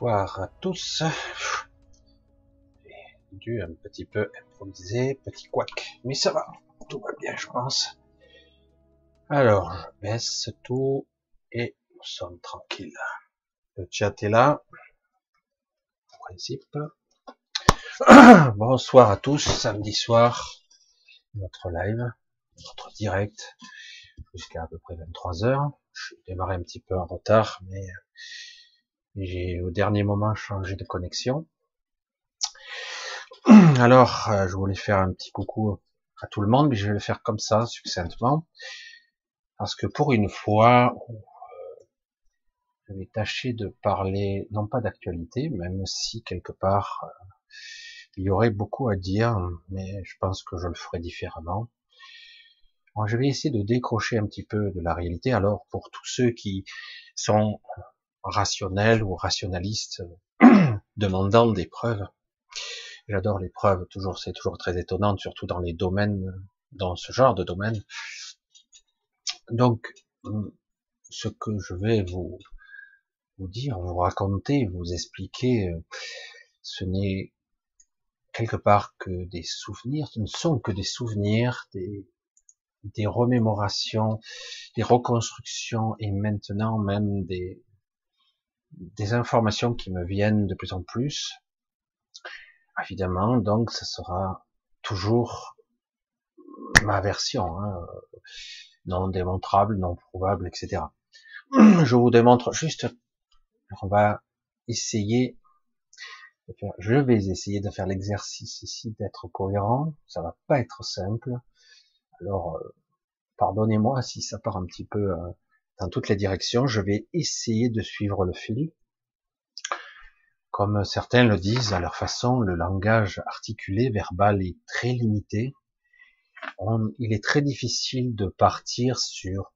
Bonsoir à tous. J'ai dû un petit peu improviser, petit couac, mais ça va, tout va bien, je pense. Alors, je baisse tout et nous sommes tranquilles. Le chat est là, en principe. Bonsoir à tous, samedi soir, notre live, notre direct, jusqu'à à peu près 23 heures. Je suis démarré un petit peu en retard, mais j'ai au dernier moment changé de connexion. Alors, euh, je voulais faire un petit coucou à tout le monde, mais je vais le faire comme ça, succinctement. Parce que pour une fois, euh, je vais tâcher de parler, non pas d'actualité, même si quelque part, euh, il y aurait beaucoup à dire, mais je pense que je le ferai différemment. je vais essayer de décrocher un petit peu de la réalité. Alors, pour tous ceux qui sont rationnel ou rationaliste demandant des preuves. J'adore les preuves, toujours, c'est toujours très étonnant, surtout dans les domaines, dans ce genre de domaine. Donc, ce que je vais vous, vous dire, vous raconter, vous expliquer, ce n'est quelque part que des souvenirs, ce ne sont que des souvenirs, des, des remémorations, des reconstructions et maintenant même des, des informations qui me viennent de plus en plus. Évidemment, donc, ce sera toujours ma version, hein, non démontrable, non prouvable, etc. Je vous démontre juste, on va essayer je vais essayer de faire l'exercice ici d'être cohérent. Ça va pas être simple. Alors, euh, pardonnez-moi si ça part un petit peu euh, dans toutes les directions. Je vais essayer de suivre le fil. Comme certains le disent à leur façon, le langage articulé, verbal est très limité. il est très difficile de partir sur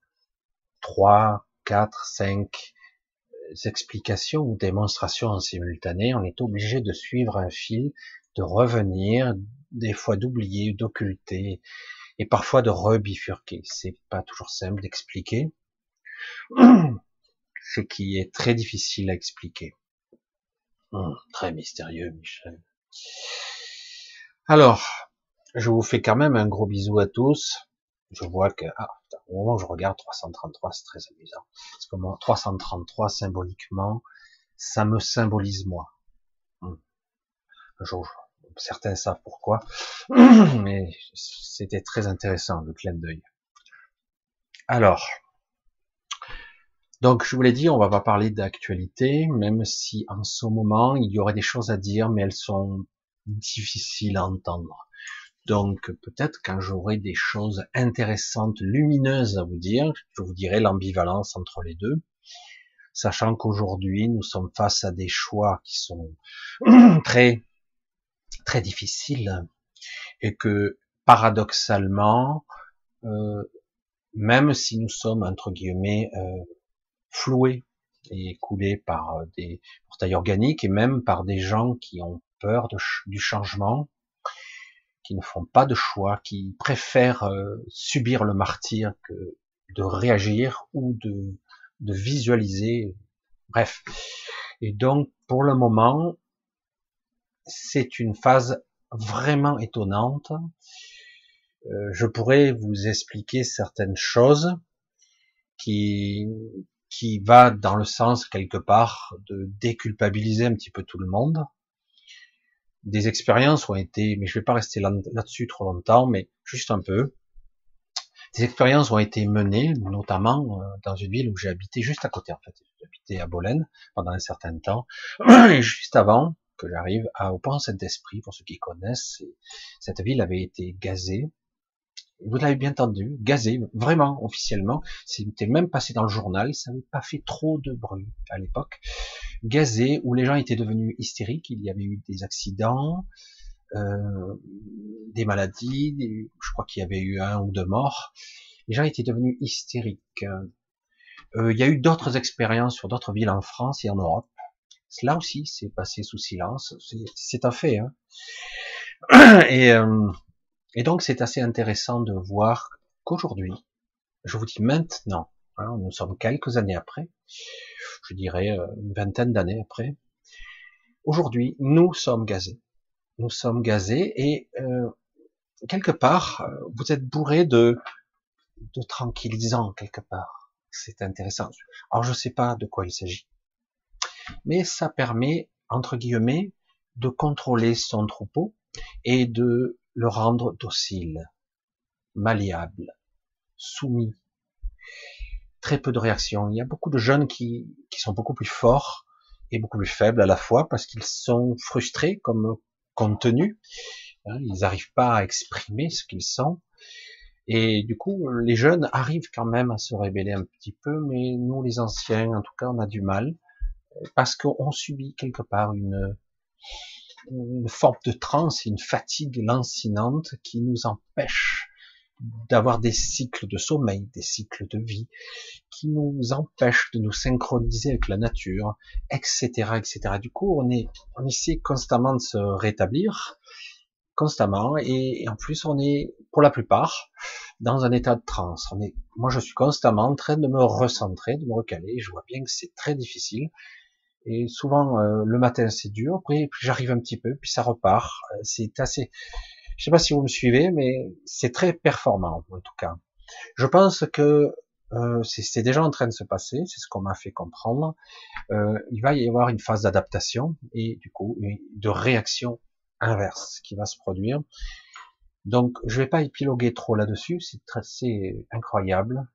trois, quatre, cinq euh, explications ou démonstrations en simultané. On est obligé de suivre un fil, de revenir, des fois d'oublier, d'occulter, et parfois de rebifurquer. C'est pas toujours simple d'expliquer. Ce qui est très difficile à expliquer. Hum, très mystérieux, Michel. Alors, je vous fais quand même un gros bisou à tous. Je vois que, ah, au moment où je regarde 333, c'est très amusant. Parce que 333, symboliquement, ça me symbolise moi. Hum. certains savent pourquoi, mais c'était très intéressant, le clin d'œil. Alors, donc, je vous l'ai dit, on va pas parler d'actualité, même si en ce moment, il y aurait des choses à dire, mais elles sont difficiles à entendre. Donc, peut-être quand j'aurai des choses intéressantes, lumineuses à vous dire, je vous dirai l'ambivalence entre les deux, sachant qu'aujourd'hui, nous sommes face à des choix qui sont très, très difficiles, et que, paradoxalement, euh, même si nous sommes, entre guillemets, euh, floué et coulé par euh, des portails organiques et même par des gens qui ont peur du changement, qui ne font pas de choix, qui préfèrent euh, subir le martyr que de réagir ou de, de visualiser. Bref. Et donc, pour le moment, c'est une phase vraiment étonnante. Euh, je pourrais vous expliquer certaines choses qui, qui va dans le sens quelque part de déculpabiliser un petit peu tout le monde. Des expériences ont été, mais je vais pas rester là-dessus trop longtemps, mais juste un peu. Des expériences ont été menées, notamment euh, dans une ville où j'ai habité juste à côté en fait. J'habitais à Bolène pendant un certain temps, et juste avant que j'arrive au Pont Saint-Esprit, pour ceux qui connaissent, cette ville avait été gazée vous l'avez bien entendu, gazé, vraiment officiellement, c'était même passé dans le journal, ça n'avait pas fait trop de bruit à l'époque, gazé, où les gens étaient devenus hystériques, il y avait eu des accidents, euh, des maladies, je crois qu'il y avait eu un ou deux morts, les gens étaient devenus hystériques. Euh, il y a eu d'autres expériences sur d'autres villes en France et en Europe. Cela aussi, c'est passé sous silence, c'est un fait. Hein. Et euh, et donc c'est assez intéressant de voir qu'aujourd'hui, je vous dis maintenant, hein, nous sommes quelques années après, je dirais euh, une vingtaine d'années après, Aujourd'hui, nous sommes gazés. Nous sommes gazés et euh, quelque part, euh, vous êtes bourré de, de tranquillisants quelque part. C'est intéressant. Alors je ne sais pas de quoi il s'agit, mais ça permet entre guillemets de contrôler son troupeau et de le rendre docile, malléable, soumis. Très peu de réactions. Il y a beaucoup de jeunes qui, qui sont beaucoup plus forts et beaucoup plus faibles à la fois parce qu'ils sont frustrés comme contenus. Hein, ils n'arrivent pas à exprimer ce qu'ils sont. Et du coup, les jeunes arrivent quand même à se révéler un petit peu, mais nous, les anciens, en tout cas, on a du mal parce qu'on subit quelque part une, une forme de transe, une fatigue lancinante qui nous empêche d'avoir des cycles de sommeil, des cycles de vie, qui nous empêchent de nous synchroniser avec la nature, etc., etc. Du coup, on est, on essaie constamment de se rétablir, constamment, et, en plus, on est, pour la plupart, dans un état de transe. On est, moi, je suis constamment en train de me recentrer, de me recaler. Je vois bien que c'est très difficile. Et souvent, euh, le matin, c'est dur. Après, j'arrive un petit peu, puis ça repart. Euh, c'est assez, je sais pas si vous me suivez, mais c'est très performant, en tout cas. Je pense que euh, c'est déjà en train de se passer, c'est ce qu'on m'a fait comprendre. Euh, il va y avoir une phase d'adaptation et du coup de réaction inverse qui va se produire. Donc je vais pas épiloguer trop là-dessus, c'est assez incroyable.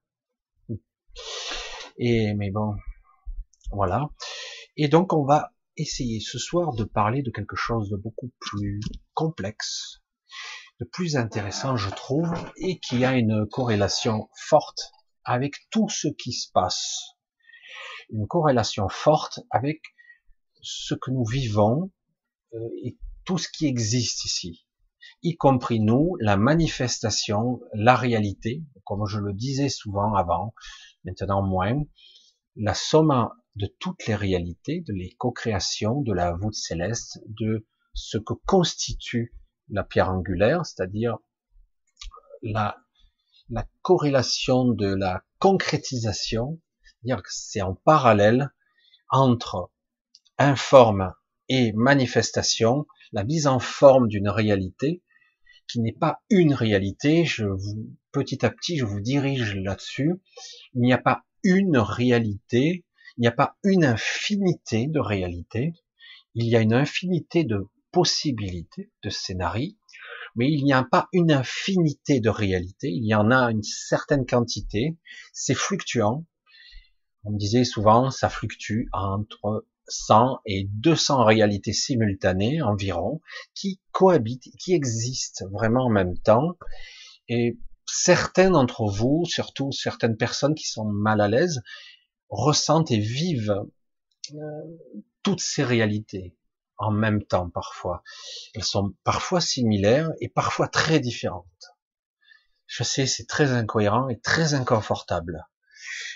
Et mais bon, voilà. Et donc on va essayer ce soir de parler de quelque chose de beaucoup plus complexe, de plus intéressant, je trouve, et qui a une corrélation forte avec tout ce qui se passe. Une corrélation forte avec ce que nous vivons euh, et tout ce qui existe ici, y compris nous, la manifestation, la réalité, comme je le disais souvent avant, maintenant moins, la somme de toutes les réalités, de les co-créations, de la voûte céleste, de ce que constitue la pierre angulaire, c'est-à-dire la, la corrélation de la concrétisation, c'est-à-dire que c'est en parallèle entre informe et manifestation, la mise en forme d'une réalité qui n'est pas une réalité. Petit à petit, je vous dirige là-dessus. Il n'y a pas une réalité, il n'y a pas une infinité de réalités. Il y a une infinité de possibilités de scénarii, mais il n'y a pas une infinité de réalités, il y en a une certaine quantité, c'est fluctuant. On me disait souvent, ça fluctue entre 100 et 200 réalités simultanées environ, qui cohabitent, qui existent vraiment en même temps. Et certains d'entre vous, surtout certaines personnes qui sont mal à l'aise, ressentent et vivent euh, toutes ces réalités en même temps parfois. Elles sont parfois similaires et parfois très différentes. Je sais, c'est très incohérent et très inconfortable.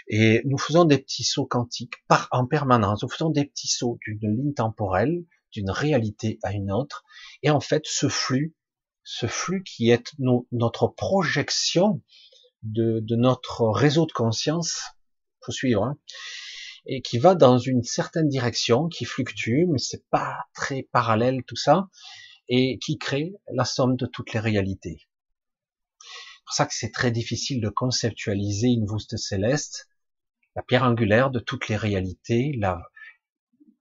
Et nous faisons des petits sauts quantiques par, en permanence. Nous faisons des petits sauts d'une ligne temporelle, d'une réalité à une autre. Et en fait, ce flux, ce flux qui est notre projection de, de, notre réseau de conscience, faut suivre, hein, et qui va dans une certaine direction, qui fluctue, mais c'est pas très parallèle tout ça, et qui crée la somme de toutes les réalités. C'est pour ça que c'est très difficile de conceptualiser une voûte céleste, la pierre angulaire de toutes les réalités,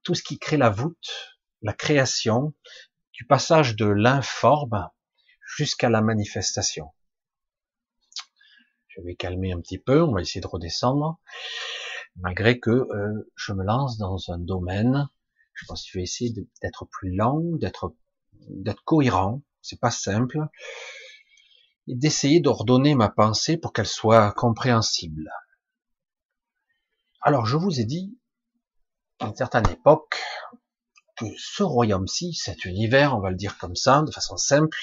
tout ce qui crée la voûte, la création, du passage de l'informe jusqu'à la manifestation. Je vais calmer un petit peu, on va essayer de redescendre. Malgré que euh, je me lance dans un domaine, je pense qu'il vais essayer d'être plus lent, d'être d'être cohérent, c'est pas simple, et d'essayer d'ordonner ma pensée pour qu'elle soit compréhensible. Alors je vous ai dit, à une certaine époque, que ce royaume-ci, cet univers, on va le dire comme ça, de façon simple,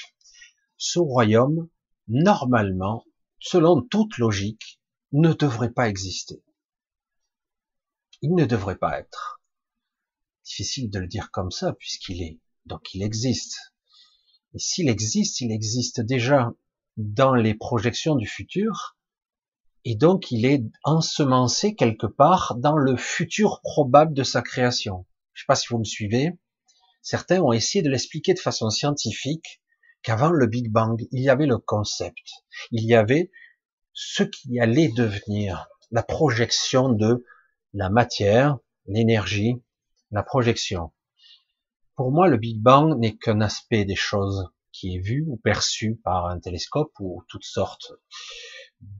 ce royaume, normalement, selon toute logique, ne devrait pas exister il ne devrait pas être. Difficile de le dire comme ça, puisqu'il est. Donc il existe. Et s'il existe, il existe déjà dans les projections du futur, et donc il est ensemencé quelque part dans le futur probable de sa création. Je ne sais pas si vous me suivez. Certains ont essayé de l'expliquer de façon scientifique qu'avant le Big Bang, il y avait le concept, il y avait ce qui allait devenir la projection de la matière, l'énergie, la projection. Pour moi, le Big Bang n'est qu'un aspect des choses qui est vu ou perçu par un télescope ou toutes sortes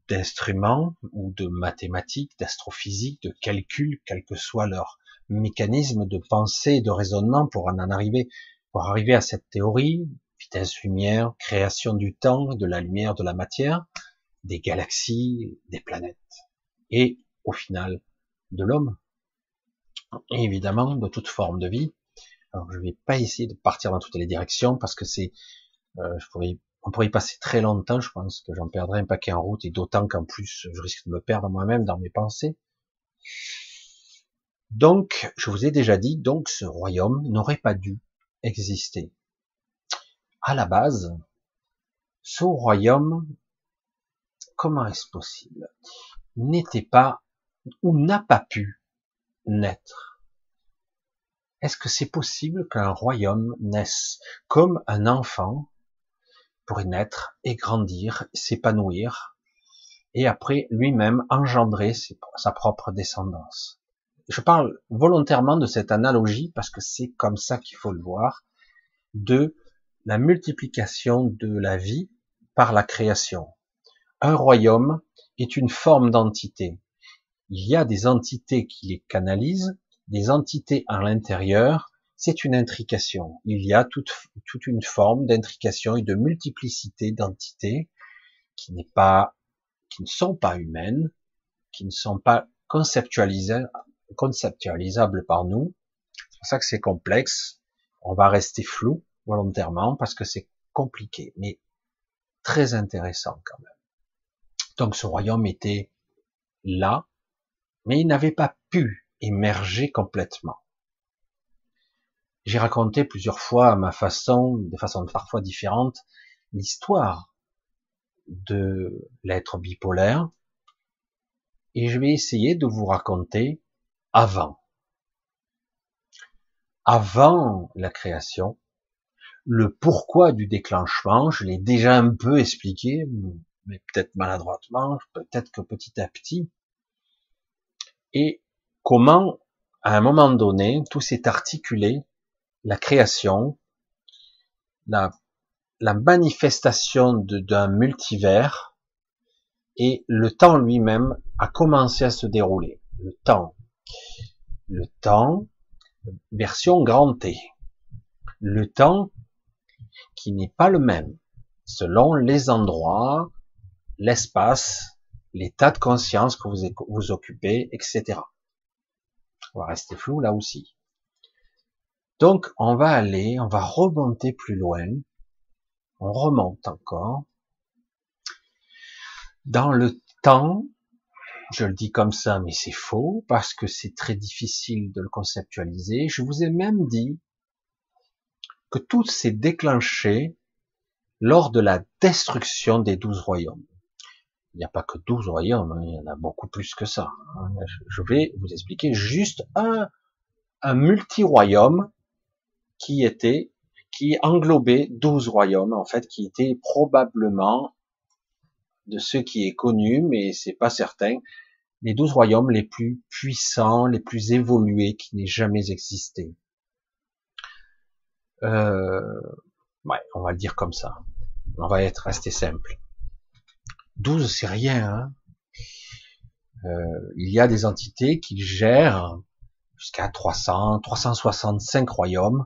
d'instruments ou de mathématiques, d'astrophysique, de calcul, quel que soit leur mécanisme de pensée, de raisonnement pour en arriver, pour arriver à cette théorie, vitesse lumière, création du temps, de la lumière, de la matière, des galaxies, des planètes, et au final de l'homme, évidemment de toute forme de vie. Alors je vais pas essayer de partir dans toutes les directions parce que c'est, euh, on pourrait y passer très longtemps. Je pense que j'en perdrais un paquet en route et d'autant qu'en plus je risque de me perdre moi-même dans mes pensées. Donc, je vous ai déjà dit, donc ce royaume n'aurait pas dû exister. À la base, ce royaume, comment est-ce possible, n'était pas ou n'a pas pu naître. Est-ce que c'est possible qu'un royaume naisse comme un enfant pourrait naître et grandir, s'épanouir, et après lui-même engendrer sa propre descendance? Je parle volontairement de cette analogie parce que c'est comme ça qu'il faut le voir, de la multiplication de la vie par la création. Un royaume est une forme d'entité. Il y a des entités qui les canalisent, des entités à l'intérieur, c'est une intrication. Il y a toute, toute une forme d'intrication et de multiplicité d'entités qui n'est pas, qui ne sont pas humaines, qui ne sont pas conceptualisables, conceptualisables par nous. C'est pour ça que c'est complexe. On va rester flou volontairement parce que c'est compliqué, mais très intéressant quand même. Donc ce royaume était là, mais il n'avait pas pu émerger complètement. J'ai raconté plusieurs fois à ma façon, de façon parfois différente, l'histoire de l'être bipolaire, et je vais essayer de vous raconter avant. Avant la création, le pourquoi du déclenchement, je l'ai déjà un peu expliqué, mais peut-être maladroitement, peut-être que petit à petit, et comment, à un moment donné, tout s'est articulé, la création, la, la manifestation d'un multivers, et le temps lui-même a commencé à se dérouler. Le temps. Le temps, version grand T. Le temps qui n'est pas le même selon les endroits, l'espace, l'état de conscience que vous occupez, etc. On va rester flou là aussi. Donc on va aller, on va remonter plus loin, on remonte encore. Dans le temps, je le dis comme ça, mais c'est faux, parce que c'est très difficile de le conceptualiser. Je vous ai même dit que tout s'est déclenché lors de la destruction des douze royaumes. Il n'y a pas que douze royaumes, hein, il y en a beaucoup plus que ça. Hein. Je vais vous expliquer juste un, un multi-royaume qui était, qui englobait douze royaumes, en fait, qui était probablement de ce qui est connu, mais c'est pas certain, les douze royaumes les plus puissants, les plus évolués qui n'aient jamais existé. Euh, on va le dire comme ça. On va être resté simple. 12, c'est rien. Hein euh, il y a des entités qui gèrent jusqu'à 300, 365 royaumes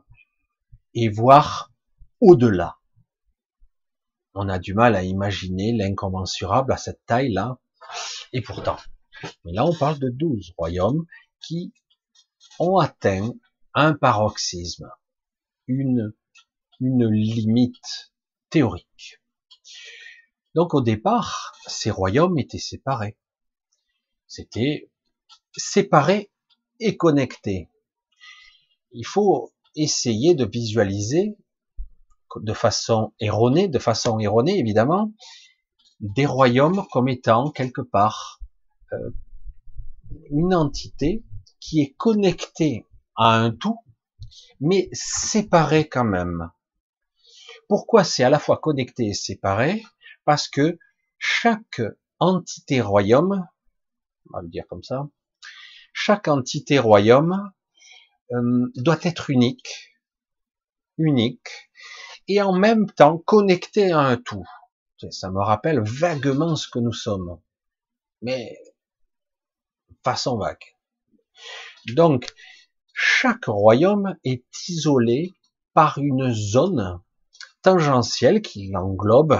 et voire au-delà. On a du mal à imaginer l'incommensurable à cette taille-là. Et pourtant, mais là on parle de 12 royaumes qui ont atteint un paroxysme une, limite théorique. Donc au départ, ces royaumes étaient séparés. C'était séparés et connectés. Il faut essayer de visualiser de façon erronée, de façon erronée évidemment, des royaumes comme étant quelque part euh, une entité qui est connectée à un tout mais séparés quand même. Pourquoi c'est à la fois connecté et séparé? Parce que chaque entité royaume, on va le dire comme ça, chaque entité royaume euh, doit être unique, unique, et en même temps connecté à un tout. Ça me rappelle vaguement ce que nous sommes, mais façon vague. Donc, chaque royaume est isolé par une zone tangentielle qui l'englobe.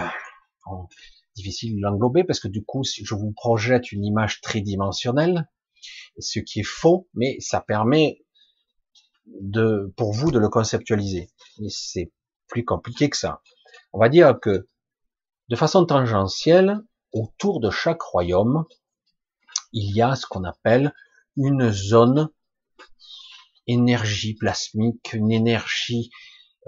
difficile de l'englober parce que du coup, je vous projette une image tridimensionnelle, ce qui est faux, mais ça permet de, pour vous de le conceptualiser. Mais c'est plus compliqué que ça. On va dire que de façon tangentielle, autour de chaque royaume, il y a ce qu'on appelle une zone énergie plasmique, une énergie,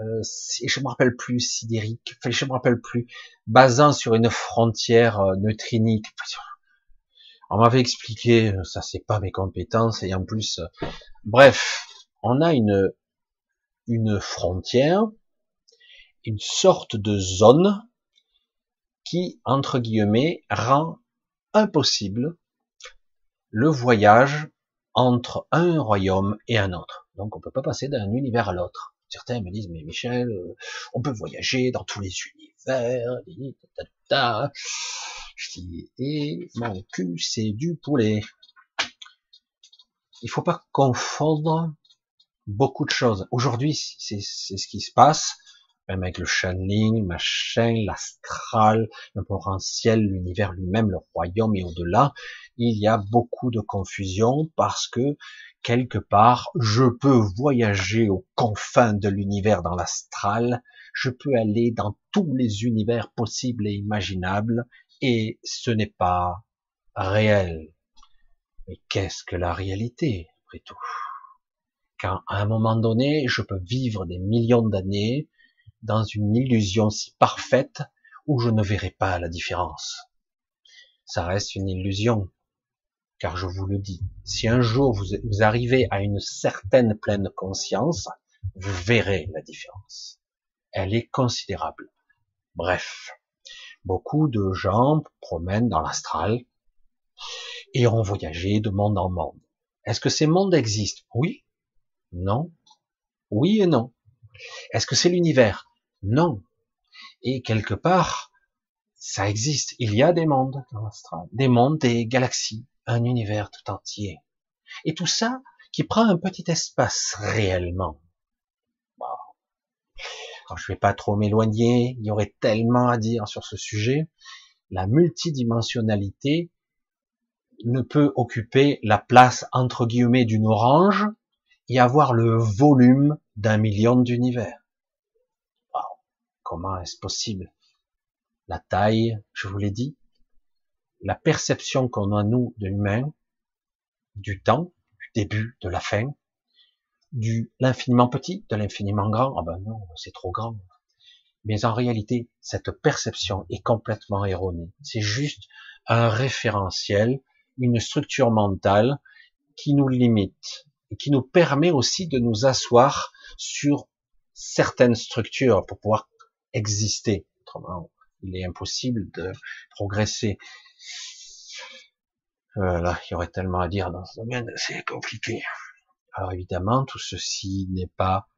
euh, je me rappelle plus sidérique, enfin, je me rappelle plus, basant sur une frontière euh, neutrinique. On m'avait expliqué, ça c'est pas mes compétences et en plus, euh, bref, on a une une frontière, une sorte de zone qui, entre guillemets, rend impossible le voyage entre un royaume et un autre. Donc on peut pas passer d'un univers à l'autre. Certains me disent, mais Michel, euh, on peut voyager dans tous les univers. Je dis, et mon cul, c'est du poulet. Il faut pas confondre beaucoup de choses. Aujourd'hui, c'est ce qui se passe même avec le channeling, machin, l'astral, le potentiel, l'univers lui-même, le royaume et au-delà, il y a beaucoup de confusion parce que quelque part, je peux voyager aux confins de l'univers dans l'astral, je peux aller dans tous les univers possibles et imaginables, et ce n'est pas réel. Mais qu'est-ce que la réalité, après tout? Quand à un moment donné, je peux vivre des millions d'années, dans une illusion si parfaite où je ne verrai pas la différence. Ça reste une illusion, car je vous le dis, si un jour vous, arrivez à une certaine pleine conscience, vous verrez la différence. Elle est considérable. Bref, beaucoup de gens promènent dans l'astral et ont voyagé de monde en monde. Est-ce que ces mondes existent? Oui? Non? Oui et non. Est-ce que c'est l'univers? Non. Et quelque part, ça existe. Il y a des mondes dans l'astral, des mondes, des galaxies, un univers tout entier. Et tout ça qui prend un petit espace réellement. Alors, je vais pas trop m'éloigner, il y aurait tellement à dire sur ce sujet. La multidimensionnalité ne peut occuper la place entre guillemets d'une orange et avoir le volume d'un million d'univers. Comment est-ce possible? La taille, je vous l'ai dit, la perception qu'on a nous de l'humain, du temps, du début, de la fin, du l'infiniment petit, de l'infiniment grand. Ah ben non, c'est trop grand. Mais en réalité, cette perception est complètement erronée. C'est juste un référentiel, une structure mentale qui nous limite et qui nous permet aussi de nous asseoir sur certaines structures pour pouvoir exister. Autrement, il est impossible de progresser. Voilà, il y aurait tellement à dire dans ce domaine, c'est compliqué. Alors évidemment, tout ceci n'est pas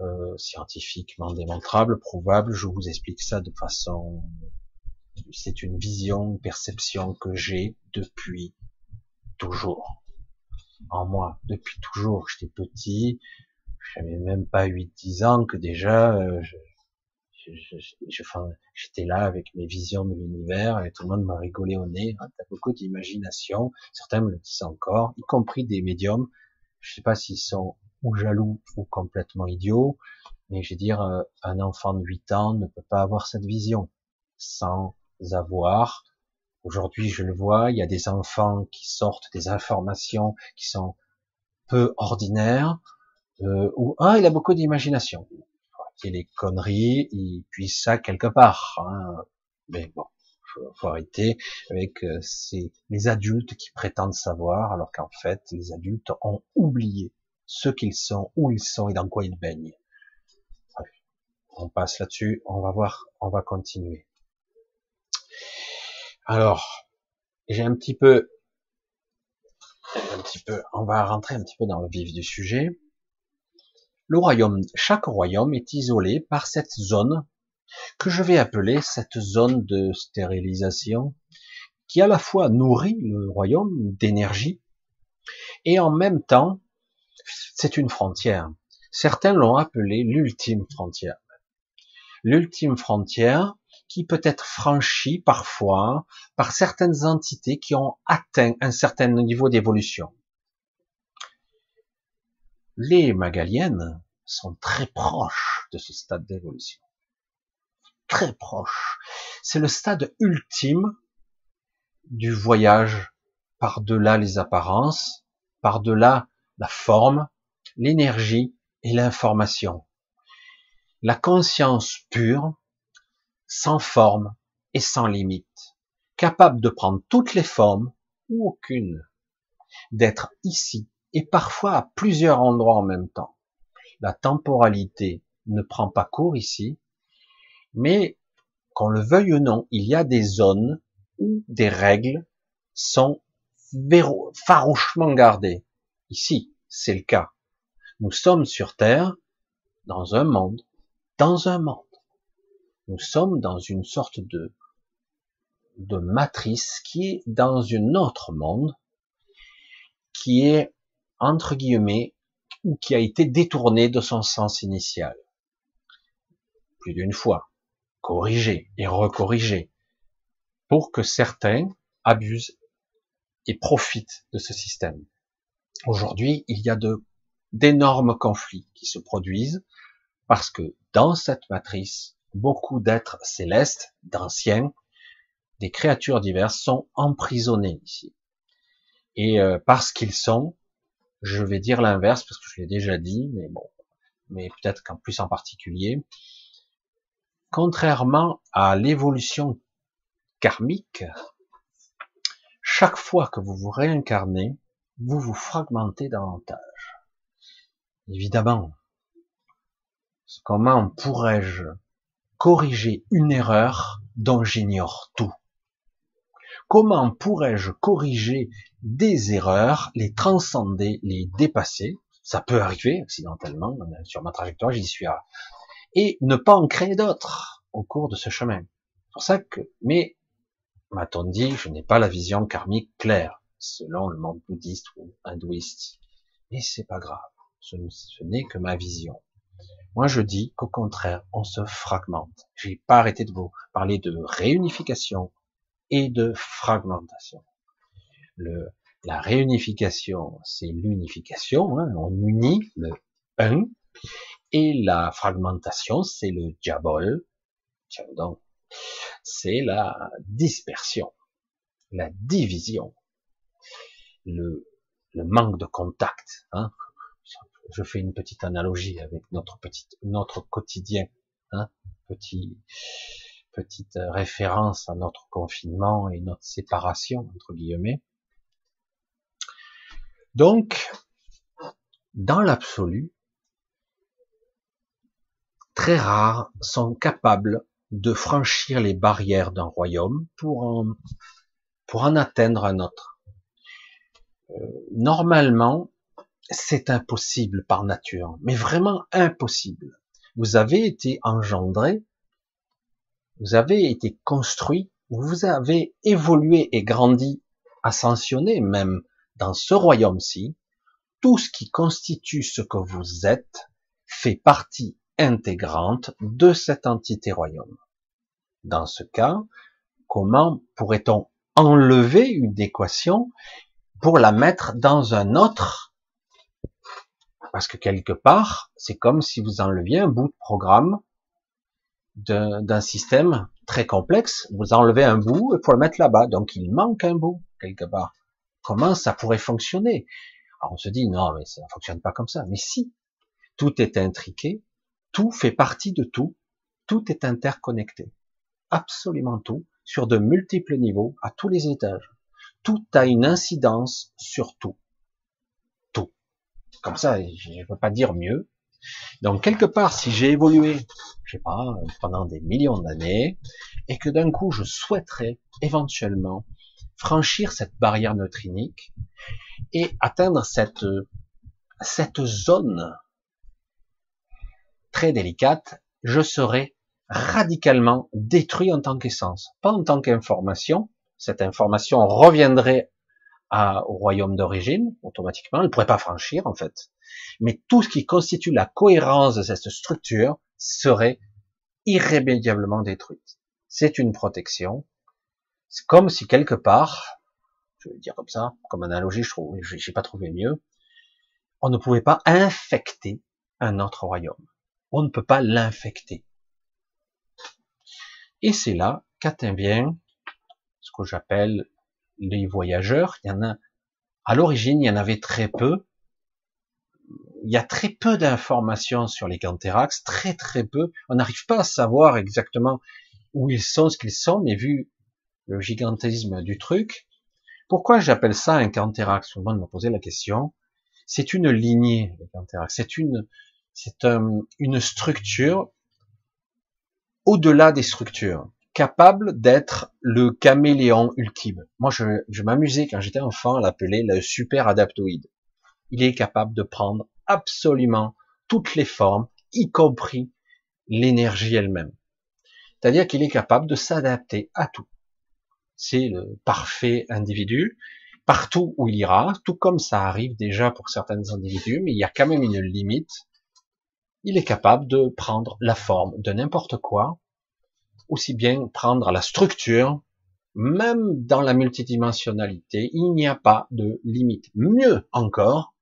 euh, scientifiquement démontrable, prouvable. Je vous explique ça de façon, c'est une vision, une perception que j'ai depuis toujours. En moi, depuis toujours. J'étais petit, j'avais même pas 8-10 ans que déjà euh, j'étais là avec mes visions de l'univers et tout le monde m'a rigolé au nez. Hein, T'as beaucoup d'imagination. Certains me le disent encore, y compris des médiums. Je sais pas s'ils sont ou jaloux ou complètement idiots, mais je veux dire, euh, un enfant de 8 ans ne peut pas avoir cette vision sans avoir. Aujourd'hui, je le vois, il y a des enfants qui sortent des informations qui sont peu ordinaires, euh, ou un, il a beaucoup d'imagination qu'il les conneries, il puisse ça quelque part. Hein. Mais bon, faut, faut arrêter avec euh, ces les adultes qui prétendent savoir, alors qu'en fait, les adultes ont oublié ce qu'ils sont, où ils sont et dans quoi ils baignent. On passe là-dessus, on va voir, on va continuer. Alors, j'ai un petit peu, un petit peu, on va rentrer un petit peu dans le vif du sujet. Le royaume, chaque royaume est isolé par cette zone que je vais appeler cette zone de stérilisation qui à la fois nourrit le royaume d'énergie et en même temps c'est une frontière. Certains l'ont appelé l'ultime frontière. L'ultime frontière qui peut être franchie parfois par certaines entités qui ont atteint un certain niveau d'évolution. Les Magaliennes sont très proches de ce stade d'évolution. Très proches. C'est le stade ultime du voyage par-delà les apparences, par-delà la forme, l'énergie et l'information. La conscience pure, sans forme et sans limite, capable de prendre toutes les formes ou aucune, d'être ici et parfois à plusieurs endroits en même temps. La temporalité ne prend pas cours ici, mais qu'on le veuille ou non, il y a des zones où des règles sont farouchement gardées. Ici, c'est le cas. Nous sommes sur Terre, dans un monde, dans un monde. Nous sommes dans une sorte de, de matrice qui est dans un autre monde, qui est, entre guillemets, ou qui a été détourné de son sens initial. Plus d'une fois. Corrigé et recorrigé. Pour que certains abusent et profitent de ce système. Aujourd'hui, il y a de d'énormes conflits qui se produisent parce que dans cette matrice, beaucoup d'êtres célestes, d'anciens, des créatures diverses sont emprisonnés ici. Et euh, parce qu'ils sont, je vais dire l'inverse parce que je l'ai déjà dit, mais bon, mais peut-être qu'en plus en particulier, contrairement à l'évolution karmique, chaque fois que vous vous réincarnez, vous vous fragmentez davantage. Évidemment, comment pourrais-je corriger une erreur dont j'ignore tout? Comment pourrais-je corriger des erreurs, les transcender, les dépasser? Ça peut arriver accidentellement sur ma trajectoire, j'y suis à... et ne pas en créer d'autres au cours de ce chemin. C'est pour ça que, mais m'a-t-on dit, je n'ai pas la vision karmique claire selon le monde bouddhiste ou hindouiste. Mais c'est pas grave. Ce, n'est que ma vision. Moi, je dis qu'au contraire, on se fragmente. J'ai pas arrêté de vous parler de réunification et de fragmentation. Le, la réunification, c'est l'unification. Hein, on unit le un. Et la fragmentation, c'est le diabol. C'est la dispersion, la division le, manque de contact. Hein. Je fais une petite analogie avec notre petit, notre quotidien, hein. petit, petite référence à notre confinement et notre séparation entre guillemets. Donc, dans l'absolu, très rares sont capables de franchir les barrières d'un royaume pour en, pour en atteindre un autre. Euh, normalement, c'est impossible par nature, mais vraiment impossible. Vous avez été engendré, vous avez été construit, vous avez évolué et grandi, ascensionné même dans ce royaume-ci. Tout ce qui constitue ce que vous êtes fait partie intégrante de cette entité royaume. Dans ce cas, comment pourrait-on enlever une équation pour la mettre dans un autre, parce que quelque part, c'est comme si vous enleviez un bout de programme d'un système très complexe, vous enlevez un bout et pour le mettre là-bas, donc il manque un bout quelque part. Comment ça pourrait fonctionner? Alors on se dit non, mais ça ne fonctionne pas comme ça. Mais si, tout est intriqué, tout fait partie de tout, tout est interconnecté, absolument tout, sur de multiples niveaux, à tous les étages tout a une incidence sur tout. Tout. Comme ça, je ne peux pas dire mieux. Donc quelque part, si j'ai évolué, je sais pas, pendant des millions d'années, et que d'un coup je souhaiterais éventuellement franchir cette barrière neutrinique et atteindre cette cette zone très délicate, je serais radicalement détruit en tant qu'essence, pas en tant qu'information. Cette information reviendrait au royaume d'origine automatiquement, elle ne pourrait pas franchir en fait. Mais tout ce qui constitue la cohérence de cette structure serait irrémédiablement détruite. C'est une protection. C'est comme si quelque part, je vais dire comme ça, comme analogie, je trouve, j'ai pas trouvé mieux, on ne pouvait pas infecter un autre royaume. On ne peut pas l'infecter. Et c'est là qu'intervient ce que j'appelle les voyageurs. Il y en a, à l'origine, il y en avait très peu. Il y a très peu d'informations sur les Canthérax, très très peu. On n'arrive pas à savoir exactement où ils sont, ce qu'ils sont, mais vu le gigantisme du truc, pourquoi j'appelle ça un Canthérax Tout le monde m'a posé la question. C'est une lignée, les Canthérax. C'est une, c'est une structure au-delà des structures, capable d'être le caméléon ultime. Moi, je, m'amusais quand j'étais enfant à l'appeler le super adaptoïde. Il est capable de prendre absolument toutes les formes, y compris l'énergie elle-même. C'est-à-dire qu'il est capable de s'adapter à tout. C'est le parfait individu, partout où il ira, tout comme ça arrive déjà pour certains individus, mais il y a quand même une limite il est capable de prendre la forme de n'importe quoi, aussi bien prendre la structure, même dans la multidimensionnalité, il n'y a pas de limite. Mieux encore,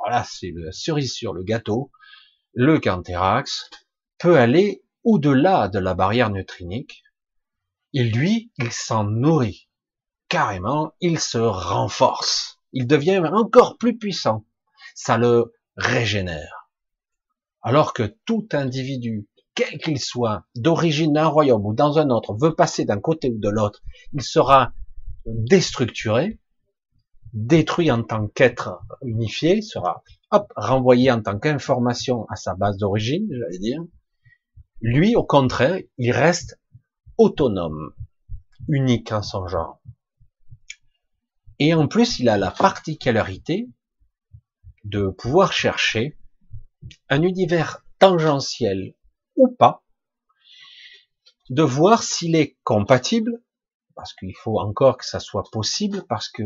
voilà, c'est le cerise sur le gâteau, le Canthérax peut aller au-delà de la barrière neutrinique, et lui, il s'en nourrit. Carrément, il se renforce. Il devient encore plus puissant. Ça le régénère. Alors que tout individu, quel qu'il soit, d'origine d'un royaume ou dans un autre, veut passer d'un côté ou de l'autre, il sera déstructuré, détruit en tant qu'être unifié, sera hop, renvoyé en tant qu'information à sa base d'origine, j'allais dire. Lui, au contraire, il reste autonome, unique en son genre. Et en plus, il a la particularité de pouvoir chercher un univers tangentiel ou pas, de voir s'il est compatible, parce qu'il faut encore que ça soit possible, parce que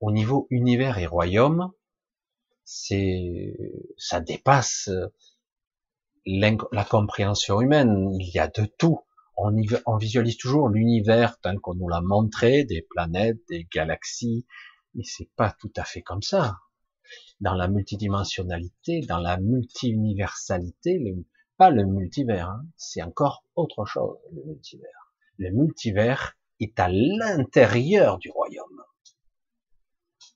au niveau univers et royaume, c'est, ça dépasse la compréhension humaine. Il y a de tout. On, on visualise toujours l'univers tel qu'on nous l'a montré, des planètes, des galaxies, mais c'est pas tout à fait comme ça dans la multidimensionnalité, dans la multi-universalité, pas le multivers, hein, c'est encore autre chose, le multivers. Le multivers est à l'intérieur du royaume.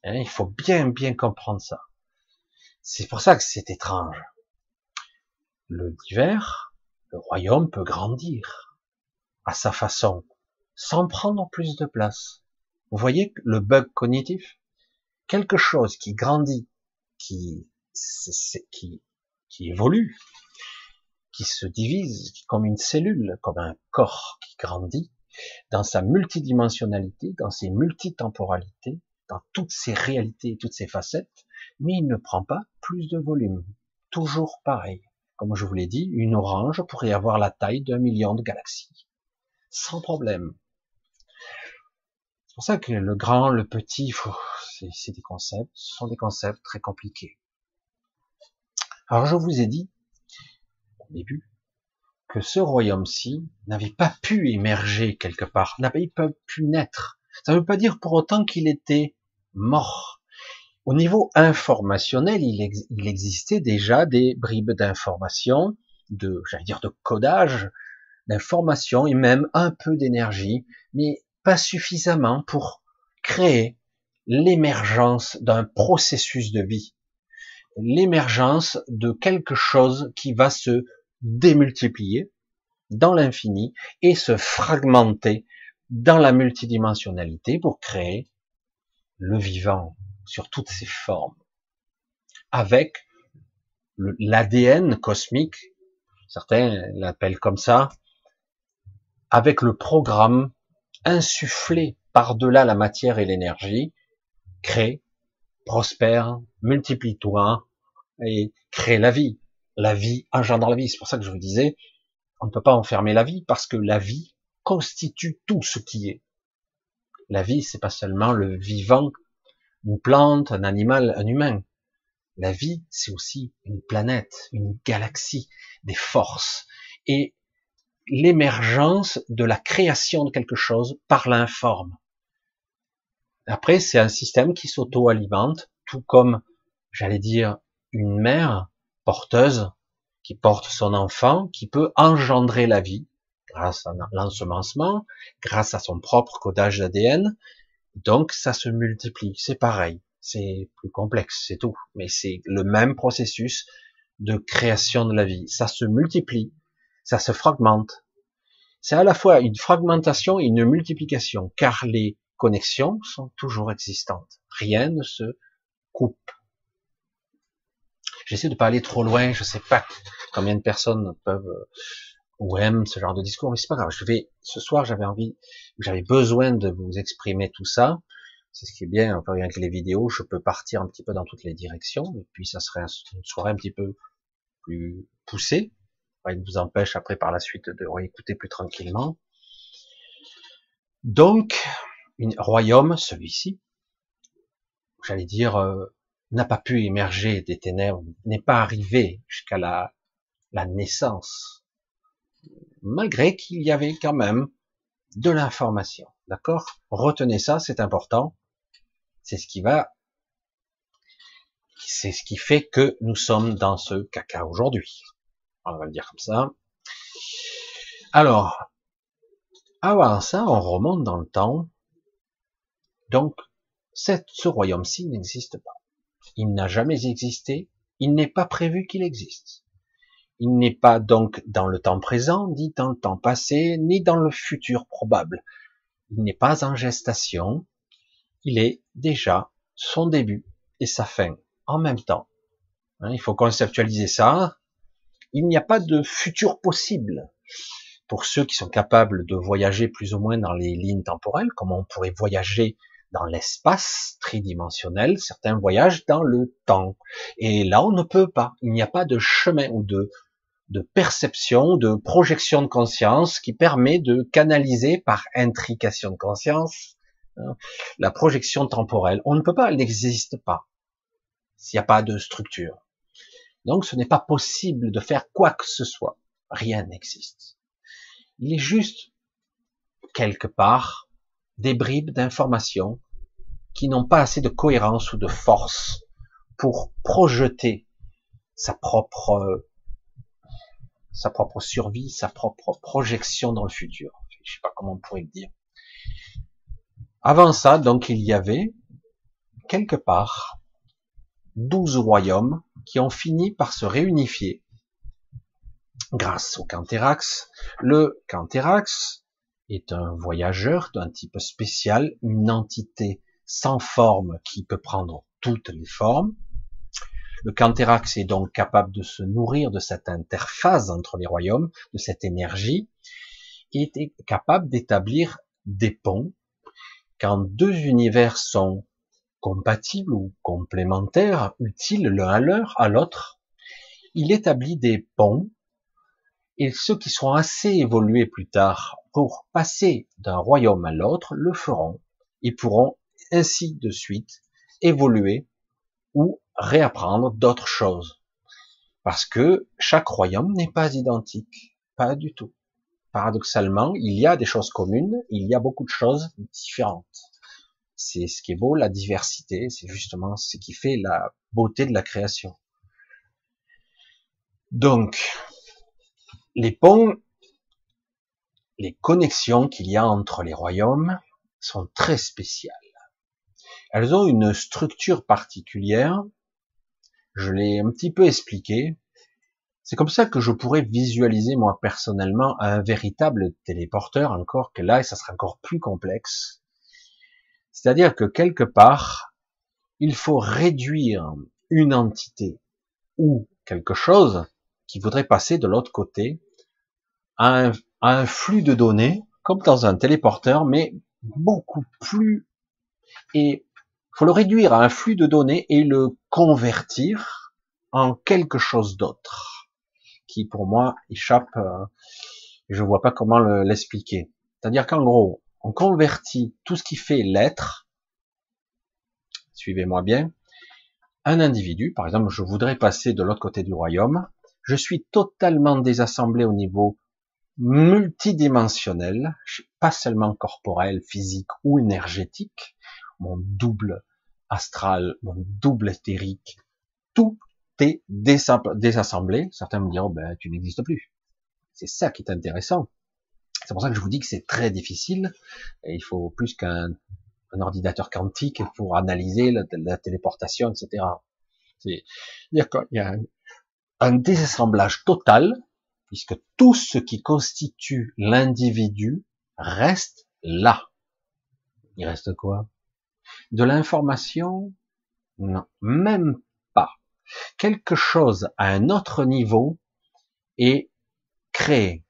Hein, il faut bien, bien comprendre ça. C'est pour ça que c'est étrange. Le divers, le royaume peut grandir à sa façon, sans prendre plus de place. Vous voyez le bug cognitif Quelque chose qui grandit qui, qui, qui évolue, qui se divise comme une cellule, comme un corps qui grandit dans sa multidimensionnalité, dans ses multitemporalités, dans toutes ses réalités, toutes ses facettes, mais il ne prend pas plus de volume. Toujours pareil. Comme je vous l'ai dit, une orange pourrait avoir la taille d'un million de galaxies. Sans problème. C'est pour ça que le grand, le petit, c'est des concepts, ce sont des concepts très compliqués. Alors je vous ai dit début que ce royaume-ci n'avait pas pu émerger quelque part, n'avait pas pu naître. Ça ne veut pas dire pour autant qu'il était mort. Au niveau informationnel, il, existait déjà des bribes d'information, de, j'allais dire, de codage, d'information et même un peu d'énergie, mais pas suffisamment pour créer l'émergence d'un processus de vie, l'émergence de quelque chose qui va se démultiplier dans l'infini et se fragmenter dans la multidimensionnalité pour créer le vivant sur toutes ses formes. avec l'ADN cosmique, certains l'appellent comme ça, avec le programme insufflé par-delà la matière et l'énergie, crée, prospère, multiplie-toi et crée la vie. La vie engendre la vie. C'est pour ça que je vous disais, on ne peut pas enfermer la vie parce que la vie constitue tout ce qui est. La vie, c'est pas seulement le vivant, une plante, un animal, un humain. La vie, c'est aussi une planète, une galaxie, des forces et l'émergence de la création de quelque chose par l'informe. Après, c'est un système qui s'auto-alimente, tout comme, j'allais dire, une mère porteuse qui porte son enfant, qui peut engendrer la vie grâce à l'ensemencement, grâce à son propre codage d'ADN. Donc, ça se multiplie. C'est pareil. C'est plus complexe, c'est tout. Mais c'est le même processus de création de la vie. Ça se multiplie, ça se fragmente. C'est à la fois une fragmentation et une multiplication, car les connexions sont toujours existantes. Rien ne se coupe. J'essaie de pas aller trop loin, je sais pas combien de personnes peuvent euh, ou aiment ce genre de discours, mais c'est pas grave. Je vais, ce soir, j'avais envie, j'avais besoin de vous exprimer tout ça. C'est ce qui est bien, enfin, avec les vidéos, je peux partir un petit peu dans toutes les directions, et puis ça serait une soirée un petit peu plus poussée. Il ne vous empêche après par la suite de réécouter plus tranquillement. Donc, un royaume, celui-ci, j'allais dire, euh, n'a pas pu émerger des ténèbres, n'est pas arrivé jusqu'à la, naissance, malgré qu'il y avait quand même de l'information. D'accord? Retenez ça, c'est important. C'est ce qui va, c'est ce qui fait que nous sommes dans ce caca aujourd'hui. On va le dire comme ça. Alors, avant ça, on remonte dans le temps. Donc, ce royaume-ci n'existe pas. Il n'a jamais existé. Il n'est pas prévu qu'il existe. Il n'est pas donc dans le temps présent, ni dans le temps passé, ni dans le futur probable. Il n'est pas en gestation. Il est déjà son début et sa fin en même temps. Hein, il faut conceptualiser ça. Il n'y a pas de futur possible pour ceux qui sont capables de voyager plus ou moins dans les lignes temporelles, comme on pourrait voyager dans l'espace tridimensionnel, certains voyagent dans le temps. Et là, on ne peut pas. Il n'y a pas de chemin ou de, de perception, de projection de conscience qui permet de canaliser par intrication de conscience hein, la projection temporelle. On ne peut pas, elle n'existe pas s'il n'y a pas de structure. Donc ce n'est pas possible de faire quoi que ce soit. Rien n'existe. Il est juste quelque part des bribes d'informations qui n'ont pas assez de cohérence ou de force pour projeter sa propre propre survie, sa propre projection dans le futur. Je sais pas comment on pourrait le dire. Avant ça, donc, il y avait quelque part douze royaumes qui ont fini par se réunifier grâce au Canthérax. Le Canthérax est un voyageur d'un type spécial, une entité sans forme qui peut prendre toutes les formes. Le Canthérax est donc capable de se nourrir de cette interface entre les royaumes, de cette énergie, et est capable d'établir des ponts. Quand deux univers sont compatibles ou complémentaires, utiles l'un à l'heure, à l'autre, il établit des ponts et ceux qui seront assez évolués plus tard pour passer d'un royaume à l'autre le feront. Ils pourront ainsi de suite évoluer ou réapprendre d'autres choses. Parce que chaque royaume n'est pas identique. Pas du tout. Paradoxalement, il y a des choses communes, il y a beaucoup de choses différentes. C'est ce qui est beau, la diversité, c'est justement ce qui fait la beauté de la création. Donc, les ponts, les connexions qu'il y a entre les royaumes sont très spéciales. Elles ont une structure particulière. Je l'ai un petit peu expliqué. C'est comme ça que je pourrais visualiser moi personnellement un véritable téléporteur, encore que là, ça sera encore plus complexe. C'est-à-dire que quelque part, il faut réduire une entité ou quelque chose qui voudrait passer de l'autre côté à un, flux de données, comme dans un téléporteur, mais beaucoup plus, et faut le réduire à un flux de données et le convertir en quelque chose d'autre, qui pour moi échappe, euh, je vois pas comment l'expliquer. C'est-à-dire qu'en gros, on convertit tout ce qui fait l'être, suivez-moi bien, un individu, par exemple, je voudrais passer de l'autre côté du royaume, je suis totalement désassemblé au niveau multidimensionnel, pas seulement corporel, physique ou énergétique, mon double astral, mon double éthérique, tout est désassemblé. Certains me diront, ben, tu n'existes plus. C'est ça qui est intéressant. C'est pour ça que je vous dis que c'est très difficile. Il faut plus qu'un ordinateur quantique pour analyser la, téléportation, etc. C'est-à-dire y a un désassemblage total, puisque tout ce qui constitue l'individu reste là. Il reste quoi? De l'information? Non, même pas. Quelque chose à un autre niveau est créé.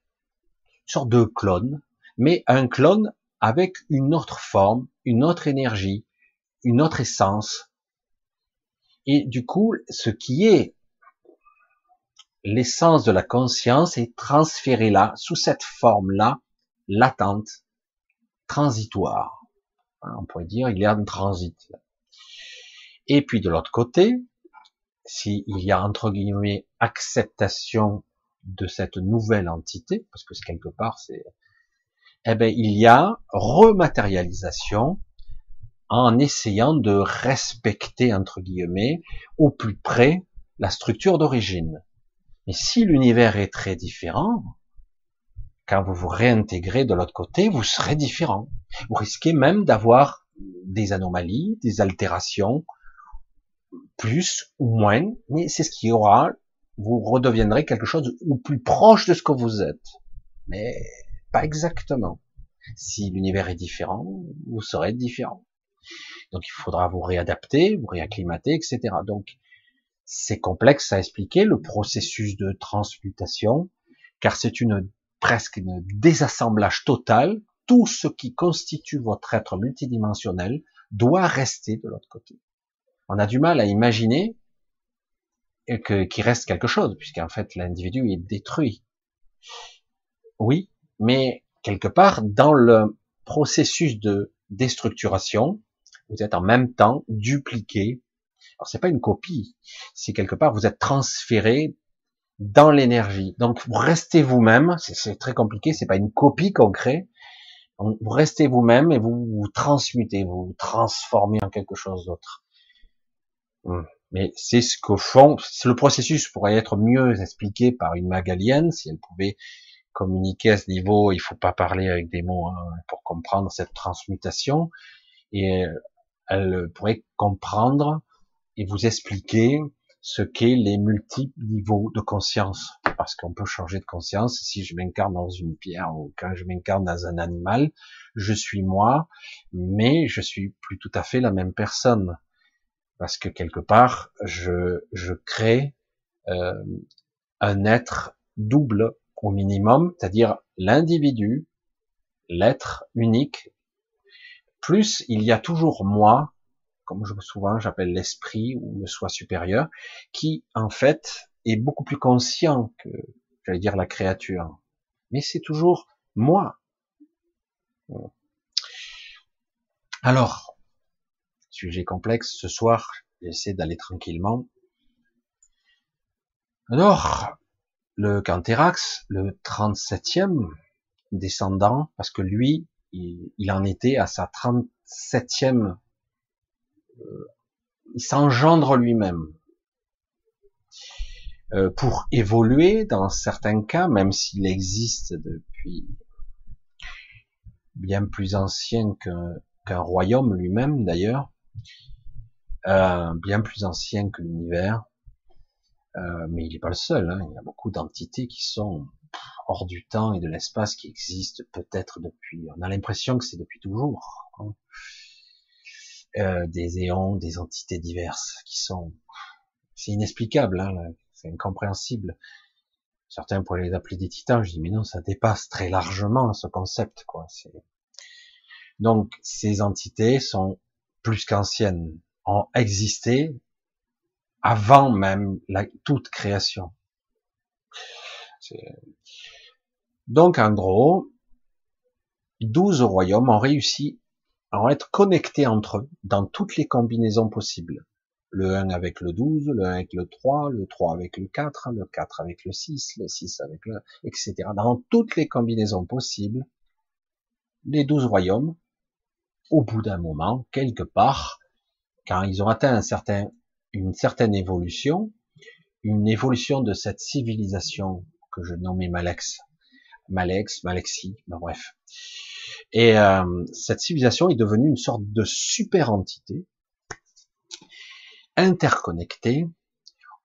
Une sorte de clone, mais un clone avec une autre forme, une autre énergie, une autre essence. Et du coup, ce qui est l'essence de la conscience est transférée là, sous cette forme-là, latente, transitoire. Hein, on pourrait dire, il y a un transit. Et puis de l'autre côté, s'il y a entre guillemets acceptation de cette nouvelle entité, parce que quelque part c'est, eh ben il y a rematérialisation en essayant de respecter entre guillemets au plus près la structure d'origine. Mais si l'univers est très différent, quand vous vous réintégrez de l'autre côté, vous serez différent. Vous risquez même d'avoir des anomalies, des altérations, plus ou moins, mais c'est ce qui y aura. Vous redeviendrez quelque chose ou plus proche de ce que vous êtes, mais pas exactement. Si l'univers est différent, vous serez différent. Donc il faudra vous réadapter, vous réacclimater, etc. Donc c'est complexe à expliquer le processus de transmutation, car c'est une presque un désassemblage total. Tout ce qui constitue votre être multidimensionnel doit rester de l'autre côté. On a du mal à imaginer qu'il reste quelque chose, puisqu'en fait l'individu est détruit. Oui, mais quelque part dans le processus de déstructuration, vous êtes en même temps dupliqué alors c'est pas une copie, c'est quelque part vous êtes transféré dans l'énergie. Donc vous restez vous-même, c'est très compliqué, c'est pas une copie qu'on crée. Vous restez vous-même et vous vous transmutez, vous vous transformez en quelque chose d'autre. Hmm. Mais c'est ce que font, le processus pourrait être mieux expliqué par une magalienne, si elle pouvait communiquer à ce niveau, il faut pas parler avec des mots hein, pour comprendre cette transmutation, et elle pourrait comprendre et vous expliquer ce qu'est les multiples niveaux de conscience. Parce qu'on peut changer de conscience. Si je m'incarne dans une pierre ou quand je m'incarne dans un animal, je suis moi, mais je suis plus tout à fait la même personne. Parce que quelque part, je, je crée euh, un être double au minimum, c'est-à-dire l'individu, l'être unique, plus il y a toujours moi comme je souvent j'appelle l'esprit ou le soi supérieur, qui en fait est beaucoup plus conscient que, j'allais dire, la créature. Mais c'est toujours moi. Alors, sujet complexe, ce soir, j'essaie d'aller tranquillement. Alors, le Canthérax, le 37e descendant, parce que lui, il, il en était à sa 37e il s'engendre lui-même. Euh, pour évoluer, dans certains cas, même s'il existe depuis bien plus ancien qu'un royaume lui-même d'ailleurs, euh, bien plus ancien que l'univers, euh, mais il n'est pas le seul. Hein. il y a beaucoup d'entités qui sont hors du temps et de l'espace qui existent peut-être depuis. On a l'impression que c'est depuis toujours. Hein. Euh, des éons, des entités diverses qui sont c'est inexplicable, hein, c'est incompréhensible. Certains pourraient les appeler des titans. Je dis mais non, ça dépasse très largement ce concept, quoi. Donc ces entités sont plus qu'anciennes, ont existé avant même la, toute création. Donc en gros, 12 royaumes ont réussi à être connectés entre eux dans toutes les combinaisons possibles. Le 1 avec le 12, le 1 avec le 3, le 3 avec le 4, le 4 avec le 6, le 6 avec le, etc. Dans toutes les combinaisons possibles, les 12 royaumes, au bout d'un moment, quelque part, quand ils ont atteint un certain, une certaine évolution, une évolution de cette civilisation que je nommais Malex, Malex, Malexi, ben bref. Et euh, cette civilisation est devenue une sorte de super entité interconnectée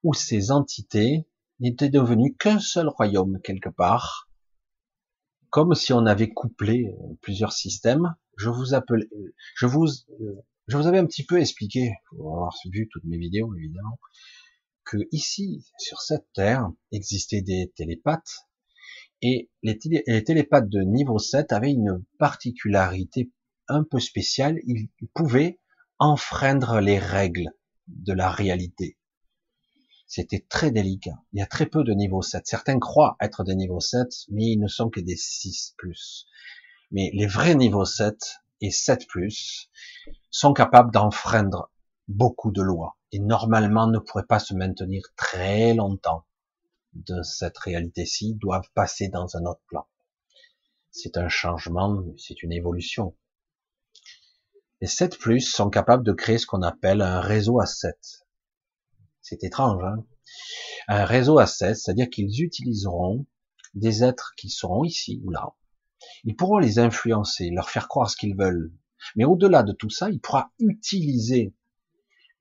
où ces entités n'étaient devenues qu'un seul royaume quelque part, comme si on avait couplé plusieurs systèmes. Je vous appelle, je vous, je vous avais un petit peu expliqué, pour avoir vu toutes mes vidéos évidemment, que ici, sur cette terre, existaient des télépathes, et les, télépathes de niveau 7 avaient une particularité un peu spéciale, ils pouvaient enfreindre les règles de la réalité. C'était très délicat. Il y a très peu de niveau 7. Certains croient être des niveaux 7, mais ils ne sont que des 6 plus. Mais les vrais niveaux 7 et 7 plus sont capables d'enfreindre beaucoup de lois et normalement ne pourraient pas se maintenir très longtemps de cette réalité-ci, doivent passer dans un autre plan. C'est un changement, c'est une évolution. Les 7 plus sont capables de créer ce qu'on appelle un réseau à 7. C'est étrange, hein? Un réseau à 7, c'est-à-dire qu'ils utiliseront des êtres qui seront ici ou là. Ils pourront les influencer, leur faire croire ce qu'ils veulent. Mais au-delà de tout ça, il pourra utiliser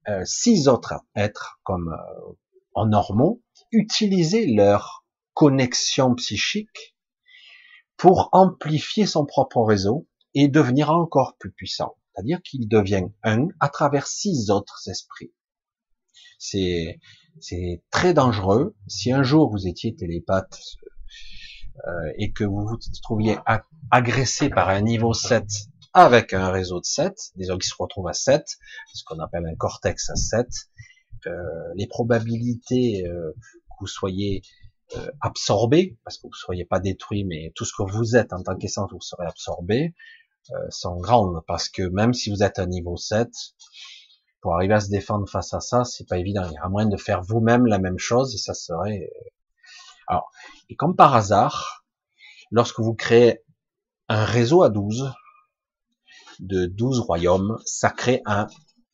euh, six autres êtres comme euh, en normaux utiliser leur connexion psychique pour amplifier son propre réseau et devenir encore plus puissant. C'est-à-dire qu'il devient un à travers six autres esprits. C'est, c'est très dangereux. Si un jour vous étiez télépathe euh, et que vous vous trouviez agressé par un niveau 7 avec un réseau de 7, des gens qui se retrouvent à 7, ce qu'on appelle un cortex à 7, euh, les probabilités euh, que vous soyez euh, absorbé, parce que vous ne soyez pas détruit, mais tout ce que vous êtes en tant qu'essence, vous serez absorbé, sont grandes, parce que même si vous êtes à niveau 7, pour arriver à se défendre face à ça, c'est pas évident. Il y a moyen de faire vous-même la même chose, et ça serait... Alors, et comme par hasard, lorsque vous créez un réseau à 12, de 12 royaumes, ça crée un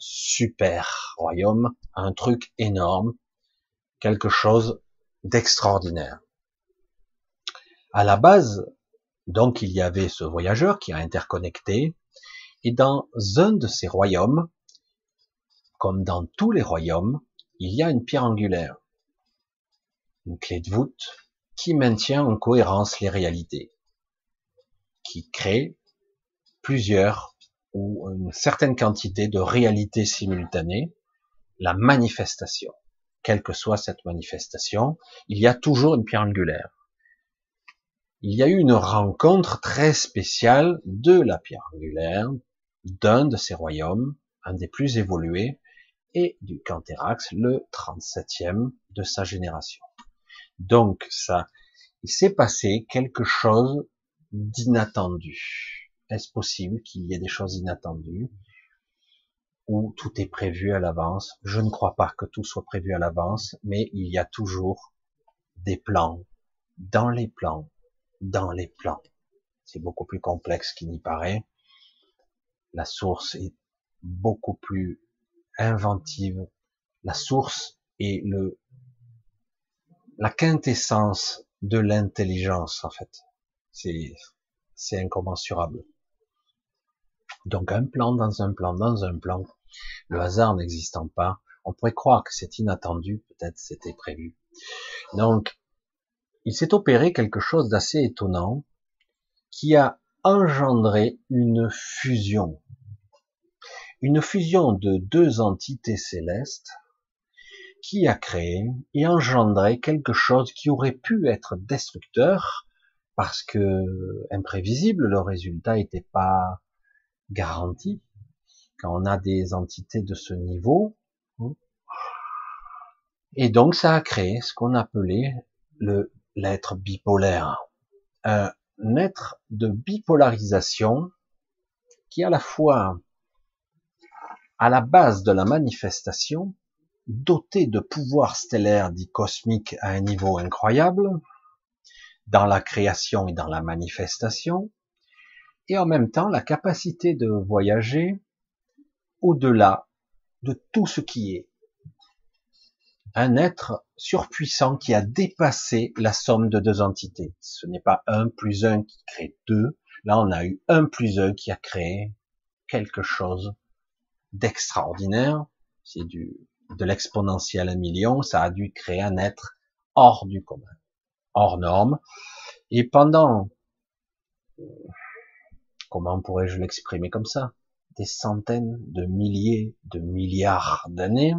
super royaume, un truc énorme, quelque chose d'extraordinaire. À la base, donc il y avait ce voyageur qui a interconnecté, et dans un de ces royaumes, comme dans tous les royaumes, il y a une pierre angulaire, une clé de voûte qui maintient en cohérence les réalités, qui crée plusieurs ou une certaine quantité de réalité simultanée, la manifestation. Quelle que soit cette manifestation, il y a toujours une pierre angulaire. Il y a eu une rencontre très spéciale de la pierre angulaire, d'un de ces royaumes, un des plus évolués, et du Canthérax, le 37e de sa génération. Donc ça, il s'est passé quelque chose d'inattendu est-ce possible qu'il y ait des choses inattendues où tout est prévu à l'avance? Je ne crois pas que tout soit prévu à l'avance, mais il y a toujours des plans, dans les plans, dans les plans. C'est beaucoup plus complexe qu'il n'y paraît. La source est beaucoup plus inventive. La source est le, la quintessence de l'intelligence, en fait. C'est, c'est incommensurable. Donc un plan dans un plan dans un plan, le hasard n'existant pas, on pourrait croire que c'est inattendu, peut-être c'était prévu. Donc il s'est opéré quelque chose d'assez étonnant qui a engendré une fusion. Une fusion de deux entités célestes qui a créé et engendré quelque chose qui aurait pu être destructeur parce que imprévisible, le résultat n'était pas garanti. Quand on a des entités de ce niveau, hein. et donc ça a créé ce qu'on appelait le l'être bipolaire, un être de bipolarisation qui à la fois à la base de la manifestation, doté de pouvoirs stellaires dits cosmiques à un niveau incroyable, dans la création et dans la manifestation, et en même temps la capacité de voyager au-delà de tout ce qui est. Un être surpuissant qui a dépassé la somme de deux entités. Ce n'est pas un plus un qui crée deux. Là, on a eu un plus un qui a créé quelque chose d'extraordinaire. C'est du, de l'exponentiel à million. Ça a dû créer un être hors du commun, hors norme. Et pendant, comment pourrais-je l'exprimer comme ça? Des centaines de milliers de milliards d'années,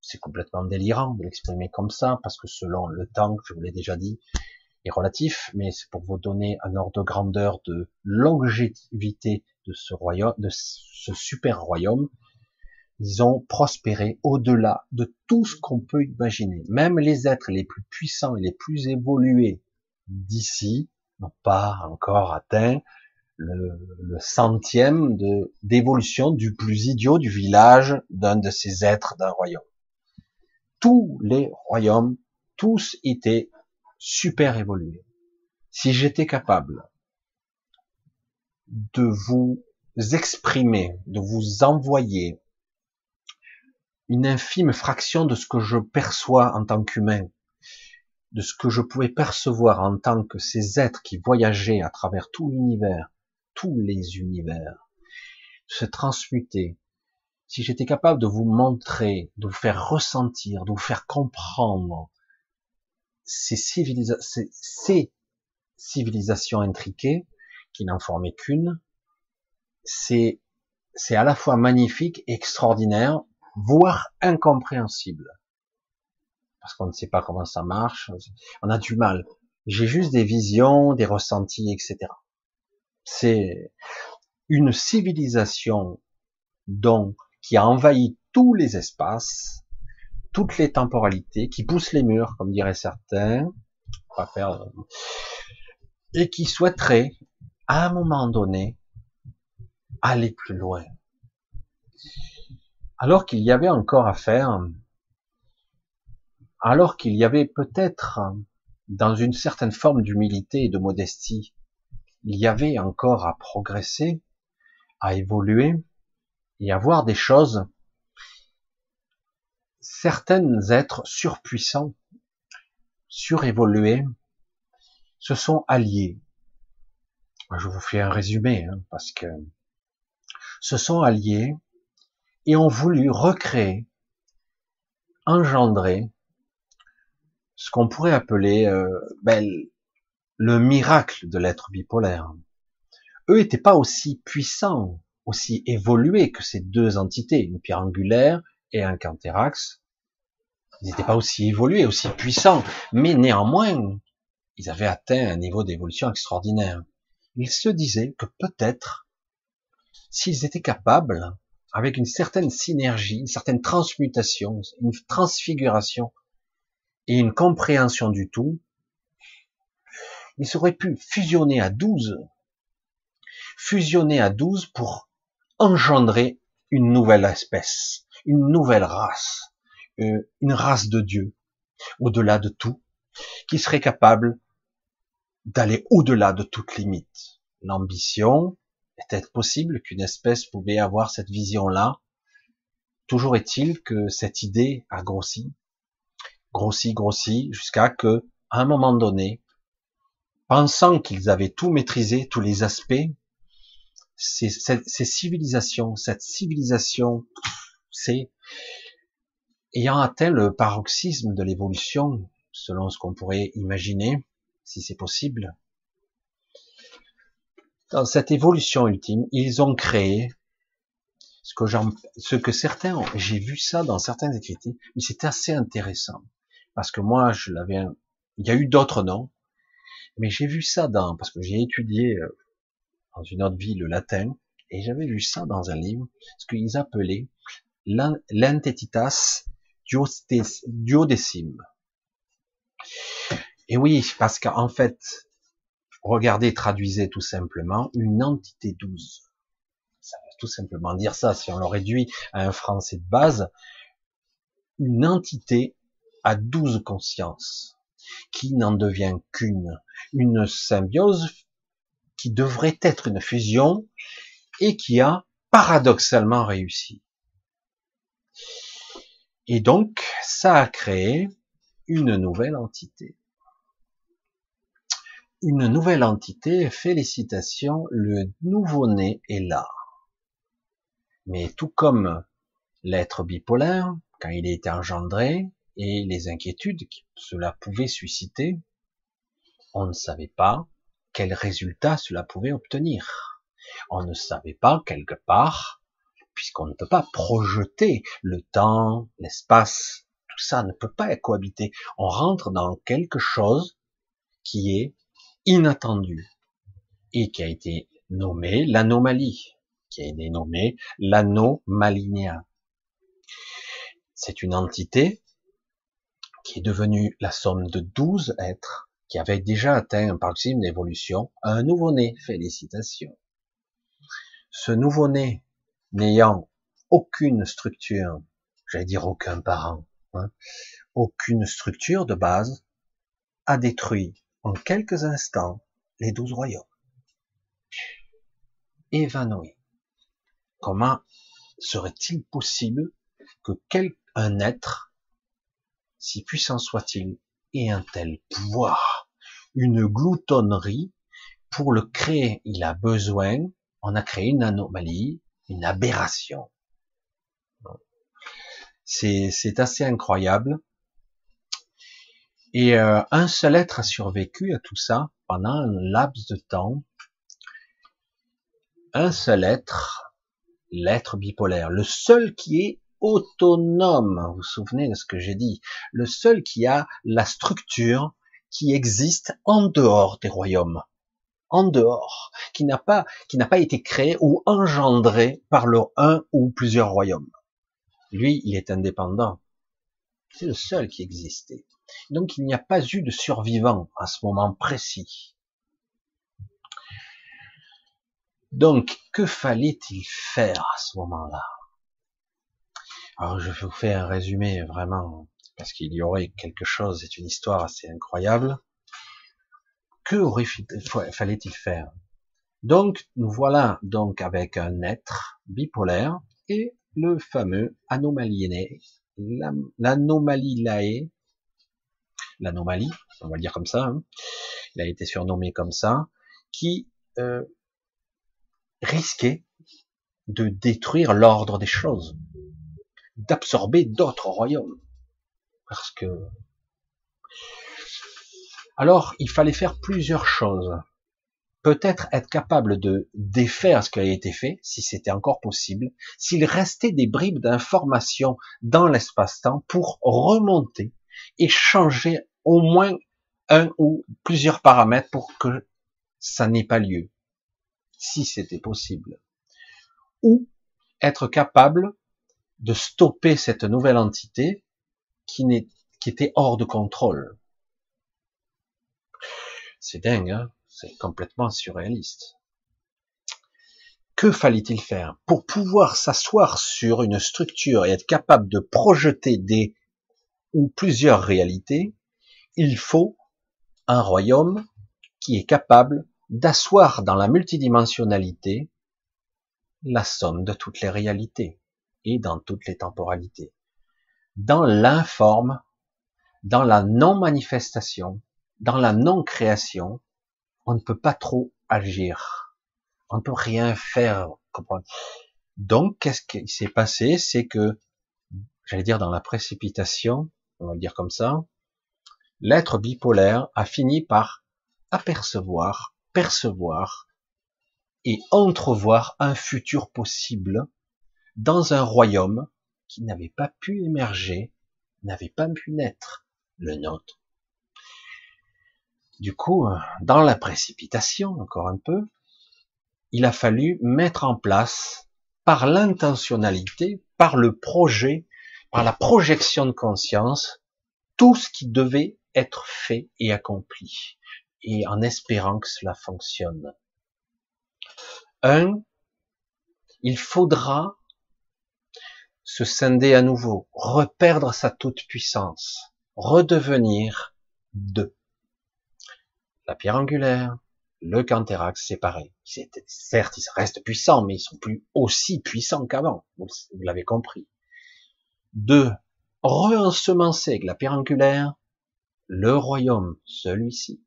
c'est complètement délirant de l'exprimer comme ça, parce que selon le temps, je vous l'ai déjà dit, est relatif, mais c'est pour vous donner un ordre de grandeur de longévité de ce royaume, de ce super royaume. Ils ont prospéré au-delà de tout ce qu'on peut imaginer. Même les êtres les plus puissants et les plus évolués d'ici n'ont pas encore atteint le, centième de d'évolution du plus idiot du village d'un de ces êtres d'un royaume tous les royaumes, tous étaient super évolués. Si j'étais capable de vous exprimer, de vous envoyer une infime fraction de ce que je perçois en tant qu'humain, de ce que je pouvais percevoir en tant que ces êtres qui voyageaient à travers tout l'univers, tous les univers, se transmuter, si j'étais capable de vous montrer, de vous faire ressentir, de vous faire comprendre ces, civilisations intriquées, qui n'en formaient qu'une, c'est, c'est à la fois magnifique, extraordinaire, voire incompréhensible. Parce qu'on ne sait pas comment ça marche, on a du mal. J'ai juste des visions, des ressentis, etc. C'est une civilisation dont qui a envahi tous les espaces, toutes les temporalités, qui pousse les murs, comme diraient certains, faire, et qui souhaiterait, à un moment donné, aller plus loin. Alors qu'il y avait encore à faire, alors qu'il y avait peut-être, dans une certaine forme d'humilité et de modestie, il y avait encore à progresser, à évoluer, et à voir des choses, certains êtres surpuissants, surévolués, se sont alliés. Je vous fais un résumé, hein, parce que se sont alliés et ont voulu recréer, engendrer ce qu'on pourrait appeler euh, ben, le miracle de l'être bipolaire. Eux n'étaient pas aussi puissants aussi évolué que ces deux entités, une pierre angulaire et un canthérax. Ils n'étaient pas aussi évolués, aussi puissants, mais néanmoins, ils avaient atteint un niveau d'évolution extraordinaire. Ils se disaient que peut-être, s'ils étaient capables, avec une certaine synergie, une certaine transmutation, une transfiguration et une compréhension du tout, ils auraient pu fusionner à douze, fusionner à douze pour engendrer une nouvelle espèce, une nouvelle race, euh, une race de Dieu, au-delà de tout, qui serait capable d'aller au-delà de toute limite. L'ambition était possible qu'une espèce pouvait avoir cette vision-là. Toujours est-il que cette idée a grossi, grossi, grossi, jusqu'à que, à un moment donné, pensant qu'ils avaient tout maîtrisé, tous les aspects, ces, civilisations, cette civilisation, c'est ayant atteint le paroxysme de l'évolution, selon ce qu'on pourrait imaginer, si c'est possible. Dans cette évolution ultime, ils ont créé Ce que, ce que certains, j'ai vu ça dans certains écritures, mais c'est assez intéressant. Parce que moi, je l'avais, il y a eu d'autres noms, mais j'ai vu ça dans, parce que j'ai étudié euh, dans une autre vie le latin, et j'avais vu ça dans un livre, ce qu'ils appelaient l'antetitas duodécime. Et oui, parce qu'en fait, regardez, traduisez tout simplement une entité douze. Ça veut tout simplement dire ça, si on le réduit à un français de base, une entité à douze consciences, qui n'en devient qu'une, une symbiose qui devrait être une fusion et qui a paradoxalement réussi. Et donc, ça a créé une nouvelle entité. Une nouvelle entité, félicitations, le nouveau-né est là. Mais tout comme l'être bipolaire, quand il été engendré, et les inquiétudes que cela pouvait susciter, on ne savait pas quel résultat cela pouvait obtenir. On ne savait pas quelque part, puisqu'on ne peut pas projeter le temps, l'espace, tout ça ne peut pas cohabiter. On rentre dans quelque chose qui est inattendu et qui a été nommé l'anomalie, qui a été nommé l'anomalinia. C'est une entité qui est devenue la somme de douze êtres qui avaient déjà atteint un paroxysme d'évolution, un nouveau-né. Félicitations. Ce nouveau-né, n'ayant aucune structure, j'allais dire aucun parent, hein, aucune structure de base, a détruit en quelques instants les douze royaumes. Évanoui. Comment serait-il possible que quel, un être si puissant soit-il, ait un tel pouvoir, une gloutonnerie, pour le créer, il a besoin, on a créé une anomalie, une aberration. C'est assez incroyable. Et euh, un seul être a survécu à tout ça pendant un laps de temps. Un seul être, l'être bipolaire, le seul qui est autonome. Vous vous souvenez de ce que j'ai dit? Le seul qui a la structure qui existe en dehors des royaumes, en dehors, qui n'a pas, qui n'a pas été créé ou engendré par le un ou plusieurs royaumes. Lui, il est indépendant. C'est le seul qui existait. Donc il n'y a pas eu de survivant à ce moment précis. Donc, que fallait-il faire à ce moment-là? Alors je vous fais un résumé vraiment, parce qu'il y aurait quelque chose, c'est une histoire assez incroyable. Que aurait fallait-il faire? Donc nous voilà donc avec un être bipolaire et le fameux anomalié, l'anomalie lae, l'anomalie, on va le dire comme ça, hein. il a été surnommé comme ça, qui euh, risquait de détruire l'ordre des choses d'absorber d'autres royaumes. Parce que... Alors, il fallait faire plusieurs choses. Peut-être être capable de défaire ce qui a été fait, si c'était encore possible, s'il restait des bribes d'informations dans l'espace-temps pour remonter et changer au moins un ou plusieurs paramètres pour que ça n'ait pas lieu, si c'était possible. Ou être capable de stopper cette nouvelle entité qui, qui était hors de contrôle. C'est dingue, hein c'est complètement surréaliste. Que fallait-il faire pour pouvoir s'asseoir sur une structure et être capable de projeter des ou plusieurs réalités? Il faut un royaume qui est capable d'asseoir dans la multidimensionnalité la somme de toutes les réalités et dans toutes les temporalités. Dans l'informe, dans la non-manifestation, dans la non-création, on ne peut pas trop agir. On ne peut rien faire. Donc, qu'est-ce qui s'est passé? C'est que, j'allais dire dans la précipitation, on va dire comme ça, l'être bipolaire a fini par apercevoir, percevoir et entrevoir un futur possible dans un royaume qui n'avait pas pu émerger, n'avait pas pu naître, le nôtre. Du coup, dans la précipitation, encore un peu, il a fallu mettre en place, par l'intentionnalité, par le projet, par la projection de conscience, tout ce qui devait être fait et accompli, et en espérant que cela fonctionne. Un, il faudra se scinder à nouveau, reperdre sa toute puissance, redevenir deux. La pierre angulaire, le Canthérax séparé. Certes, ils restent puissants, mais ils sont plus aussi puissants qu'avant. Vous l'avez compris. Deux, re-ensemencer avec la pierre angulaire le royaume, celui-ci.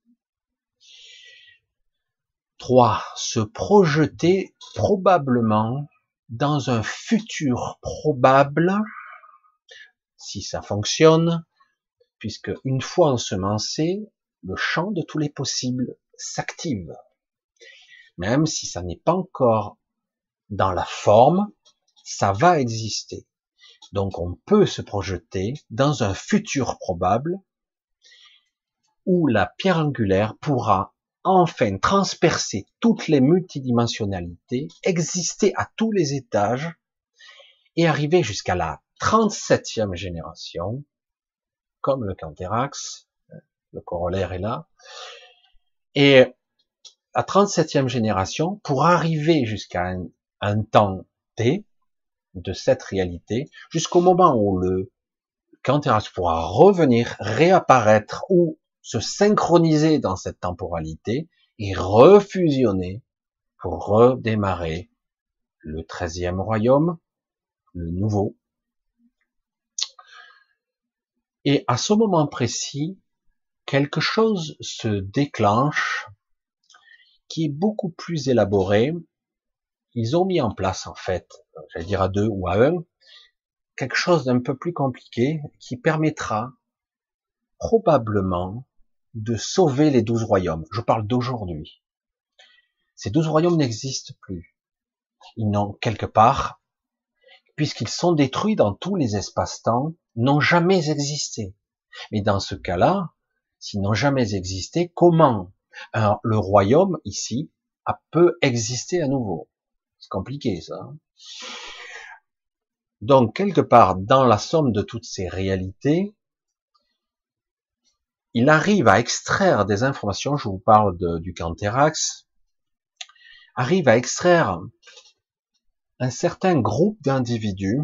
Trois, se projeter probablement dans un futur probable, si ça fonctionne, puisque une fois ensemencé, le champ de tous les possibles s'active. Même si ça n'est pas encore dans la forme, ça va exister. Donc on peut se projeter dans un futur probable où la pierre angulaire pourra enfin transpercer toutes les multidimensionnalités, exister à tous les étages et arriver jusqu'à la 37e génération, comme le Canthérax, le corollaire est là, et la 37e génération, pour arriver jusqu'à un, temps T de cette réalité, jusqu'au moment où le Canthérax pourra revenir, réapparaître ou se synchroniser dans cette temporalité et refusionner pour redémarrer le treizième royaume, le nouveau. Et à ce moment précis, quelque chose se déclenche qui est beaucoup plus élaboré. Ils ont mis en place, en fait, j'allais dire à deux ou à un, quelque chose d'un peu plus compliqué qui permettra probablement de sauver les douze royaumes. Je parle d'aujourd'hui. Ces douze royaumes n'existent plus. Ils n'ont quelque part, puisqu'ils sont détruits dans tous les espaces-temps, n'ont jamais existé. Mais dans ce cas-là, s'ils n'ont jamais existé, comment le royaume ici a peut exister à nouveau? C'est compliqué ça. Hein. Donc quelque part dans la somme de toutes ces réalités, il arrive à extraire des informations, je vous parle du Canthérax, arrive à extraire un certain groupe d'individus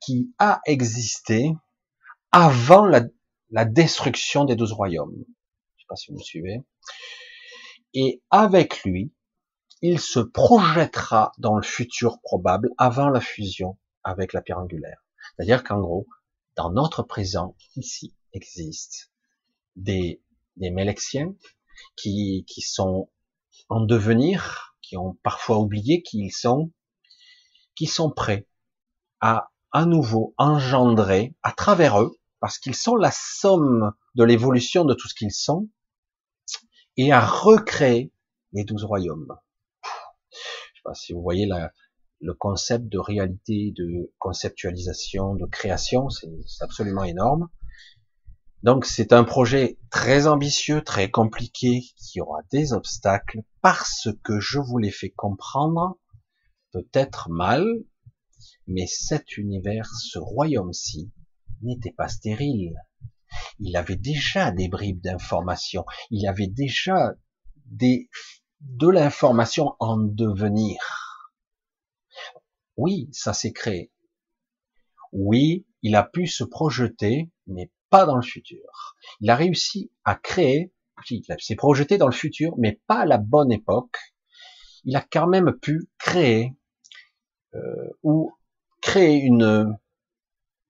qui a existé avant la, la, destruction des douze royaumes. Je sais pas si vous me suivez. Et avec lui, il se projettera dans le futur probable avant la fusion avec la pierre angulaire. C'est-à-dire qu'en gros, dans notre présent, ici, existe des, des Mélexiens qui, qui sont en devenir, qui ont parfois oublié qui ils sont, qui sont prêts à à nouveau engendrer à travers eux, parce qu'ils sont la somme de l'évolution de tout ce qu'ils sont, et à recréer les douze royaumes. Je sais pas si vous voyez la, le concept de réalité, de conceptualisation, de création, c'est absolument énorme. Donc c'est un projet très ambitieux, très compliqué, qui aura des obstacles parce que je vous l'ai fait comprendre, peut-être mal, mais cet univers, ce royaume-ci, n'était pas stérile. Il avait déjà des bribes d'information, il avait déjà de l'information en devenir. Oui, ça s'est créé. Oui, il a pu se projeter, mais pas dans le futur. Il a réussi à créer, il s'est projeté dans le futur, mais pas à la bonne époque. Il a quand même pu créer euh, ou créer une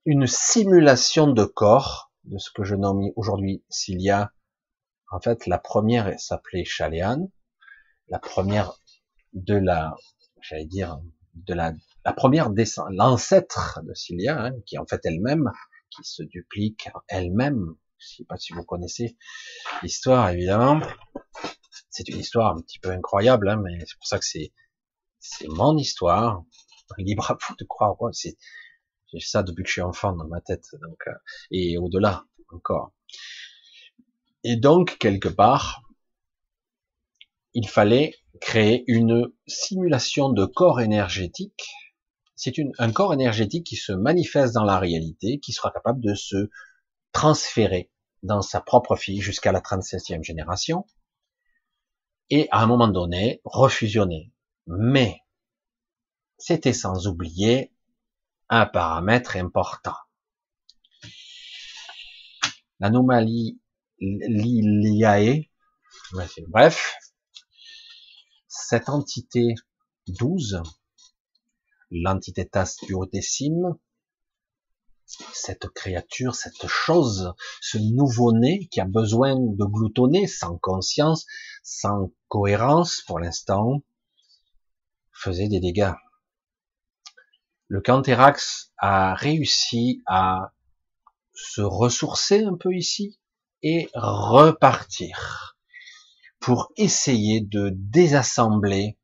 une simulation de corps de ce que je nomme aujourd'hui Cilia. En fait, la première s'appelait Chaléane, la première de la, j'allais dire, de la, la première l'ancêtre de Cilia, hein, qui en fait elle-même qui se duplique elle-même. Je sais pas si vous connaissez l'histoire, évidemment. C'est une histoire un petit peu incroyable, hein, mais c'est pour ça que c'est c'est mon histoire. libre à vous de croire. quoi c'est j'ai ça depuis que je suis enfant dans ma tête, donc euh, et au-delà encore. Et donc quelque part, il fallait créer une simulation de corps énergétique. C'est un corps énergétique qui se manifeste dans la réalité, qui sera capable de se transférer dans sa propre fille jusqu'à la 37e génération, et à un moment donné, refusionner. Mais, c'était sans oublier un paramètre important. L'anomalie Liliae, bref, cette entité 12, l'entité tasse duodécime, cette créature, cette chose, ce nouveau-né qui a besoin de gloutonner sans conscience, sans cohérence pour l'instant, faisait des dégâts. Le Canthérax a réussi à se ressourcer un peu ici et repartir pour essayer de désassembler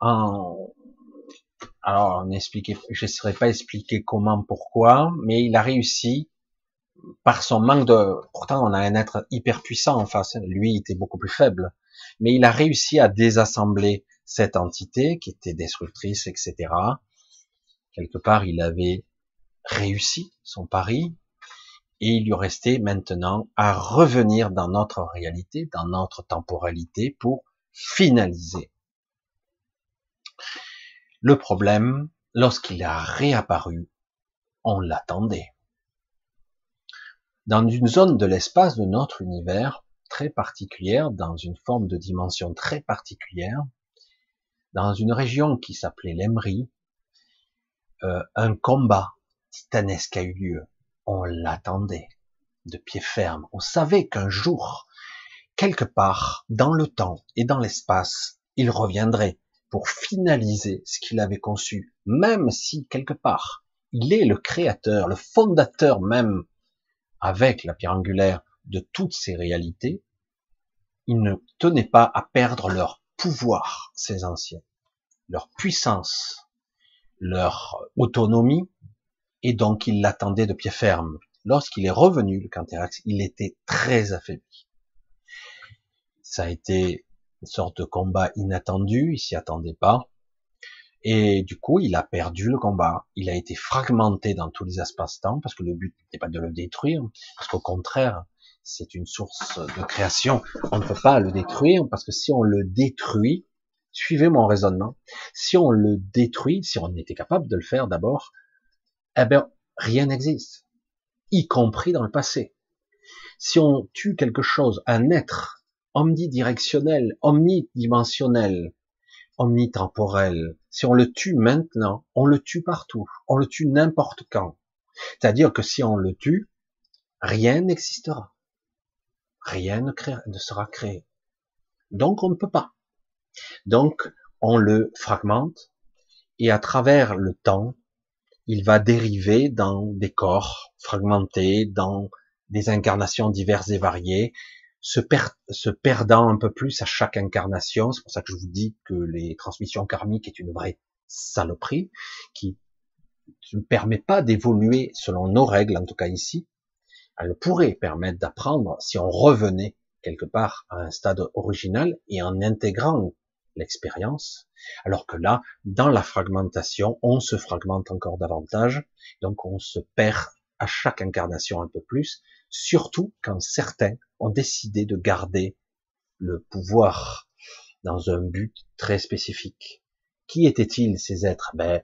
en alors je ne saurais pas expliquer comment, pourquoi, mais il a réussi par son manque de, pourtant on a un être hyper puissant en face, lui il était beaucoup plus faible, mais il a réussi à désassembler cette entité qui était destructrice, etc. Quelque part il avait réussi son pari, et il lui restait maintenant à revenir dans notre réalité, dans notre temporalité pour finaliser. Le problème, lorsqu'il a réapparu, on l'attendait. Dans une zone de l'espace de notre univers très particulière, dans une forme de dimension très particulière, dans une région qui s'appelait l'Emery, euh, un combat titanesque a eu lieu on l'attendait de pied ferme. On savait qu'un jour, quelque part, dans le temps et dans l'espace, il reviendrait pour finaliser ce qu'il avait conçu, même si quelque part, il est le créateur, le fondateur même, avec la pierre angulaire de toutes ces réalités, il ne tenait pas à perdre leur pouvoir, ces anciens, leur puissance, leur autonomie, et donc il l'attendait de pied ferme. Lorsqu'il est revenu, le Canthérax, il était très affaibli. Ça a été une sorte de combat inattendu, il s'y attendait pas. Et du coup, il a perdu le combat. Il a été fragmenté dans tous les espaces-temps, parce que le but n'était pas de le détruire, parce qu'au contraire, c'est une source de création. On ne peut pas le détruire, parce que si on le détruit, suivez mon raisonnement, si on le détruit, si on était capable de le faire d'abord, eh bien, rien n'existe, y compris dans le passé. Si on tue quelque chose, un être omnidirectionnel, omnidimensionnel, omnitemporel, si on le tue maintenant, on le tue partout, on le tue n'importe quand. C'est-à-dire que si on le tue, rien n'existera. Rien ne, sera créé. Donc on ne peut pas. Donc on le fragmente et à travers le temps, il va dériver dans des corps fragmentés, dans des incarnations diverses et variées, se, se perdant un peu plus à chaque incarnation. C'est pour ça que je vous dis que les transmissions karmiques est une vraie saloperie qui ne permet pas d'évoluer selon nos règles, en tout cas ici. Elle pourrait permettre d'apprendre si on revenait quelque part à un stade original et en intégrant l'expérience, alors que là, dans la fragmentation, on se fragmente encore davantage, donc on se perd à chaque incarnation un peu plus, surtout quand certains ont décidé de garder le pouvoir dans un but très spécifique. Qui étaient-ils ces êtres? Ben,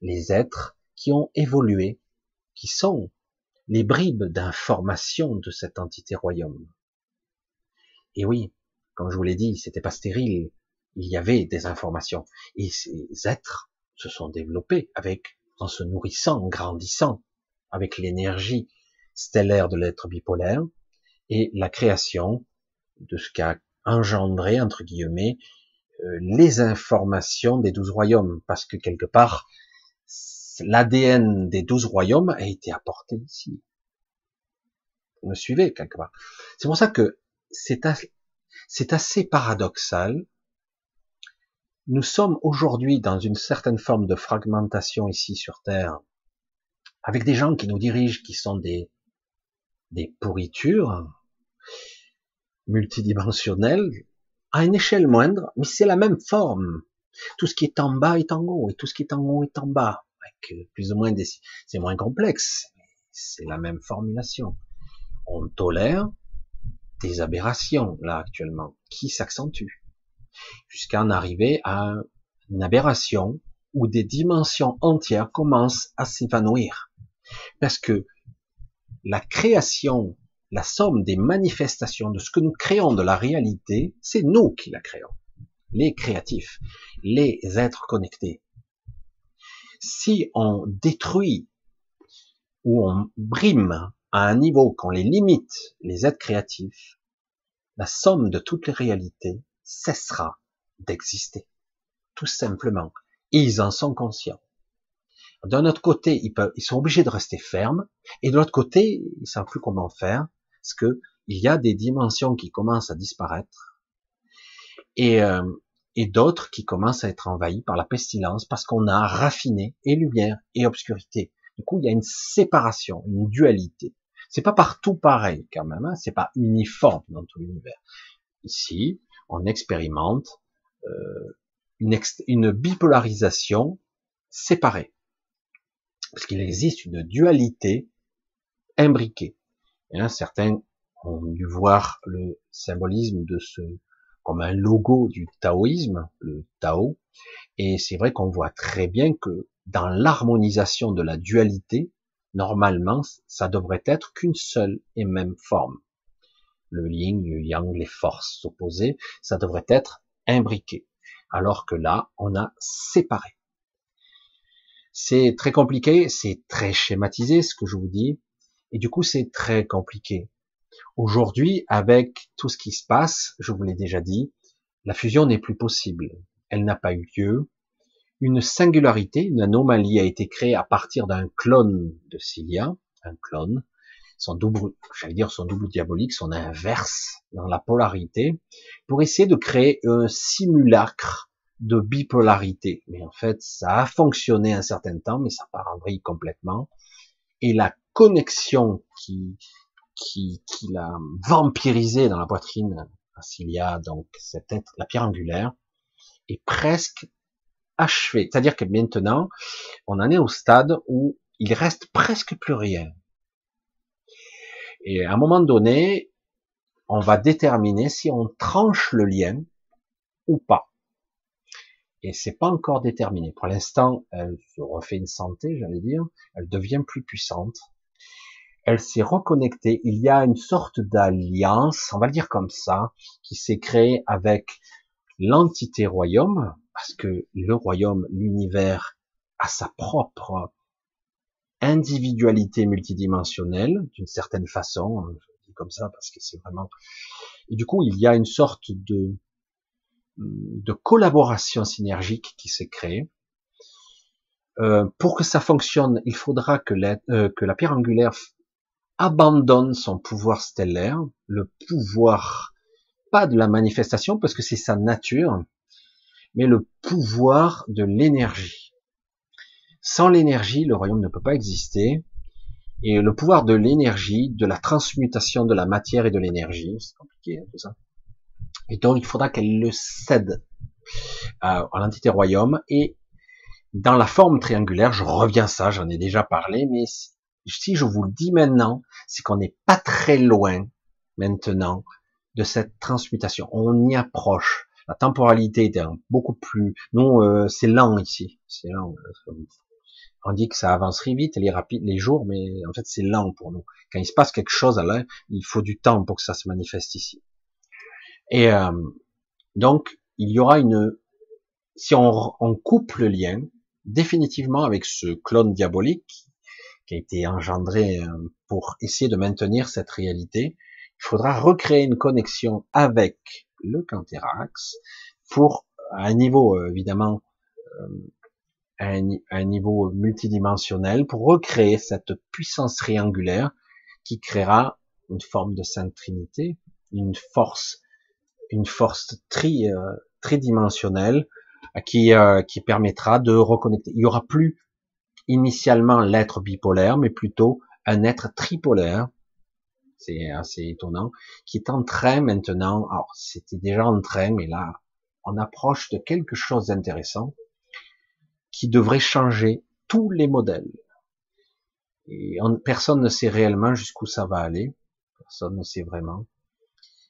les êtres qui ont évolué, qui sont les bribes d'information de cette entité royaume. Et oui, comme je vous l'ai dit, c'était pas stérile, il y avait des informations. Et ces êtres se sont développés avec, en se nourrissant, en grandissant, avec l'énergie stellaire de l'être bipolaire et la création de ce qu'a engendré, entre guillemets, euh, les informations des douze royaumes, parce que quelque part, l'ADN des douze royaumes a été apporté ici. Vous me suivez quelque part. C'est pour ça que c'est assez paradoxal nous sommes aujourd'hui dans une certaine forme de fragmentation ici sur Terre, avec des gens qui nous dirigent, qui sont des, des pourritures multidimensionnelles, à une échelle moindre, mais c'est la même forme. Tout ce qui est en bas est en haut, et tout ce qui est en haut est en bas. Avec plus ou moins des, c'est moins complexe, c'est la même formulation. On tolère des aberrations, là, actuellement, qui s'accentuent jusqu'à en arriver à une aberration où des dimensions entières commencent à s'évanouir. Parce que la création, la somme des manifestations de ce que nous créons de la réalité, c'est nous qui la créons. Les créatifs, les êtres connectés. Si on détruit ou on brime à un niveau qu'on les limite, les êtres créatifs, la somme de toutes les réalités cessera d'exister. Tout simplement. ils en sont conscients. D'un autre côté, ils, sont obligés de rester fermes, et de l'autre côté, ils savent plus comment faire, parce que il y a des dimensions qui commencent à disparaître, et, euh, et d'autres qui commencent à être envahies par la pestilence, parce qu'on a raffiné et lumière et obscurité. Du coup, il y a une séparation, une dualité. C'est pas partout pareil quand même, hein, c'est pas uniforme dans tout l'univers. Ici, on expérimente euh, une bipolarisation séparée, parce qu'il existe une dualité imbriquée. Certains ont dû voir le symbolisme de ce comme un logo du taoïsme, le Tao, et c'est vrai qu'on voit très bien que dans l'harmonisation de la dualité, normalement, ça devrait être qu'une seule et même forme. Le yin, le yang, les forces opposées, ça devrait être imbriqué. Alors que là, on a séparé. C'est très compliqué, c'est très schématisé ce que je vous dis, et du coup c'est très compliqué. Aujourd'hui, avec tout ce qui se passe, je vous l'ai déjà dit, la fusion n'est plus possible. Elle n'a pas eu lieu, une singularité, une anomalie a été créée à partir d'un clone de Cilia, un clone, son double, j'allais dire son double diabolique, son inverse dans la polarité, pour essayer de créer un simulacre de bipolarité. Mais en fait, ça a fonctionné un certain temps, mais ça part en vrille complètement. Et la connexion qui, qui, qui l'a vampirisé dans la poitrine à Cilia, donc cette être, la pierre angulaire, est presque achevé. C'est-à-dire que maintenant, on en est au stade où il reste presque plus rien. Et à un moment donné, on va déterminer si on tranche le lien ou pas. Et c'est pas encore déterminé. Pour l'instant, elle se refait une santé, j'allais dire. Elle devient plus puissante. Elle s'est reconnectée. Il y a une sorte d'alliance, on va le dire comme ça, qui s'est créée avec l'entité royaume, parce que le royaume, l'univers, a sa propre individualité multidimensionnelle, d'une certaine façon, hein, je dis comme ça parce que c'est vraiment... Et du coup, il y a une sorte de, de collaboration synergique qui s'est créée. Euh, pour que ça fonctionne, il faudra que la, euh, pierre angulaire abandonne son pouvoir stellaire, le pouvoir, pas de la manifestation, parce que c'est sa nature, mais le pouvoir de l'énergie. Sans l'énergie, le royaume ne peut pas exister. Et le pouvoir de l'énergie, de la transmutation de la matière et de l'énergie, c'est compliqué hein, tout ça. Et donc il faudra qu'elle le cède à, à l'entité royaume. Et dans la forme triangulaire, je reviens à ça, j'en ai déjà parlé, mais si je vous le dis maintenant, c'est qu'on n'est pas très loin maintenant de cette transmutation. On y approche la temporalité est beaucoup plus, non, euh, c'est lent ici, c'est lent. Euh, on dit que ça avancerait vite, les rapides, les jours, mais en fait c'est lent pour nous. Quand il se passe quelque chose là, il faut du temps pour que ça se manifeste ici. Et euh, donc il y aura une, si on, on coupe le lien définitivement avec ce clone diabolique qui a été engendré pour essayer de maintenir cette réalité, il faudra recréer une connexion avec le Canthérax pour à un niveau euh, évidemment euh, à un, niveau multidimensionnel pour recréer cette puissance triangulaire qui créera une forme de sainte trinité, une force, une force tri, euh, tridimensionnelle qui, euh, qui permettra de reconnecter. Il y aura plus initialement l'être bipolaire, mais plutôt un être tripolaire. C'est assez étonnant, qui est en train maintenant, alors c'était déjà en train, mais là, on approche de quelque chose d'intéressant qui devrait changer tous les modèles. Et personne ne sait réellement jusqu'où ça va aller. Personne ne sait vraiment.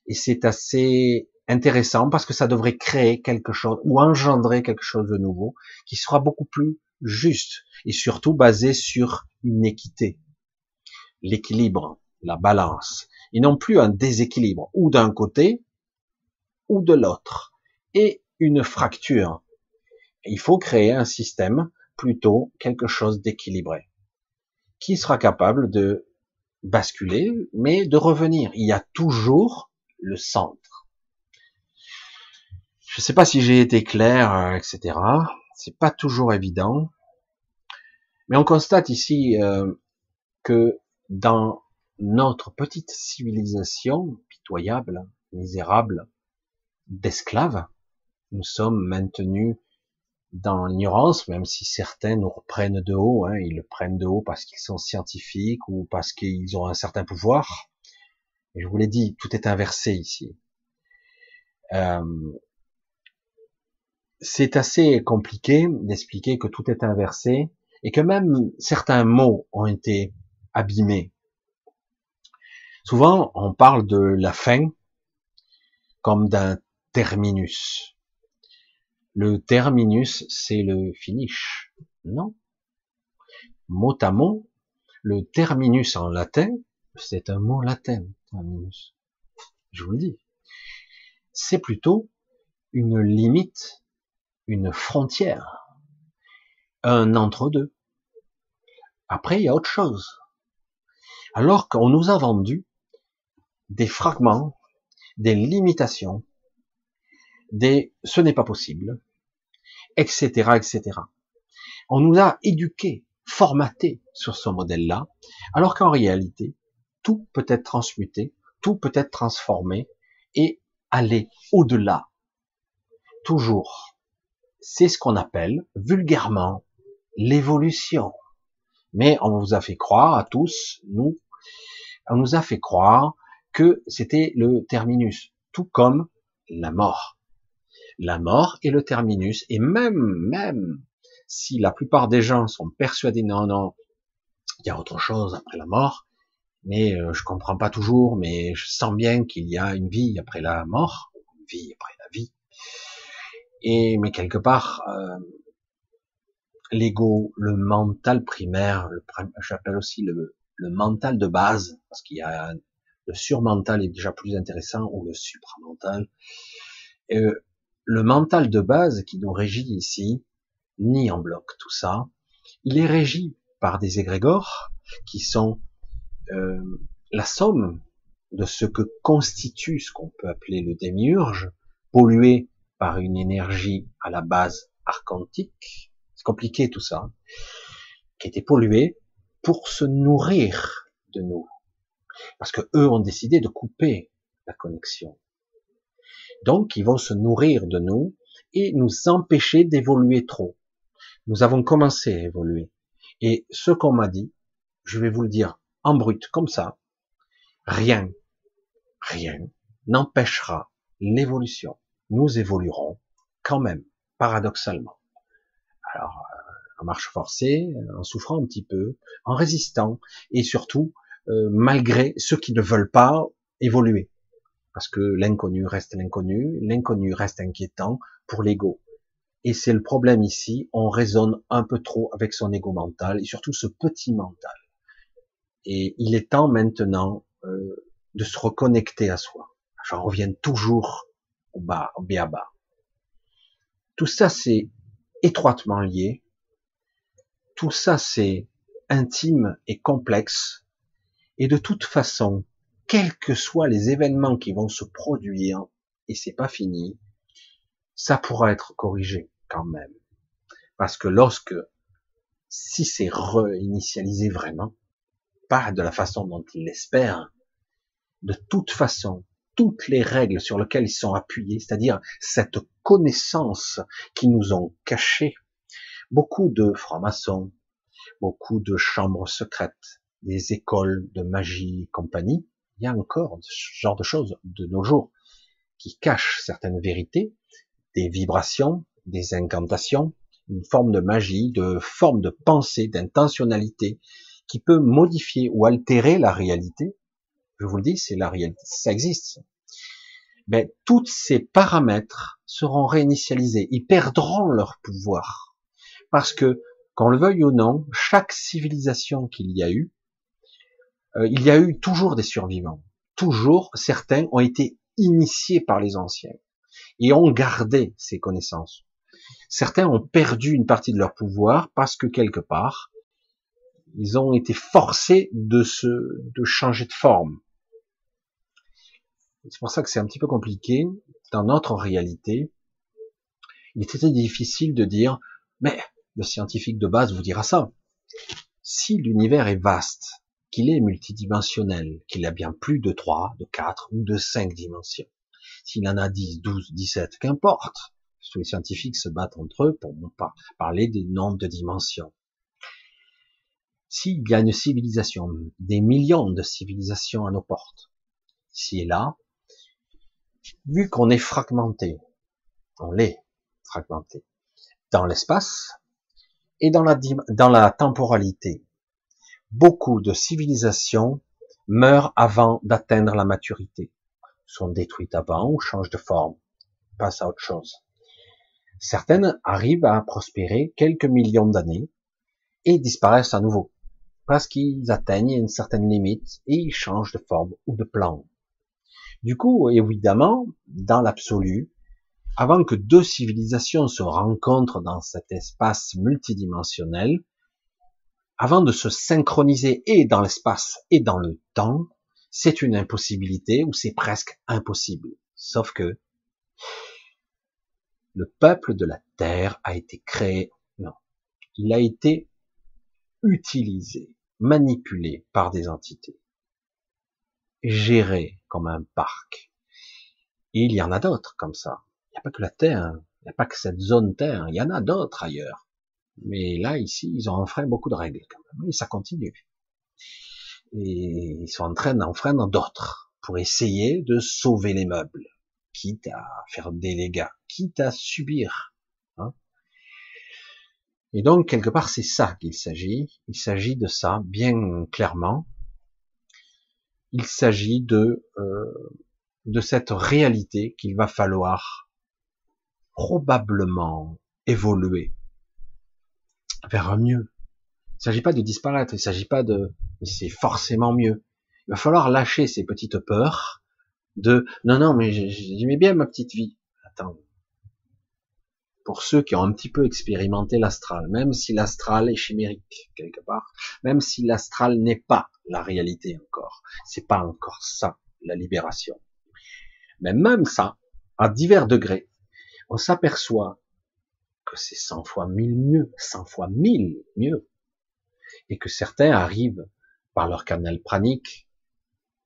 Et c'est assez intéressant parce que ça devrait créer quelque chose ou engendrer quelque chose de nouveau qui sera beaucoup plus juste et surtout basé sur une équité, l'équilibre, la balance, et non plus un déséquilibre ou d'un côté ou de l'autre et une fracture. Il faut créer un système plutôt quelque chose d'équilibré qui sera capable de basculer mais de revenir. Il y a toujours le centre. Je ne sais pas si j'ai été clair, euh, etc. C'est pas toujours évident, mais on constate ici euh, que dans notre petite civilisation pitoyable, misérable, d'esclaves, nous sommes maintenus dans l'ignorance, même si certains nous reprennent de haut, hein, ils le prennent de haut parce qu'ils sont scientifiques ou parce qu'ils ont un certain pouvoir je vous l'ai dit, tout est inversé ici. Euh, c'est assez compliqué d'expliquer que tout est inversé et que même certains mots ont été abîmés. Souvent, on parle de la fin comme d'un terminus. Le terminus, c'est le finish. Non? Mot à mot, le terminus en latin, c'est un mot latin. Je vous le dis. C'est plutôt une limite, une frontière, un entre-deux. Après, il y a autre chose. Alors qu'on nous a vendu des fragments, des limitations, des ce n'est pas possible, etc., etc. On nous a éduqués, formatés sur ce modèle-là, alors qu'en réalité, tout peut être transmuté, tout peut être transformé et aller au-delà. Toujours. C'est ce qu'on appelle vulgairement l'évolution. Mais on vous a fait croire à tous, nous, on nous a fait croire que c'était le terminus, tout comme la mort. La mort est le terminus, et même, même, si la plupart des gens sont persuadés, non, non, il y a autre chose après la mort, mais euh, je comprends pas toujours, mais je sens bien qu'il y a une vie après la mort, une vie après la vie. Et mais quelque part, euh, l'ego, le mental primaire, j'appelle aussi le, le, mental de base, parce qu'il y a le surmental est déjà plus intéressant ou le supramental. Euh, le mental de base qui nous régit ici, ni en bloc tout ça, il est régi par des égrégores qui sont euh, la somme de ce que constitue ce qu'on peut appeler le démiurge, pollué par une énergie à la base archontique, c'est compliqué tout ça, qui était pollué pour se nourrir de nous. Parce que eux ont décidé de couper la connexion. Donc, ils vont se nourrir de nous et nous empêcher d'évoluer trop. Nous avons commencé à évoluer. Et ce qu'on m'a dit, je vais vous le dire en brut, comme ça, rien, rien n'empêchera l'évolution. Nous évoluerons quand même, paradoxalement. Alors, euh, en marche forcée, euh, en souffrant un petit peu, en résistant, et surtout, euh, malgré ceux qui ne veulent pas évoluer. Parce que l'inconnu reste l'inconnu, l'inconnu reste inquiétant pour l'ego. Et c'est le problème ici, on raisonne un peu trop avec son ego mental, et surtout ce petit mental. Et il est temps maintenant euh, de se reconnecter à soi. J'en reviens toujours au bas. Tout ça, c'est étroitement lié. Tout ça, c'est intime et complexe. Et de toute façon, quels que soient les événements qui vont se produire, et c'est pas fini, ça pourra être corrigé quand même. Parce que lorsque, si c'est réinitialisé vraiment, de la façon dont ils l'espèrent, de toute façon, toutes les règles sur lesquelles ils sont appuyés, c'est-à-dire cette connaissances qui nous ont cachées. Beaucoup de francs-maçons, beaucoup de chambres secrètes, des écoles de magie et compagnie. Il y a encore ce genre de choses de nos jours qui cachent certaines vérités, des vibrations, des incantations, une forme de magie, de forme de pensée, d'intentionnalité qui peut modifier ou altérer la réalité. Je vous le dis, c'est la réalité, ça existe. Mais tous ces paramètres seront réinitialisés, ils perdront leur pouvoir. Parce que, qu'on le veuille ou non, chaque civilisation qu'il y a eu, euh, il y a eu toujours des survivants. Toujours, certains ont été initiés par les anciens et ont gardé ces connaissances. Certains ont perdu une partie de leur pouvoir parce que quelque part, ils ont été forcés de se, de changer de forme. C'est pour ça que c'est un petit peu compliqué. Dans notre réalité, il était difficile de dire, mais le scientifique de base vous dira ça. Si l'univers est vaste, qu'il est multidimensionnel, qu'il a bien plus de 3, de 4 ou de 5 dimensions. S'il en a 10, 12, 17, qu'importe. Tous les scientifiques se battent entre eux pour pas parler des nombres de dimensions. S'il y a une civilisation, des millions de civilisations à nos portes, ici et là, vu qu'on est fragmenté, on l'est fragmenté, dans l'espace et dans la, temporalité, beaucoup de civilisations meurent avant d'atteindre la maturité, sont détruites avant ou changent de forme, passent à autre chose. Certaines arrivent à prospérer quelques millions d'années et disparaissent à nouveau, parce qu'ils atteignent une certaine limite et ils changent de forme ou de plan. Du coup, évidemment, dans l'absolu, avant que deux civilisations se rencontrent dans cet espace multidimensionnel, avant de se synchroniser et dans l'espace et dans le temps, c'est une impossibilité ou c'est presque impossible. Sauf que le peuple de la terre a été créé, non, il a été utilisé, manipulé par des entités, géré comme un parc. Et il y en a d'autres comme ça. Il n'y a pas que la terre, il n'y a pas que cette zone terre, il y en a d'autres ailleurs. Mais là, ici, ils ont enfreint beaucoup de règles quand même, et ça continue. Et ils sont en train d'enfreindre d'autres pour essayer de sauver les meubles, quitte à faire des dégâts, quitte à subir. Hein. et donc, quelque part, c'est ça qu'il s'agit. Il s'agit de ça, bien clairement. Il s'agit de, euh, de cette réalité qu'il va falloir probablement évoluer vers un mieux. Il ne s'agit pas de disparaître, il ne s'agit pas de, c'est forcément mieux. Il va falloir lâcher ces petites peurs de, non, non, mais j'aimais bien ma petite vie. Attends. Pour ceux qui ont un petit peu expérimenté l'astral, même si l'astral est chimérique quelque part, même si l'astral n'est pas la réalité encore, c'est pas encore ça, la libération. Mais même ça, à divers degrés, on s'aperçoit que c'est 100 fois mille mieux, 100 fois mille mieux. Et que certains arrivent par leur canal pranique,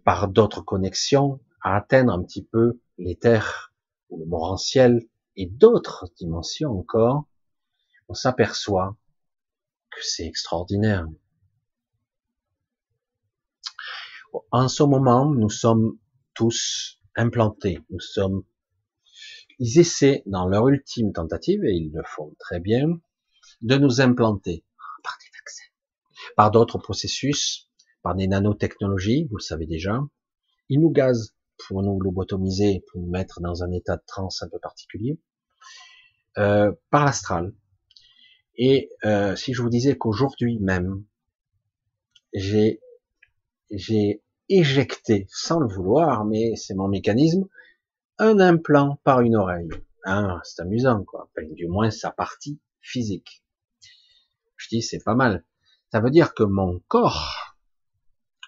par d'autres connexions, à atteindre un petit peu l'éther ou le morantiel et d'autres dimensions encore, on s'aperçoit que c'est extraordinaire. En ce moment, nous sommes tous implantés, nous sommes ils essaient, dans leur ultime tentative, et ils le font très bien, de nous implanter par des vaccins, par d'autres processus, par des nanotechnologies, vous le savez déjà. Ils nous gazent pour nous lobotomiser, pour nous mettre dans un état de transe un peu particulier, euh, par l'astral. Et euh, si je vous disais qu'aujourd'hui même, j'ai éjecté, sans le vouloir, mais c'est mon mécanisme, un implant par une oreille. Ah, c'est amusant, quoi. du moins sa partie physique. Je dis, c'est pas mal. Ça veut dire que mon corps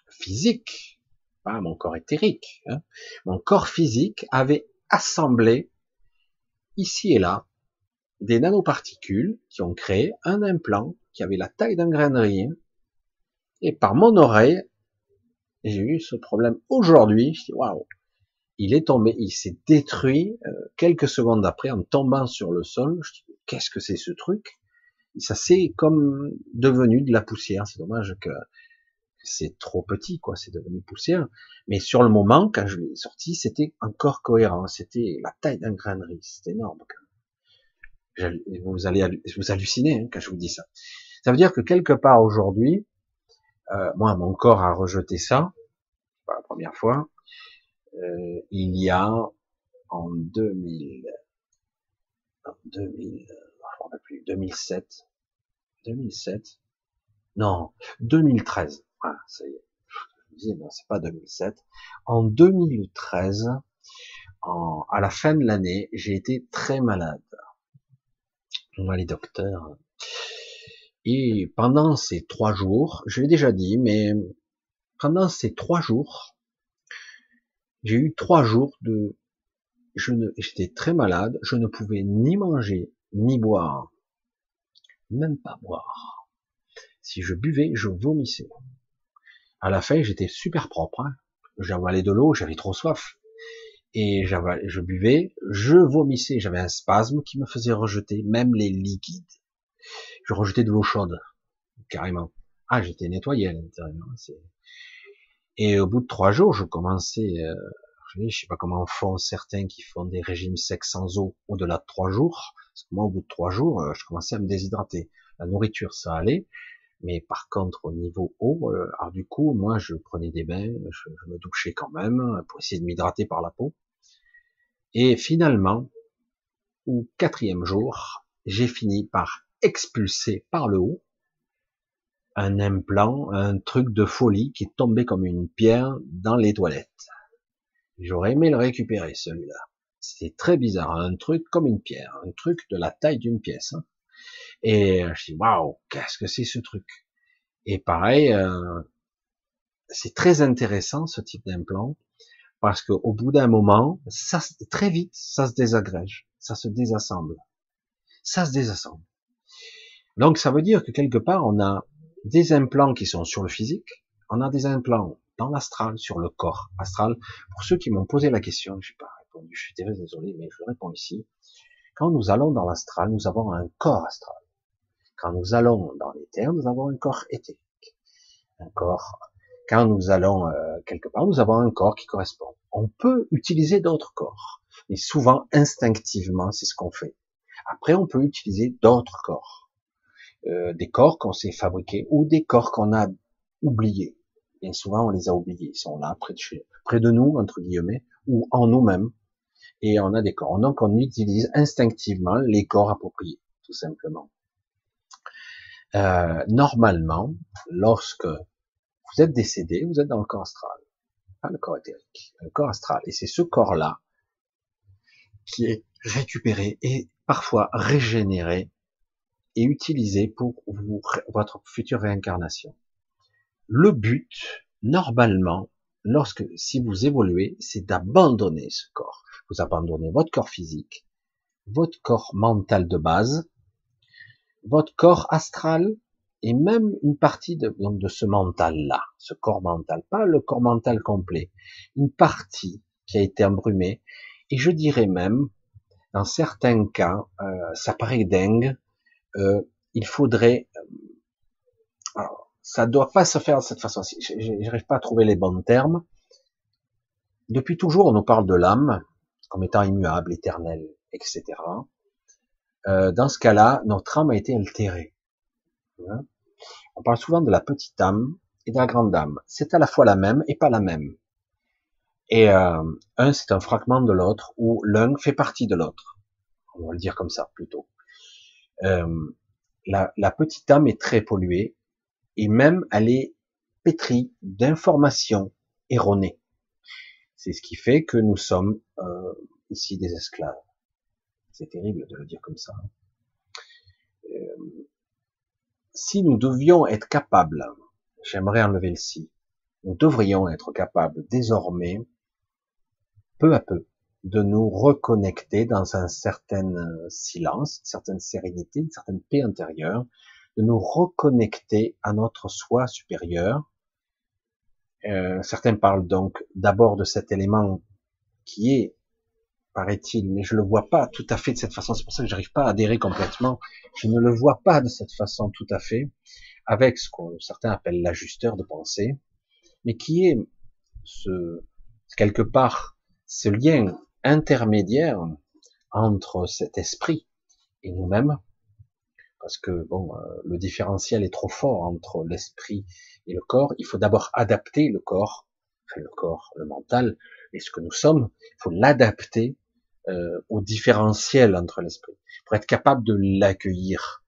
physique, pas mon corps éthérique, hein, mon corps physique avait assemblé ici et là des nanoparticules qui ont créé un implant qui avait la taille d'un grain de riz. Et par mon oreille, j'ai eu ce problème aujourd'hui. Je waouh, il est tombé, il s'est détruit euh, quelques secondes après en tombant sur le sol. Je dis, qu'est-ce que c'est ce truc? Ça s'est comme devenu de la poussière. C'est dommage que c'est trop petit, quoi. C'est devenu poussière. Mais sur le moment, quand je l'ai sorti, c'était encore cohérent. C'était la taille d'un grainerie. C'était énorme. Vous allez vous halluciner hein, quand je vous dis ça. Ça veut dire que quelque part aujourd'hui, euh, moi, mon corps a rejeté ça. Pas la première fois. Euh, il y a en 2000, en 2000, je plus, 2007, 2007, non, 2013. Voilà, ça y est. Non, c'est pas 2007. En 2013, en, à la fin de l'année, j'ai été très malade. On les docteurs. Et pendant ces trois jours, je l'ai déjà dit, mais pendant ces trois jours, j'ai eu trois jours de, je ne, j'étais très malade, je ne pouvais ni manger, ni boire. Même pas boire. Si je buvais, je vomissais. À la fin, j'étais super propre. Hein. J'avalais de l'eau, j'avais trop soif. Et je buvais, je vomissais. J'avais un spasme qui me faisait rejeter même les liquides. Je rejetais de l'eau chaude, carrément. Ah, j'étais nettoyé à l'intérieur. Et au bout de trois jours, je commençais, euh, je sais pas comment font certains qui font des régimes secs sans eau au-delà de trois jours. Parce que moi, au bout de trois jours, euh, je commençais à me déshydrater. La nourriture, ça allait. Mais par contre, au niveau eau, euh, alors du coup, moi, je prenais des bains, je, me douchais quand même pour essayer de m'hydrater par la peau. Et finalement, au quatrième jour, j'ai fini par expulser par le haut un implant, un truc de folie qui est tombé comme une pierre dans les toilettes. J'aurais aimé le récupérer, celui-là. C'était très bizarre, un truc comme une pierre, un truc de la taille d'une pièce. Hein. Et je dis waouh, qu'est-ce que c'est ce truc? Et pareil, euh, c'est très intéressant ce type d'implant parce qu'au bout d'un moment, ça très vite, ça se désagrège, ça se désassemble, ça se désassemble. Donc ça veut dire que quelque part on a des implants qui sont sur le physique, on a des implants dans l'astral, sur le corps astral. Pour ceux qui m'ont posé la question, je n'ai pas répondu, je suis désolé, mais je réponds ici. Quand nous allons dans l'astral, nous avons un corps astral. Quand nous allons dans l'éther, nous avons un corps éthérique. Un corps. Quand nous allons euh, quelque part, nous avons un corps qui correspond. On peut utiliser d'autres corps, mais souvent instinctivement, c'est ce qu'on fait. Après, on peut utiliser d'autres corps, euh, des corps qu'on s'est fabriqués ou des corps qu'on a oubliés. Bien souvent, on les a oubliés. Ils sont là, près de, chez, près de nous, entre guillemets, ou en nous-mêmes. Et on a des corps. Donc, on utilise instinctivement les corps appropriés, tout simplement. Euh, normalement, lorsque vous êtes décédé, vous êtes dans le corps astral, pas le corps éthérique, le corps astral, et c'est ce corps-là qui est récupéré et parfois régénéré et utilisé pour votre future réincarnation. Le but, normalement, lorsque si vous évoluez, c'est d'abandonner ce corps. Vous abandonnez votre corps physique, votre corps mental de base, votre corps astral et même une partie de, donc de ce mental-là, ce corps mental, pas le corps mental complet, une partie qui a été embrumée, et je dirais même, dans certains cas, euh, ça paraît dingue, euh, il faudrait, euh, alors, ça doit pas se faire de cette façon. J'arrive pas à trouver les bons termes. Depuis toujours, on nous parle de l'âme comme étant immuable, éternelle, etc. Euh, dans ce cas-là, notre âme a été altérée. Hein? On parle souvent de la petite âme et de la grande âme. C'est à la fois la même et pas la même. Et euh, un, c'est un fragment de l'autre, ou l'un fait partie de l'autre. On va le dire comme ça plutôt. Euh, la, la, petite âme est très polluée, et même elle est pétrie d'informations erronées. C'est ce qui fait que nous sommes euh, ici des esclaves. C'est terrible de le dire comme ça. Euh, si nous devions être capables, j'aimerais enlever le si, nous devrions être capables désormais, peu à peu, de nous reconnecter dans un certain silence, une certaine sérénité, une certaine paix intérieure, de nous reconnecter à notre soi supérieur. Euh, certains parlent donc d'abord de cet élément qui est, paraît-il, mais je le vois pas tout à fait de cette façon. C'est pour ça que j'arrive pas à adhérer complètement. Je ne le vois pas de cette façon tout à fait, avec ce que certains appellent l'ajusteur de pensée, mais qui est quelque part ce lien intermédiaire entre cet esprit et nous-mêmes, parce que bon, euh, le différentiel est trop fort entre l'esprit et le corps. Il faut d'abord adapter le corps, le corps, le mental, et ce que nous sommes. Il faut l'adapter euh, au différentiel entre l'esprit pour être capable de l'accueillir.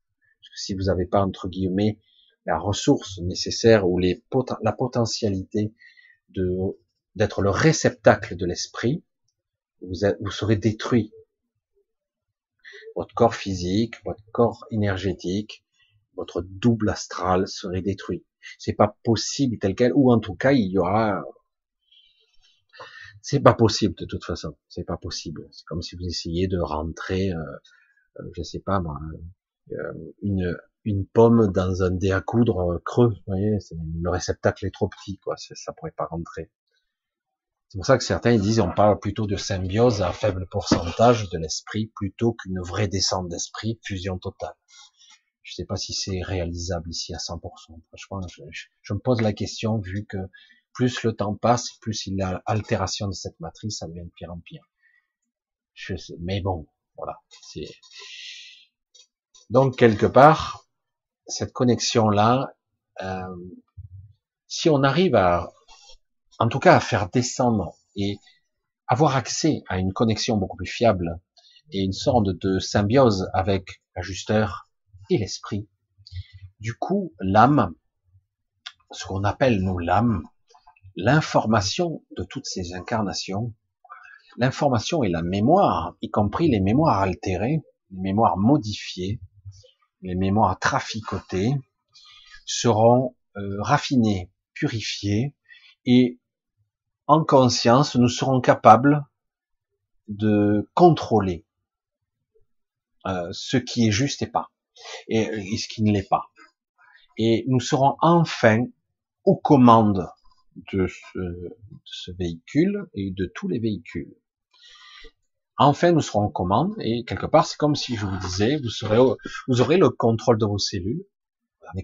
Si vous n'avez pas entre guillemets la ressource nécessaire ou les la potentialité de d'être le réceptacle de l'esprit, vous, vous serez détruit votre corps physique, votre corps énergétique, votre double astral serait détruit. C'est pas possible tel quel, ou en tout cas il y aura. C'est pas possible de toute façon. C'est pas possible. C'est comme si vous essayiez de rentrer, euh, euh je sais pas moi, euh, une une pomme dans un dé à coudre creux. Vous voyez, le réceptacle est trop petit, quoi. Ça pourrait pas rentrer. C'est pour ça que certains disent on parle plutôt de symbiose à faible pourcentage de l'esprit plutôt qu'une vraie descente d'esprit, fusion totale. Je sais pas si c'est réalisable ici à 100%. Franchement, je, me pose la question vu que plus le temps passe, plus il y a altération de cette matrice, ça devient de pire en pire. Je sais, mais bon, voilà. Donc quelque part cette connexion là. Euh, si on arrive à en tout cas à faire descendre et avoir accès à une connexion beaucoup plus fiable et une sorte de symbiose avec l'ajusteur et l'esprit. Du coup, l'âme, ce qu'on appelle nous l'âme, l'information de toutes ces incarnations, l'information et la mémoire, y compris les mémoires altérées, les mémoires modifiées, les mémoires traficotées, seront euh, raffinées, purifiées et en conscience, nous serons capables de contrôler euh, ce qui est juste et pas, et, ce qui ne l'est pas. Et nous serons enfin aux commandes de ce, véhicule et de tous les véhicules. Enfin, nous serons aux commandes et quelque part, c'est comme si je vous disais, vous aurez le contrôle de vos cellules,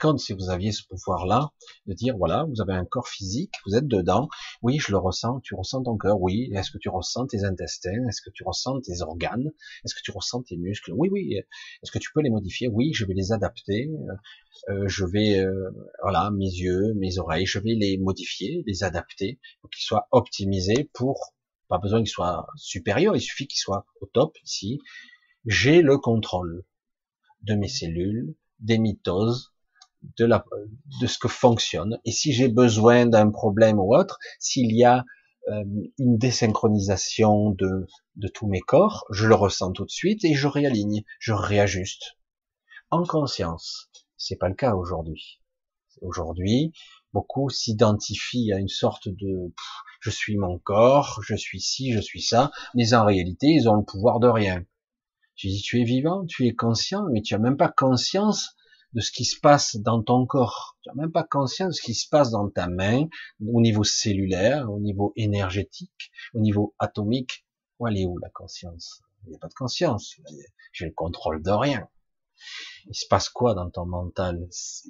rendez si vous aviez ce pouvoir-là de dire voilà, vous avez un corps physique, vous êtes dedans, oui, je le ressens, tu ressens ton cœur, oui, est-ce que tu ressens tes intestins, est-ce que tu ressens tes organes, est-ce que tu ressens tes muscles, oui, oui, est-ce que tu peux les modifier, oui, je vais les adapter, euh, euh je vais, euh, voilà, mes yeux, mes oreilles, je vais les modifier, les adapter pour qu'ils soient optimisés pour, pas besoin qu'ils soient supérieurs, il suffit qu'ils soient au top ici. J'ai le contrôle de mes cellules, des mitoses, de, la, de ce que fonctionne. Et si j'ai besoin d'un problème ou autre, s'il y a euh, une désynchronisation de, de tous mes corps, je le ressens tout de suite et je réaligne, je réajuste. En conscience. C'est pas le cas aujourd'hui. Aujourd'hui, beaucoup s'identifient à une sorte de je suis mon corps, je suis ci, je suis ça, mais en réalité, ils ont le pouvoir de rien. Tu dis, tu es vivant, tu es conscient, mais tu as même pas conscience de ce qui se passe dans ton corps. Tu n'as même pas conscience de ce qui se passe dans ta main, au niveau cellulaire, au niveau énergétique, au niveau atomique. Où elle est où la conscience? Il n'y a pas de conscience. J'ai le contrôle de rien. Il se passe quoi dans ton mental?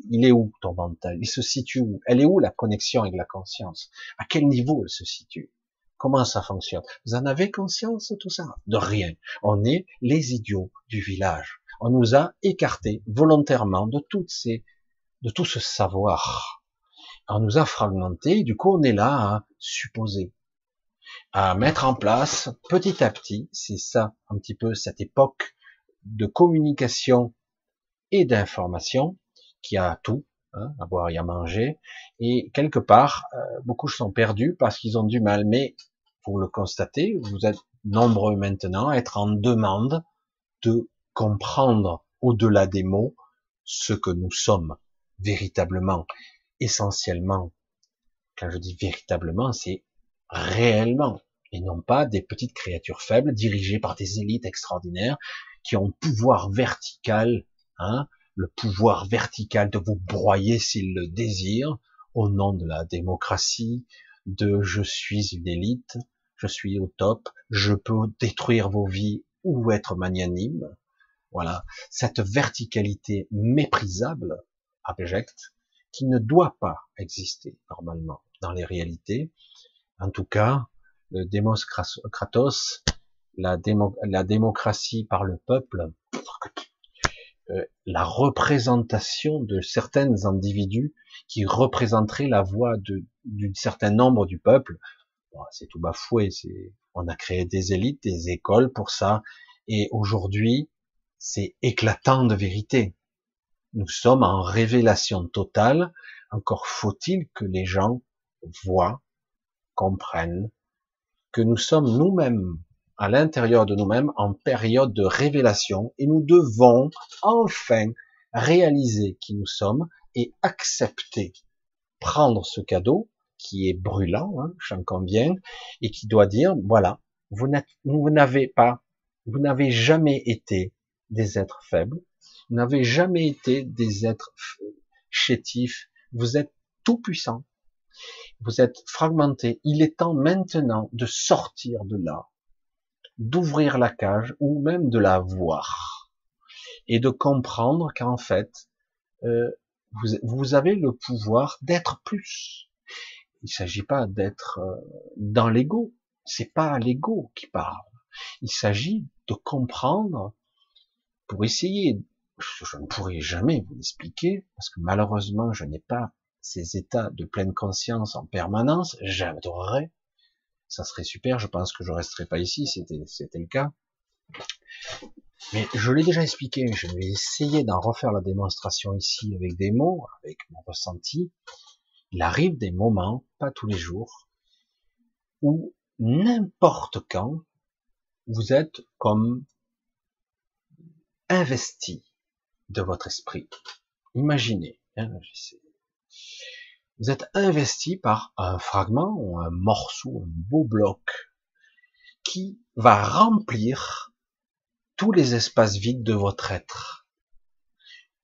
Il est où ton mental? Il se situe où? Elle est où la connexion avec la conscience? À quel niveau elle se situe? Comment ça fonctionne? Vous en avez conscience tout ça? De rien. On est les idiots du village on nous a écartés volontairement de tout ce savoir. On nous a fragmentés, du coup on est là à supposer, à mettre en place petit à petit, c'est ça un petit peu cette époque de communication et d'information qui a tout, hein, à boire et à manger, et quelque part, euh, beaucoup sont perdus parce qu'ils ont du mal, mais vous le constatez, vous êtes nombreux maintenant à être en demande de comprendre au-delà des mots ce que nous sommes véritablement, essentiellement. Quand je dis véritablement, c'est réellement, et non pas des petites créatures faibles dirigées par des élites extraordinaires qui ont pouvoir vertical, hein, le pouvoir vertical de vous broyer s'ils le désirent, au nom de la démocratie, de je suis une élite, je suis au top, je peux détruire vos vies ou être magnanime. Voilà, cette verticalité méprisable, abjecte, qui ne doit pas exister normalement dans les réalités. En tout cas, le démos kratos, la, démocratie par le peuple, euh, la représentation de certains individus qui représenteraient la voix d'un certain nombre du peuple, c'est tout bafoué. On a créé des élites, des écoles pour ça, et aujourd'hui, c'est éclatant de vérité. Nous sommes en révélation totale. Encore faut-il que les gens voient, comprennent que nous sommes nous-mêmes à l'intérieur de nous-mêmes en période de révélation et nous devons enfin réaliser qui nous sommes et accepter, prendre ce cadeau qui est brûlant, hein, j'en conviens, et qui doit dire, voilà, vous n'avez pas, vous n'avez jamais été des êtres faibles, vous n'avez jamais été des êtres chétifs, vous êtes tout puissant, vous êtes fragmenté. Il est temps maintenant de sortir de là, d'ouvrir la cage ou même de la voir et de comprendre qu'en fait, euh, vous, vous, avez le pouvoir d'être plus. Il s'agit pas d'être euh, dans l'ego. C'est pas l'ego qui parle. Il s'agit de comprendre pour essayer. Je ne pourrai jamais vous l'expliquer parce que malheureusement je n'ai pas ces états de pleine conscience en permanence. J'adorerais ça serait super. Je pense que je resterai pas ici, c'était c'était le cas. Mais je l'ai déjà expliqué. Je vais essayer d'en refaire la démonstration ici avec des mots, avec mon ressenti. Il arrive des moments, pas tous les jours, où n'importe quand vous êtes comme investi de votre esprit. Imaginez, hein, vous êtes investi par un fragment ou un morceau, un beau bloc qui va remplir tous les espaces vides de votre être.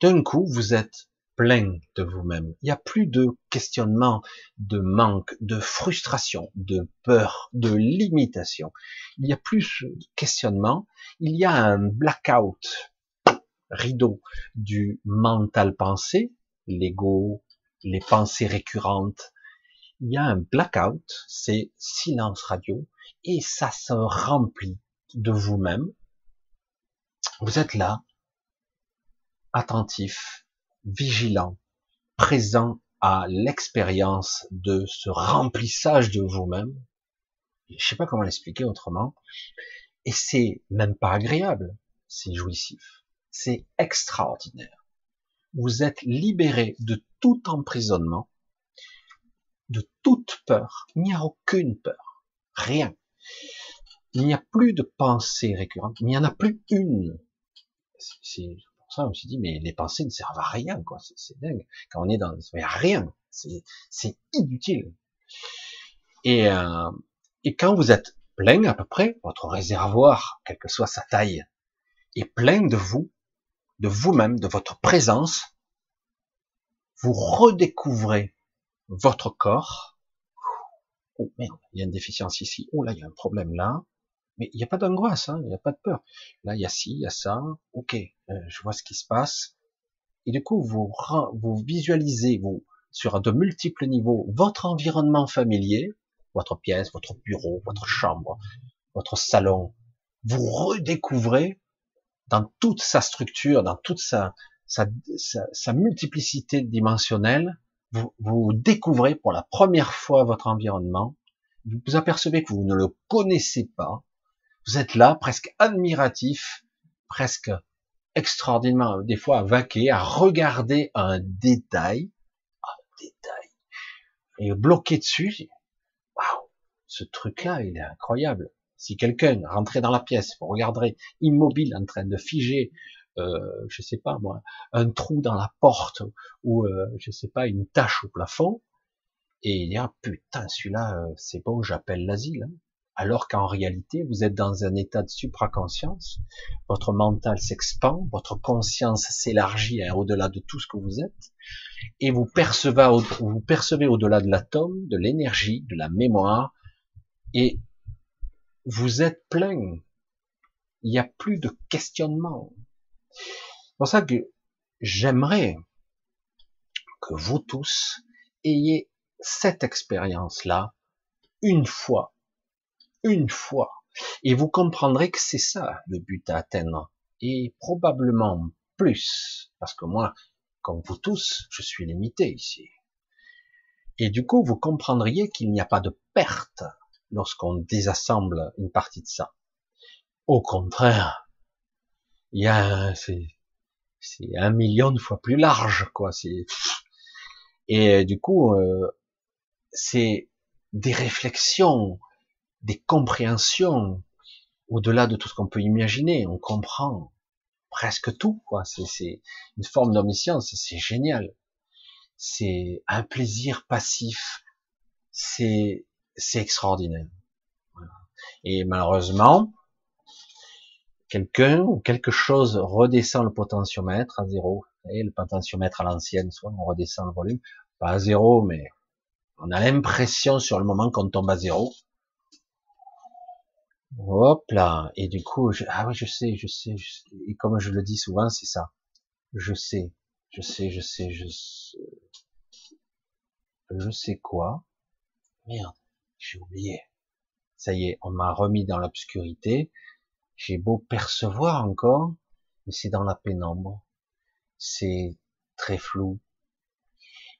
D'un coup, vous êtes plein de vous-même. Il n'y a plus de questionnement, de manque, de frustration, de peur, de limitation. Il n'y a plus de questionnement. Il y a un blackout, rideau du mental pensée, l'ego, les pensées récurrentes. Il y a un blackout, c'est silence radio, et ça se remplit de vous-même. Vous êtes là, attentif, vigilant, présent à l'expérience de ce remplissage de vous-même. Je sais pas comment l'expliquer autrement. Et c'est même pas agréable, c'est jouissif, c'est extraordinaire vous êtes libéré de tout emprisonnement, de toute peur. Il n'y a aucune peur. Rien. Il n'y a plus de pensées récurrentes. Il n'y en a plus une. C'est pour ça qu'on s'est dit, mais les pensées ne servent à rien, quoi. C'est dingue. Quand on est dans, il n'y a rien. C'est inutile. Euh, et quand vous êtes plein à peu près, votre réservoir, quelle que soit sa taille, est plein de vous, de vous-même, de votre présence, vous redécouvrez votre corps. Oh merde, il y a une déficience ici. Oh là, il y a un problème là. Mais il n'y a pas d'angoisse, hein, il n'y a pas de peur. Là, il y a ci, il y a ça. Ok, euh, je vois ce qui se passe. Et du coup, vous, vous visualisez vous, sur de multiples niveaux votre environnement familier, votre pièce, votre bureau, votre chambre, votre salon. Vous redécouvrez dans toute sa structure, dans toute sa, multiplicité dimensionnelle, vous, découvrez pour la première fois votre environnement, vous vous apercevez que vous ne le connaissez pas, vous êtes là presque admiratif, presque extraordinairement, des fois à vaquer, à regarder un détail, un détail, et bloqué dessus, waouh, ce truc-là, il est incroyable. Si quelqu'un rentrait dans la pièce, vous regarderez immobile en train de figer, euh, je sais pas moi, un trou dans la porte ou euh, je sais pas une tache au plafond, et il y a putain celui-là euh, c'est bon, j'appelle l'asile. Hein. Alors qu'en réalité, vous êtes dans un état de supraconscience, votre mental s'expand, votre conscience s'élargit hein, au-delà de tout ce que vous êtes, et vous percevez, vous percevez au-delà de l'atome, de l'énergie, de la mémoire, et vous êtes plein. Il n'y a plus de questionnement. C'est pour ça que j'aimerais que vous tous ayez cette expérience-là une fois, une fois, et vous comprendrez que c'est ça le but à atteindre, et probablement plus, parce que moi, comme vous tous, je suis limité ici. Et du coup, vous comprendriez qu'il n'y a pas de perte lorsqu'on désassemble une partie de ça. Au contraire, il y a, c'est, un million de fois plus large, quoi. Et du coup, euh, c'est des réflexions, des compréhensions au-delà de tout ce qu'on peut imaginer. On comprend presque tout, quoi. C'est une forme d'omniscience, c'est génial. C'est un plaisir passif. C'est c'est extraordinaire. Et malheureusement, quelqu'un ou quelque chose redescend le potentiomètre à zéro. Et le potentiomètre à l'ancienne, soit on redescend le volume, pas à zéro, mais on a l'impression sur le moment qu'on tombe à zéro. Hop là. Et du coup, je, ah oui, je sais, je sais. Et comme je le dis souvent, c'est ça. Je sais, je sais, je sais, je sais. Je sais quoi? Merde, j'ai oublié. Ça y est, on m'a remis dans l'obscurité. J'ai beau percevoir encore, mais c'est dans la pénombre. C'est très flou.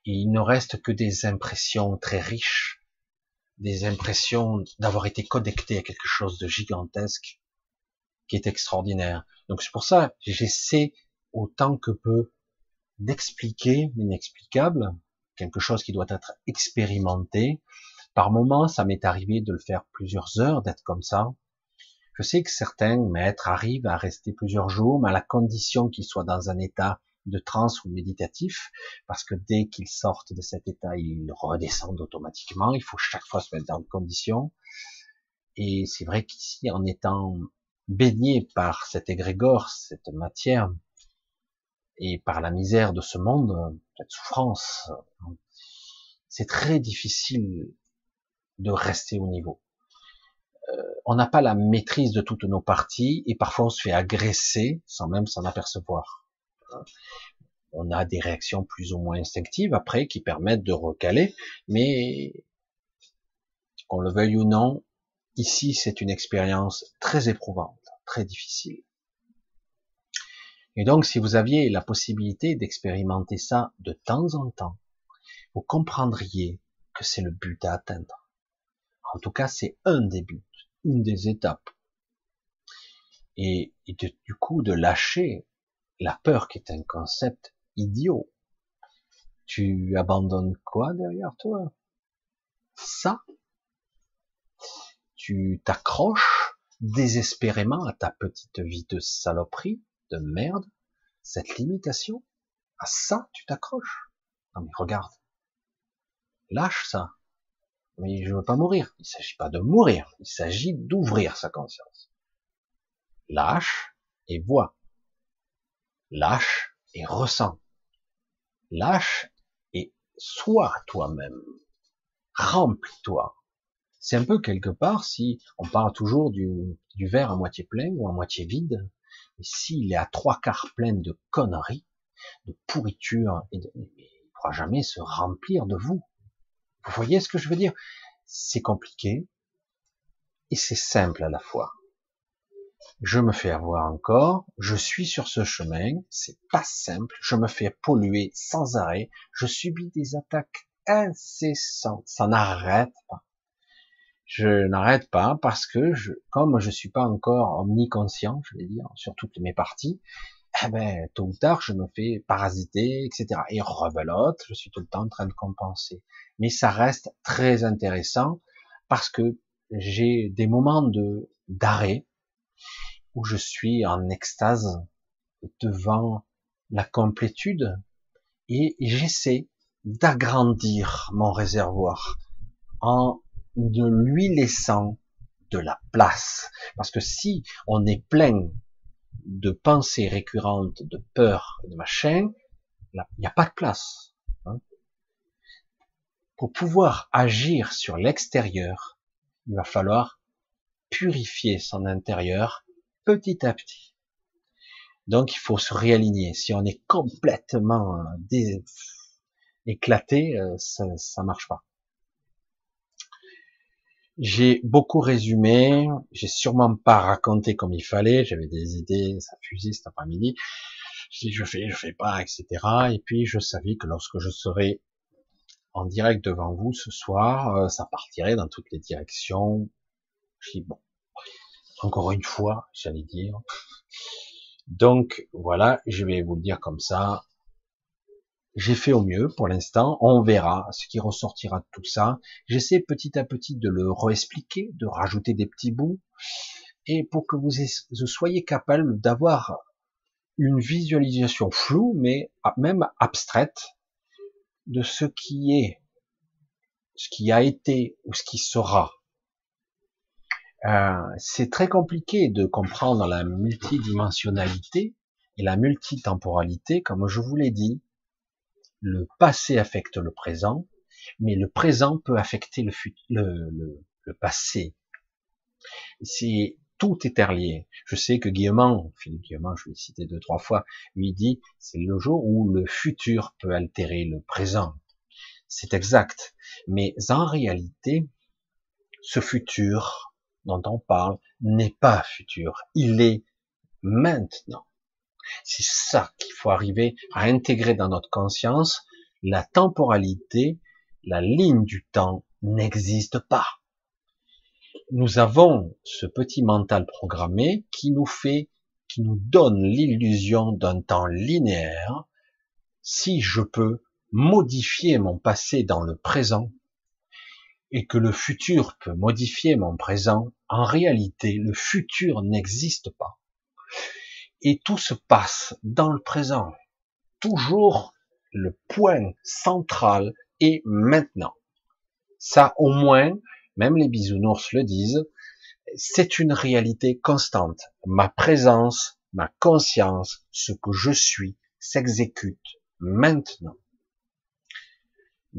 Il ne reste que des impressions très riches des impressions d'avoir été connecté à quelque chose de gigantesque qui est extraordinaire. Donc c'est pour ça j'essaie autant que peu d'expliquer l'inexplicable, quelque chose qui doit être expérimenté. Par moments, ça m'est arrivé de le faire plusieurs heures, d'être comme ça. Je sais que certains maîtres arrivent à rester plusieurs jours, mais à la condition qu'ils soient dans un état de transe ou méditatif, parce que dès qu'ils sortent de cet état, ils redescendent automatiquement. Il faut chaque fois se mettre dans de conditions. Et c'est vrai qu'ici, en étant baigné par cet égrégore, cette matière, et par la misère de ce monde, cette souffrance, c'est très difficile de rester au niveau. Euh, on n'a pas la maîtrise de toutes nos parties et parfois on se fait agresser sans même s'en apercevoir. On a des réactions plus ou moins instinctives après qui permettent de recaler, mais qu'on le veuille ou non, ici c'est une expérience très éprouvante, très difficile. Et donc si vous aviez la possibilité d'expérimenter ça de temps en temps, vous comprendriez que c'est le but à atteindre. En tout cas, c'est un des buts, une des étapes. Et, du coup, de lâcher la peur qui est un concept idiot. Tu abandonnes quoi derrière toi? Ça? Tu t'accroches désespérément à ta petite vie de saloperie, de merde, cette limitation? À ça, tu t'accroches? Non mais regarde. Lâche ça. Mais je veux pas mourir. Il s'agit pas de mourir. Il s'agit d'ouvrir sa conscience. Lâche et vois lâche et ressens. Lâche et sois toi-même. Remplis-toi. C'est un peu quelque part si on parle toujours du, verre à moitié plein ou à moitié vide, et s'il est à trois quarts plein de conneries, de pourriture, et il ne pourra jamais se remplir de vous. Vous voyez ce que je veux dire? C'est compliqué et c'est simple à la fois je me fais avoir encore, je suis sur ce chemin, c'est pas simple, je me fais polluer sans arrêt, je subis des attaques incessantes, ça n'arrête pas. Je n'arrête pas parce que je, comme je suis pas encore omniconscient, je vais dire, sur toutes mes parties, eh ben, tôt ou tard, je me fais parasiter, etc. Et rebelote, je suis tout le temps en train de compenser. Mais ça reste très intéressant parce que j'ai des moments de, d'arrêt, où je suis en extase devant la complétude et j'essaie d'agrandir mon réservoir en ne lui laissant de la place. Parce que si on est plein de pensées récurrentes, de peur, de machin, il n'y a pas de place. Hein. Pour pouvoir agir sur l'extérieur, il va falloir purifier son intérieur petit à petit. Donc il faut se réaligner. Si on est complètement euh, éclaté, euh, ça, ça marche pas. J'ai beaucoup résumé, j'ai sûrement pas raconté comme il fallait, j'avais des idées, ça fusait cet après-midi. Si je fais, je fais pas, etc. Et puis je savais que lorsque je serais en direct devant vous ce soir, euh, ça partirait dans toutes les directions. Je dis bon, encore une fois, j'allais dire. Donc voilà, je vais vous le dire comme ça. J'ai fait au mieux pour l'instant. On verra ce qui ressortira de tout ça. J'essaie petit à petit de le réexpliquer, de rajouter des petits bouts, et pour que vous, soyez capable d'avoir une visualisation floue, mais même abstraite, de ce qui est, ce qui a été ou ce qui sera. Euh, c'est très compliqué de comprendre la multidimensionnalité et la multitemporalité, comme je vous l'ai dit. Le passé affecte le présent, mais le présent peut affecter le, le, le, passé. C'est tout est relié. Je sais que Guillemant, Philippe Guillemant, je l'ai cité deux trois fois, lui dit c'est le jour où le futur peut altérer le présent. C'est exact, mais en réalité, ce futur dont on parle n'est pas futur, il est maintenant. C'est ça qu'il faut arriver à intégrer dans notre conscience. La temporalité, la ligne du temps n'existe pas. Nous avons ce petit mental programmé qui nous fait, qui nous donne l'illusion d'un temps linéaire. Si je peux modifier mon passé dans le présent, et que le futur peut modifier mon présent, en réalité, le futur n'existe pas. Et tout se passe dans le présent. Toujours le point central est maintenant. Ça, au moins, même les bisounours le disent, c'est une réalité constante. Ma présence, ma conscience, ce que je suis, s'exécute maintenant.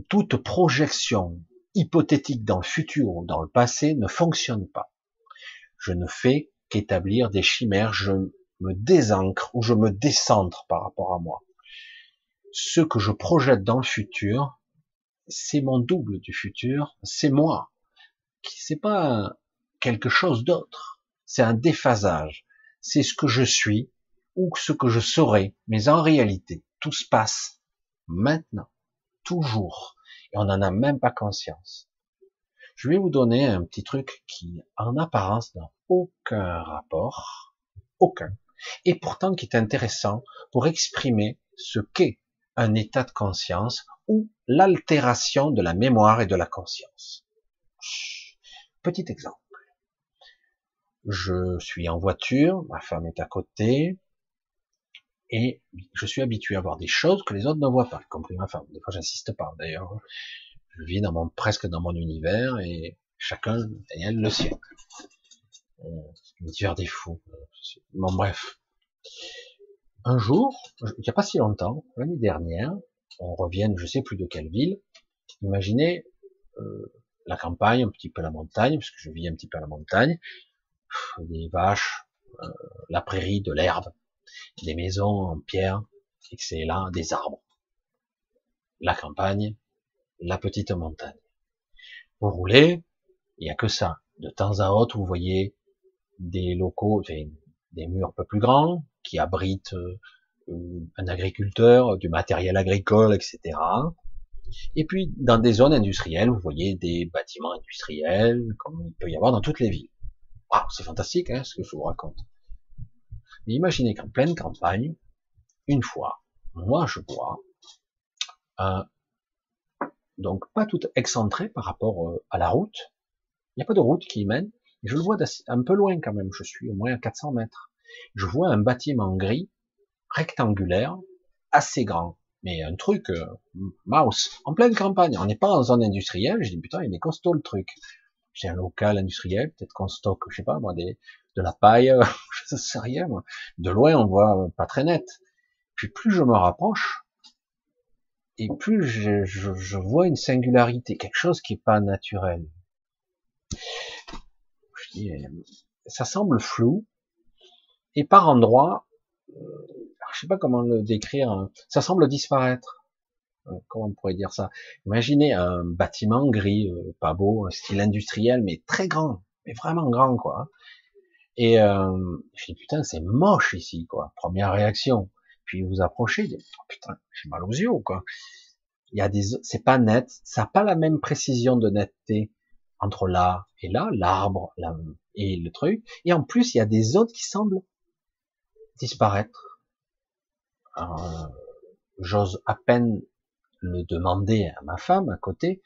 Toute projection hypothétique dans le futur ou dans le passé ne fonctionne pas. Je ne fais qu'établir des chimères, me désancre ou je me décentre par rapport à moi. Ce que je projette dans le futur, c'est mon double du futur, c'est moi. C'est pas quelque chose d'autre. C'est un déphasage. C'est ce que je suis ou ce que je serai. Mais en réalité, tout se passe maintenant, toujours et on n'en a même pas conscience. Je vais vous donner un petit truc qui, en apparence, n'a aucun rapport, aucun, et pourtant qui est intéressant pour exprimer ce qu'est un état de conscience ou l'altération de la mémoire et de la conscience. Petit exemple. Je suis en voiture, ma femme est à côté, et je suis habitué à voir des choses que les autres ne voient pas, y compris ma femme. Des fois, j'insiste pas. D'ailleurs, je vis dans mon, presque dans mon univers et chacun a le sien. Euh, univers des fous. Bon, bref. Un jour, il n'y a pas si longtemps, l'année dernière, on revient, je sais plus de quelle ville. Imaginez euh, la campagne, un petit peu la montagne, parce que je vis un petit peu la montagne, des vaches, euh, la prairie, de l'herbe, des maisons en pierre, excellent, des arbres, la campagne, la petite montagne. Vous roulez, il n'y a que ça. De temps à autre, vous voyez des locaux, des murs un peu plus grands, qui abritent euh, un agriculteur, du matériel agricole, etc. Et puis, dans des zones industrielles, vous voyez des bâtiments industriels, comme il peut y avoir dans toutes les villes. Ah, c'est fantastique, hein, ce que je vous raconte. Mais imaginez qu'en pleine campagne, une fois, moi je vois, donc pas tout excentré par rapport euh, à la route, il n'y a pas de route qui mène, je le vois un peu loin quand même, je suis au moins à 400 mètres. Je vois un bâtiment gris, rectangulaire, assez grand, mais un truc euh, mouse, en pleine campagne, on n'est pas en zone industrielle, je dis putain il est costaud le truc. J'ai un local industriel, peut-être qu'on stocke, je sais pas moi, des, de la paille, je sais rien moi. De loin, on voit pas très net. Puis plus je me rapproche, et plus je, je, je vois une singularité, quelque chose qui est pas naturel. Ça semble flou, et par endroits, euh, je sais pas comment le décrire, hein, ça semble disparaître. Euh, comment on pourrait dire ça? Imaginez un bâtiment gris, euh, pas beau, style industriel, mais très grand, mais vraiment grand, quoi. Et euh, je dis putain, c'est moche ici, quoi. Première réaction. Puis vous approchez, oh, putain, j'ai mal aux yeux, quoi. Il y a des, c'est pas net, ça n'a pas la même précision de netteté entre là et là, l'arbre et le truc. Et en plus, il y a des autres qui semblent disparaître. J'ose à peine le demander à ma femme à côté.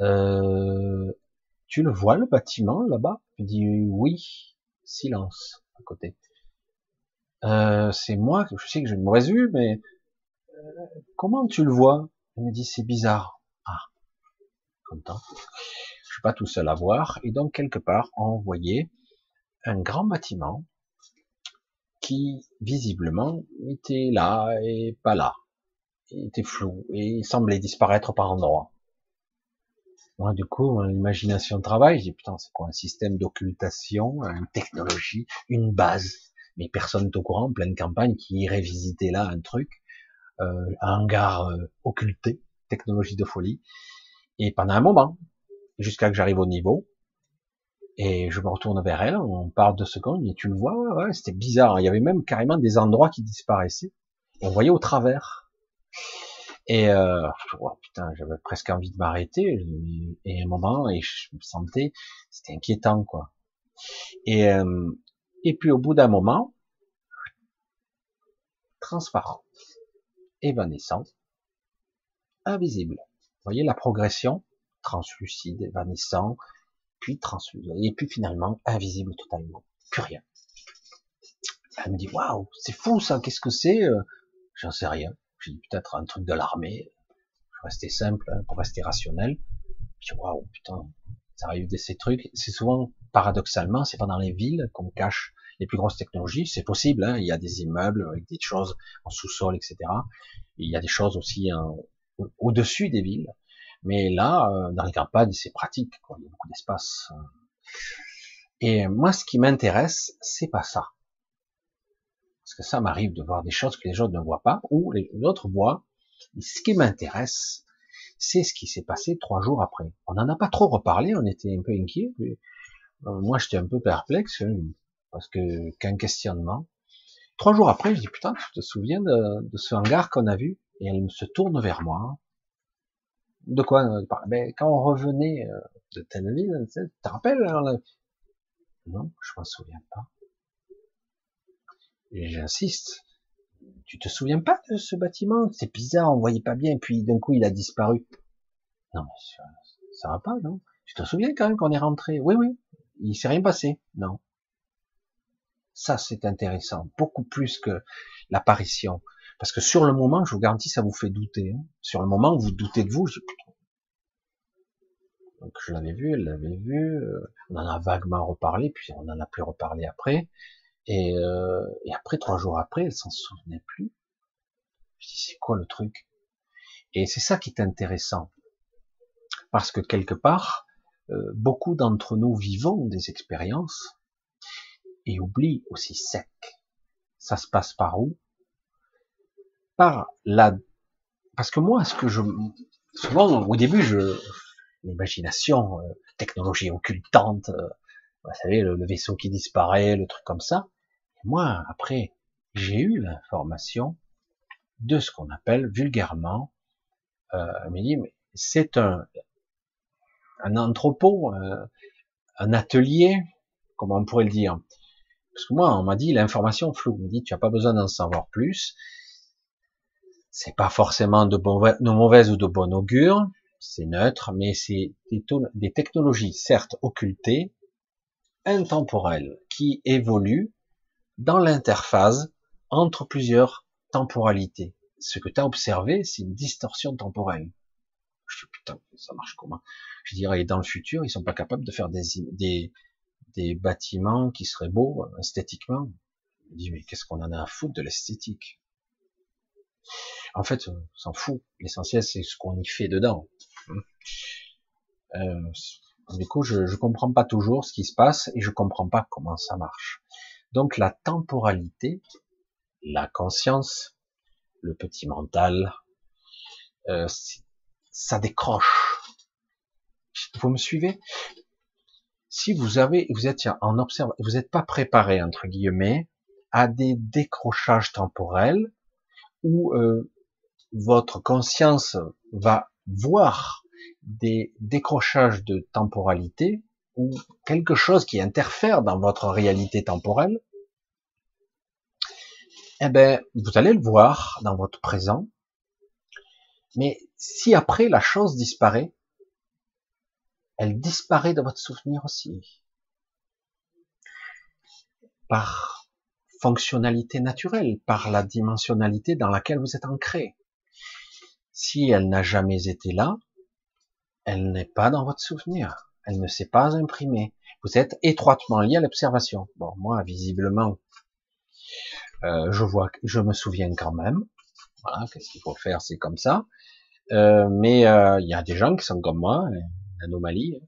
Euh, tu le vois le bâtiment là-bas? Je dis oui. Silence à côté. Euh, c'est moi, je sais que j'ai une mauvaise vue, mais euh, comment tu le vois? Elle me dit c'est bizarre. Ah, content. Suis pas tout seul à voir. Et donc quelque part, on voyait un grand bâtiment qui visiblement était là et pas là. Était flou et semblait disparaître par endroits. Moi, du coup, l'imagination travaille. Dis putain, c'est quoi un système d'occultation, une technologie, une base? Mais personne n'est au courant, pleine campagne, qui irait visiter là un truc, euh, un hangar euh, occulté, technologie de folie. Et pendant un moment, jusqu'à que j'arrive au niveau, et je me retourne vers elle, on parle de secondes, mais tu le vois, ouais, ouais c'était bizarre. Il y avait même carrément des endroits qui disparaissaient. On voyait au travers. Et euh, oh, putain, j'avais presque envie de m'arrêter. Et un moment, et je me sentais, c'était inquiétant, quoi. Et euh, et puis au bout d'un moment, transparent, évanescent, invisible. Vous voyez la progression, translucide, évanescent, puis translucide, et puis finalement invisible totalement, plus rien. Elle me dit waouh, c'est fou ça, qu'est-ce que c'est euh, J'en sais rien. J'ai dit peut-être un truc de l'armée. Je restais simple hein, pour rester rationnel. Je dis waouh, putain, ça arrive de ces trucs. C'est souvent paradoxalement, c'est pas dans les villes qu'on cache les plus grosses technologies. C'est possible, hein, il y a des immeubles avec des choses en sous-sol, etc. il y a des choses aussi au-dessus des villes. Mais là, euh, dans les campagnes, c'est pratique, il y a beaucoup d'espace. Et moi, ce qui m'intéresse, c'est pas ça. Parce que ça m'arrive de voir des choses que les autres ne voient pas, ou les autres voient. Ce qui m'intéresse, c'est ce qui s'est passé trois jours après. On n'en a pas trop reparlé, on était un peu inquiets. Euh, moi, j'étais un peu perplexe, hein, parce que qu'un questionnement. Trois jours après, je dis putain, tu te souviens de, de ce hangar qu'on a vu? Et elle se tourne vers moi de quoi ben, Quand on revenait euh, de telle ville, tu te rappelles hein, Non, je m'en souviens pas. J'insiste. Tu te souviens pas de ce bâtiment? C'est bizarre, on voyait pas bien, puis d'un coup il a disparu. Non, mais ça, va pas, non? Tu te souviens quand même qu'on est rentré? Oui, oui. Il s'est rien passé. Non. Ça, c'est intéressant, beaucoup plus que l'apparition. Parce que sur le moment, je vous garantis, ça vous fait douter. Hein. Sur le moment, vous doutez de vous. Je... Donc je l'avais vu, elle l'avait vu. Euh, on en a vaguement reparlé, puis on en a plus reparlé après. Et, euh, et après, trois jours après, elle s'en souvenait plus. Je dis, c'est quoi le truc? Et c'est ça qui est intéressant. Parce que quelque part, euh, beaucoup d'entre nous vivons des expériences et oublient aussi sec. Ça se passe par où? Par la, parce que moi, ce que je, souvent, au début, je, l'imagination, euh, technologie occultante, euh, vous savez, le, vaisseau qui disparaît, le truc comme ça. moi, après, j'ai eu l'information de ce qu'on appelle vulgairement, euh, mais c'est un, un entrepôt, euh, un atelier, comment on pourrait le dire? Parce que moi, on m'a dit l'information floue. On me dit tu n'as pas besoin d'en savoir plus c'est pas forcément de, mauvaises ou de bon augure, c'est neutre, mais c'est des, technologies certes occultées, intemporelles, qui évoluent dans l'interface entre plusieurs temporalités. Ce que tu as observé, c'est une distorsion temporelle. Je dis putain, ça marche comment? Je dirais dans le futur, ils sont pas capables de faire des, des, des bâtiments qui seraient beaux esthétiquement. Je dis mais qu'est-ce qu'on en a à foutre de l'esthétique? En fait, on s'en fout. L'essentiel, c'est ce qu'on y fait dedans. Euh, Du coup, je ne comprends pas toujours ce qui se passe et je comprends pas comment ça marche. Donc la temporalité, la conscience, le petit mental, euh, ça décroche. Vous me suivez? Si vous avez, vous êtes en observe, vous n'êtes pas préparé entre guillemets à des décrochages temporels où euh, votre conscience va voir des décrochages de temporalité ou quelque chose qui interfère dans votre réalité temporelle, eh ben, vous allez le voir dans votre présent. Mais si après la chose disparaît, elle disparaît de votre souvenir aussi. Fonctionnalité naturelle, par la dimensionnalité dans laquelle vous êtes ancré. Si elle n'a jamais été là, elle n'est pas dans votre souvenir. Elle ne s'est pas imprimée. Vous êtes étroitement lié à l'observation. Bon, moi, visiblement, euh, je vois, je me souviens quand même. Voilà, qu'est-ce qu'il faut faire, c'est comme ça. Euh, mais euh, il y a des gens qui sont comme moi, une anomalie.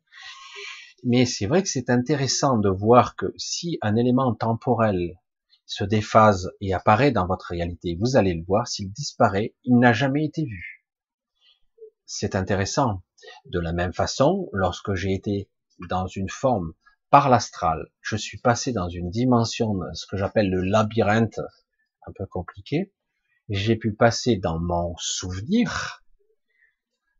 Mais c'est vrai que c'est intéressant de voir que si un élément temporel se déphase et apparaît dans votre réalité, vous allez le voir, s'il disparaît, il n'a jamais été vu. C'est intéressant. De la même façon, lorsque j'ai été dans une forme par l'astral, je suis passé dans une dimension, ce que j'appelle le labyrinthe, un peu compliqué, j'ai pu passer dans mon souvenir,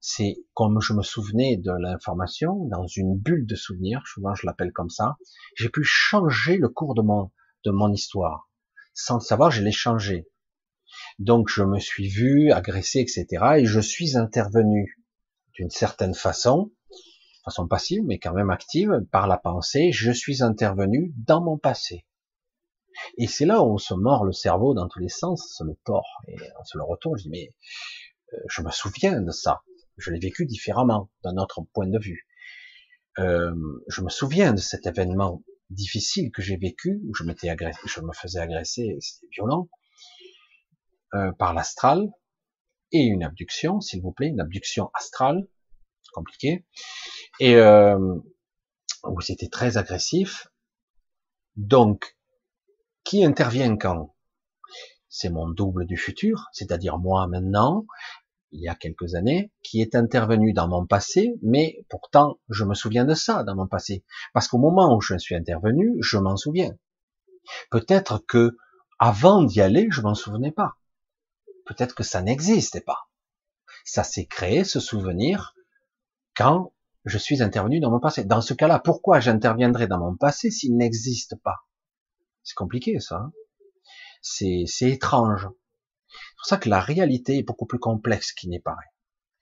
c'est comme je me souvenais de l'information, dans une bulle de souvenir, souvent je l'appelle comme ça, j'ai pu changer le cours de mon, de mon histoire. Sans le savoir, je l'ai changé. Donc je me suis vu agressé, etc. Et je suis intervenu d'une certaine façon, façon passive, mais quand même active, par la pensée, je suis intervenu dans mon passé. Et c'est là où on se mord le cerveau dans tous les sens, se le tord, et on se le retourne, je dis, mais euh, je me souviens de ça, je l'ai vécu différemment, d'un autre point de vue. Euh, je me souviens de cet événement difficile que j'ai vécu, où je m'étais agressé, je me faisais agresser, c'était violent, euh, par l'astral, et une abduction, s'il vous plaît, une abduction astrale, compliqué, et euh, où c'était très agressif. Donc, qui intervient quand? C'est mon double du futur, c'est-à-dire moi maintenant, il y a quelques années, qui est intervenu dans mon passé, mais pourtant je me souviens de ça dans mon passé, parce qu'au moment où je suis intervenu, je m'en souviens. Peut-être que avant d'y aller, je m'en souvenais pas. Peut-être que ça n'existait pas. Ça s'est créé, ce souvenir, quand je suis intervenu dans mon passé. Dans ce cas-là, pourquoi j'interviendrai dans mon passé s'il n'existe pas? C'est compliqué, ça. Hein. c'est étrange. C'est pour ça que la réalité est beaucoup plus complexe qu'il n'est paraît.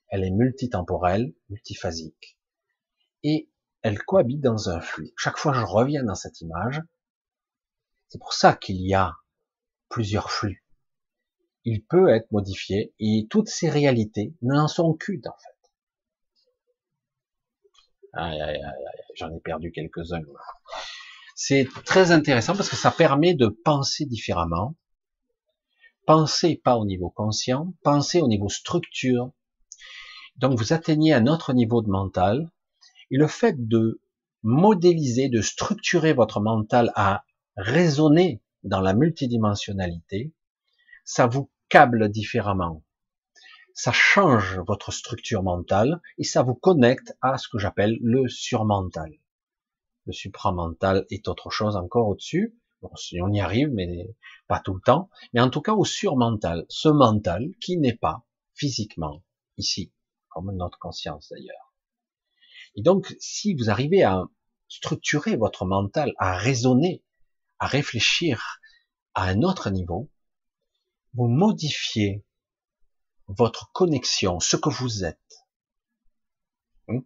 Elle est multitemporelle, multiphasique. Et elle cohabite dans un flux. Chaque fois que je reviens dans cette image, c'est pour ça qu'il y a plusieurs flux. Il peut être modifié et toutes ces réalités n'en sont qu'une en fait. J'en ai perdu quelques-uns. C'est très intéressant parce que ça permet de penser différemment. Penser pas au niveau conscient, penser au niveau structure. Donc vous atteignez un autre niveau de mental. Et le fait de modéliser, de structurer votre mental à raisonner dans la multidimensionnalité, ça vous câble différemment ça change votre structure mentale et ça vous connecte à ce que j'appelle le surmental. Le supramental est autre chose encore au-dessus. Si on y arrive, mais pas tout le temps. Mais en tout cas au surmental, ce mental qui n'est pas physiquement ici, comme notre conscience d'ailleurs. Et donc, si vous arrivez à structurer votre mental, à raisonner, à réfléchir à un autre niveau, vous modifiez votre connexion, ce que vous êtes. Hmm.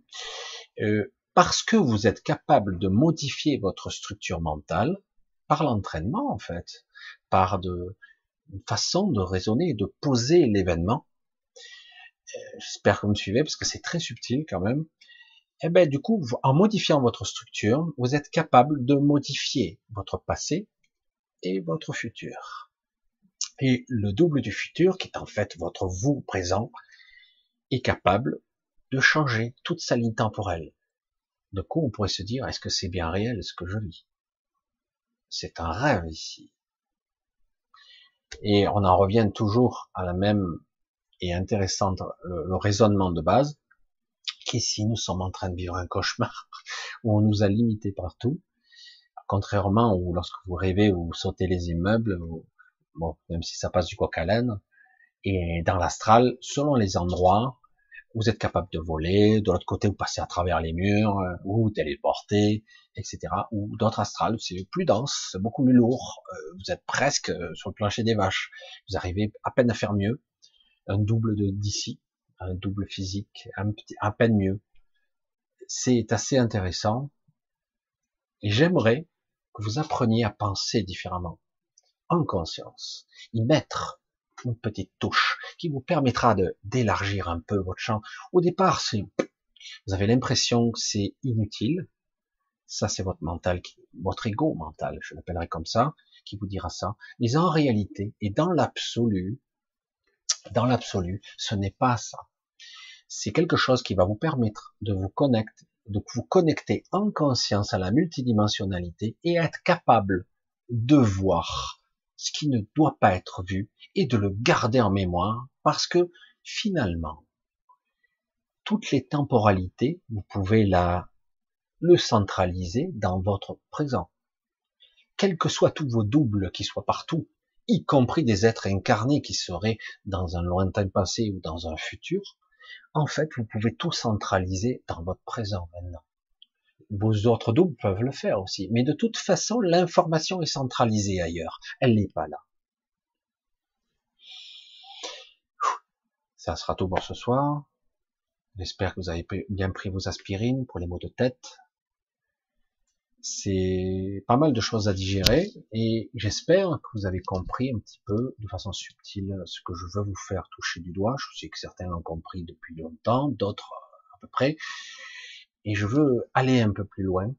Euh, parce que vous êtes capable de modifier votre structure mentale par l'entraînement en fait, par de, une façon de raisonner et de poser l'événement. Euh, j'espère que vous me suivez parce que c'est très subtil quand même. Et eh ben du coup, en modifiant votre structure, vous êtes capable de modifier votre passé et votre futur. Et le double du futur, qui est en fait votre vous présent, est capable de changer toute sa ligne temporelle. de coup, on pourrait se dire, est-ce que c'est bien réel ce que je vis? C'est un rêve ici. Et on en revient toujours à la même et intéressante, le, raisonnement de base, qu'ici nous sommes en train de vivre un cauchemar, où on nous a limités partout, contrairement où lorsque vous rêvez ou vous sautez les immeubles, bon, même si ça passe du coq à l'âne, et dans l'astral, selon les endroits, vous êtes capable de voler, de l'autre côté vous passez à travers les murs, euh, ou vous téléportez, etc. Ou d'autres astrales, c'est plus dense, c'est beaucoup plus lourd, euh, vous êtes presque euh, sur le plancher des vaches, vous arrivez à peine à faire mieux, un double de d'ici, un double physique, un petit, à peine mieux. C'est assez intéressant, et j'aimerais que vous appreniez à penser différemment, en conscience, y mettre une petite touche qui vous permettra de d'élargir un peu votre champ. Au départ, c'est vous avez l'impression que c'est inutile. Ça, c'est votre mental, votre ego mental, je l'appellerai comme ça, qui vous dira ça. Mais en réalité, et dans l'absolu, dans l'absolu, ce n'est pas ça. C'est quelque chose qui va vous permettre de vous connecter, de vous connecter en conscience à la multidimensionnalité et être capable de voir ce qui ne doit pas être vu et de le garder en mémoire parce que finalement, toutes les temporalités, vous pouvez la, le centraliser dans votre présent. Quels que soient tous vos doubles qui soient partout, y compris des êtres incarnés qui seraient dans un lointain passé ou dans un futur, en fait, vous pouvez tout centraliser dans votre présent maintenant vos autres doubles peuvent le faire aussi. Mais de toute façon, l'information est centralisée ailleurs. Elle n'est pas là. Ça sera tout pour ce soir. J'espère que vous avez bien pris vos aspirines pour les maux de tête. C'est pas mal de choses à digérer et j'espère que vous avez compris un petit peu de façon subtile ce que je veux vous faire toucher du doigt. Je sais que certains l'ont compris depuis longtemps, d'autres à peu près. Et je veux aller un peu plus loin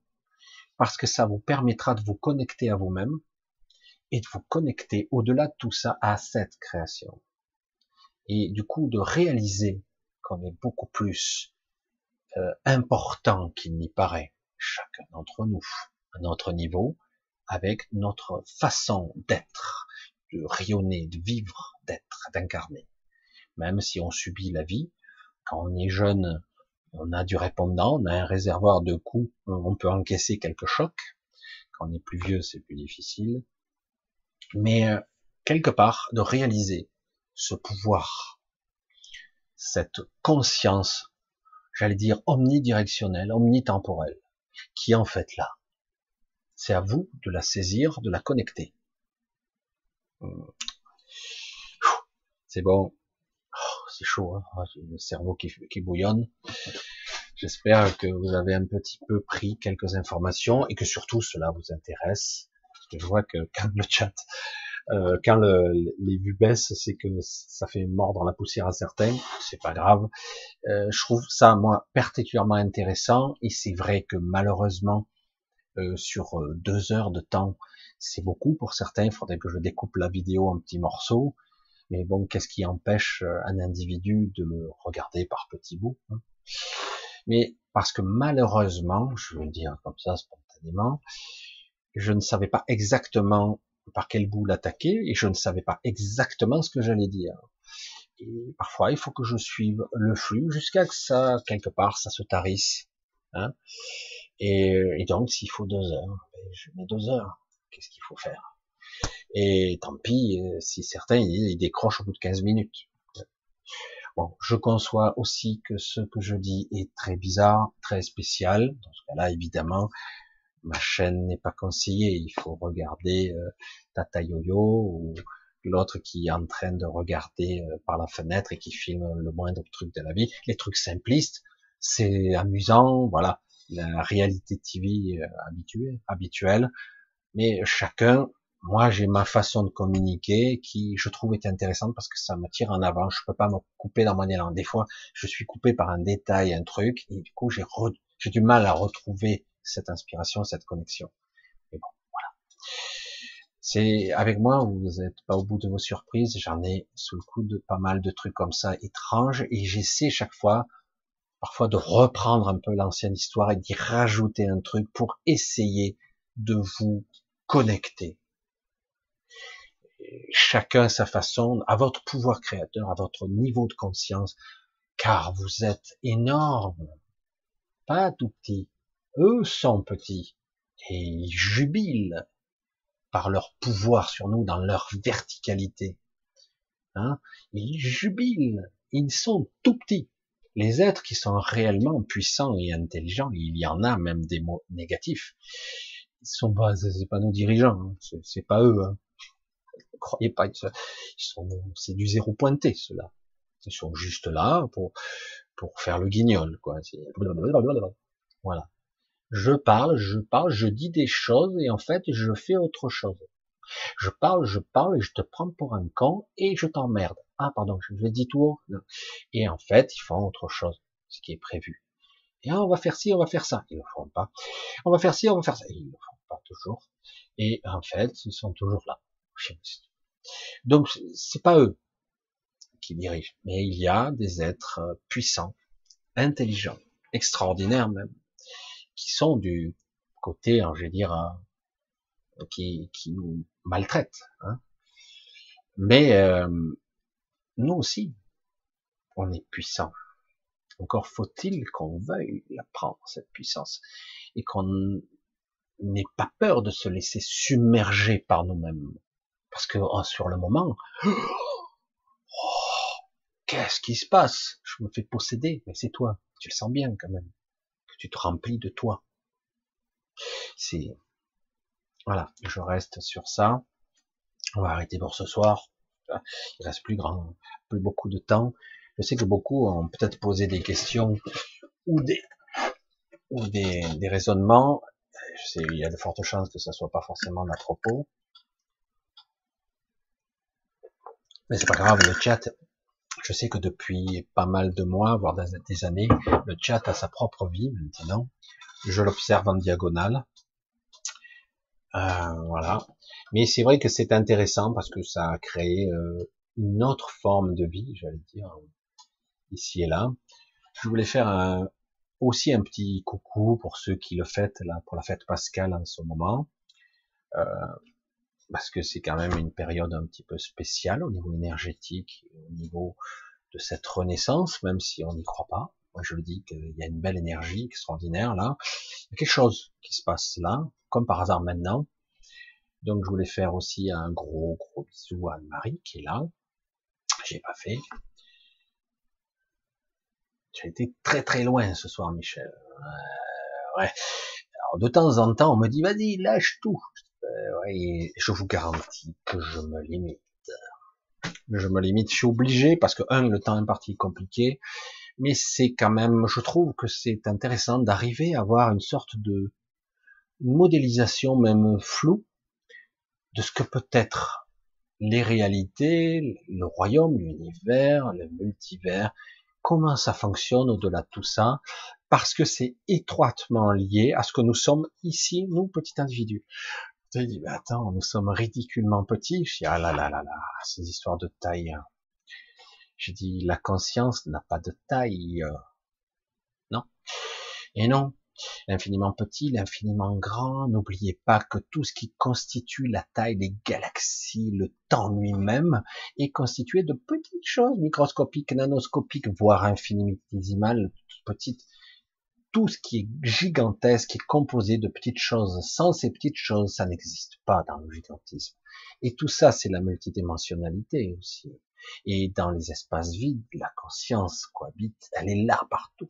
parce que ça vous permettra de vous connecter à vous-même et de vous connecter au-delà de tout ça à cette création. Et du coup de réaliser qu'on est beaucoup plus euh, important qu'il n'y paraît, chacun d'entre nous, à notre niveau, avec notre façon d'être, de rayonner, de vivre, d'être, d'incarner. Même si on subit la vie, quand on est jeune, on a du répondant, on a un réservoir de coups, on peut encaisser quelques chocs. Quand on est plus vieux, c'est plus difficile. Mais euh, quelque part, de réaliser ce pouvoir, cette conscience, j'allais dire omnidirectionnelle, omnitemporelle, qui est en fait là. C'est à vous de la saisir, de la connecter. C'est bon, c'est chaud, hein ah, le cerveau qui, bouillonne. J'espère que vous avez un petit peu pris quelques informations et que surtout cela vous intéresse. Parce que je vois que quand le chat, euh, quand le, les vues baissent, c'est que ça fait mordre la poussière à certains. C'est pas grave. Euh, je trouve ça moi particulièrement intéressant et c'est vrai que malheureusement euh, sur deux heures de temps, c'est beaucoup pour certains. Il faudrait que je découpe la vidéo en petits morceaux. Mais bon, qu'est-ce qui empêche euh, un individu de le regarder par petits bouts hein? Mais parce que malheureusement, je vais le dire comme ça spontanément, je ne savais pas exactement par quel bout l'attaquer et je ne savais pas exactement ce que j'allais dire. Et parfois, il faut que je suive le flux jusqu'à que ça, quelque part, ça se tarisse. Hein? Et, et, donc, s'il faut deux heures, ben, je mets deux heures. Qu'est-ce qu'il faut faire? Et tant pis euh, si certains ils décrochent au bout de 15 minutes. Bon, je conçois aussi que ce que je dis est très bizarre, très spécial. Dans ce cas-là, évidemment, ma chaîne n'est pas conseillée. Il faut regarder euh, Tata Yoyo ou l'autre qui est en train de regarder euh, par la fenêtre et qui filme le moindre truc de la vie. Les trucs simplistes, c'est amusant, voilà, la réalité TV euh, habituelle, habituelle. Mais chacun moi, j'ai ma façon de communiquer qui, je trouve, est intéressante parce que ça me tire en avant. Je peux pas me couper dans mon élan. Des fois, je suis coupé par un détail, un truc, et du coup, j'ai j'ai du mal à retrouver cette inspiration, cette connexion. Mais bon, voilà. C'est avec moi, vous n'êtes pas au bout de vos surprises. J'en ai sous le coup de pas mal de trucs comme ça étranges, et j'essaie chaque fois parfois de reprendre un peu l'ancienne histoire et d'y rajouter un truc pour essayer de vous connecter. Chacun sa façon, à votre pouvoir créateur, à votre niveau de conscience, car vous êtes énorme, pas tout petit. Eux sont petits et ils jubilent par leur pouvoir sur nous, dans leur verticalité. Hein? Ils jubilent, ils sont tout petits. Les êtres qui sont réellement puissants et intelligents, il y en a même des mots négatifs. Ils sont pas, c'est pas nos dirigeants, hein. c'est pas eux. Hein. Croyez pas, ils sont, c'est du zéro pointé cela. Ils sont juste là pour pour faire le guignol, quoi. Voilà. Je parle, je parle, je dis des choses et en fait je fais autre chose. Je parle, je parle et je te prends pour un con et je t'emmerde. Ah pardon, je l'ai dit tout haut. Et en fait, ils font autre chose, ce qui est prévu. Et ah, on va faire ci, on va faire ça. Ils le font pas. On va faire ci, on va faire ça. Ils le font pas toujours. Et en fait, ils sont toujours là. Donc, c'est pas eux qui dirigent, mais il y a des êtres euh, puissants, intelligents, extraordinaires même, qui sont du côté, hein, je vais dire, euh, qui, nous maltraitent. Hein. Mais euh, nous aussi, on est puissant. Encore faut-il qu'on veuille la prendre, cette puissance, et qu'on n'ait pas peur de se laisser submerger par nous-mêmes. Parce que oh, sur le moment, oh, qu'est-ce qui se passe? Je me fais posséder, mais c'est toi, tu le sens bien quand même tu te remplis de toi. C'est voilà, je reste sur ça. On va arrêter pour ce soir. Il reste plus grand, plus beaucoup de temps. Je sais que beaucoup ont peut-être posé des questions ou des ou des, raisonnements. Je sais, il y a de fortes chances que ça soit pas forcément à. Mais c'est pas grave, le chat je sais que depuis pas mal de mois, voire des années, le chat a sa propre vie maintenant. Je l'observe en diagonale. Euh, voilà. Mais c'est vrai que c'est intéressant parce que ça a créé euh, une autre forme de vie, j'allais dire, ici et là. Je voulais faire aussi un petit coucou pour ceux qui le fêtent là, pour la fête pascale en ce moment. Euh, parce que c'est quand même une période un petit peu spéciale au niveau énergétique, au niveau de cette renaissance, même si on n'y croit pas. Moi, je le dis qu'il y a une belle énergie extraordinaire là. Il y a quelque chose qui se passe là, comme par hasard maintenant. Donc, je voulais faire aussi un gros, gros bisou à Anne-Marie qui est là. J'ai pas fait. J'ai été très, très loin ce soir, Michel. Euh, ouais. Alors, de temps en temps, on me dit, vas-y, lâche tout. Euh, je vous garantis que je me limite. Je me limite, je suis obligé parce que un, le temps imparti est compliqué, mais c'est quand même, je trouve que c'est intéressant d'arriver à avoir une sorte de modélisation même floue de ce que peut être les réalités, le royaume, l'univers, le multivers, comment ça fonctionne au-delà de tout ça, parce que c'est étroitement lié à ce que nous sommes ici, nous, petits individus. Il dit, mais attends, nous sommes ridiculement petits. Je dis, ah là là là là, ces histoires de taille. Je dis, la conscience n'a pas de taille. Non. Et non. L'infiniment petit, l'infiniment grand. N'oubliez pas que tout ce qui constitue la taille des galaxies, le temps lui-même, est constitué de petites choses microscopiques, nanoscopiques, voire infinitésimales, petites tout ce qui est gigantesque est composé de petites choses. Sans ces petites choses, ça n'existe pas dans le gigantisme. Et tout ça, c'est la multidimensionnalité aussi. Et dans les espaces vides, la conscience cohabite, elle est là partout.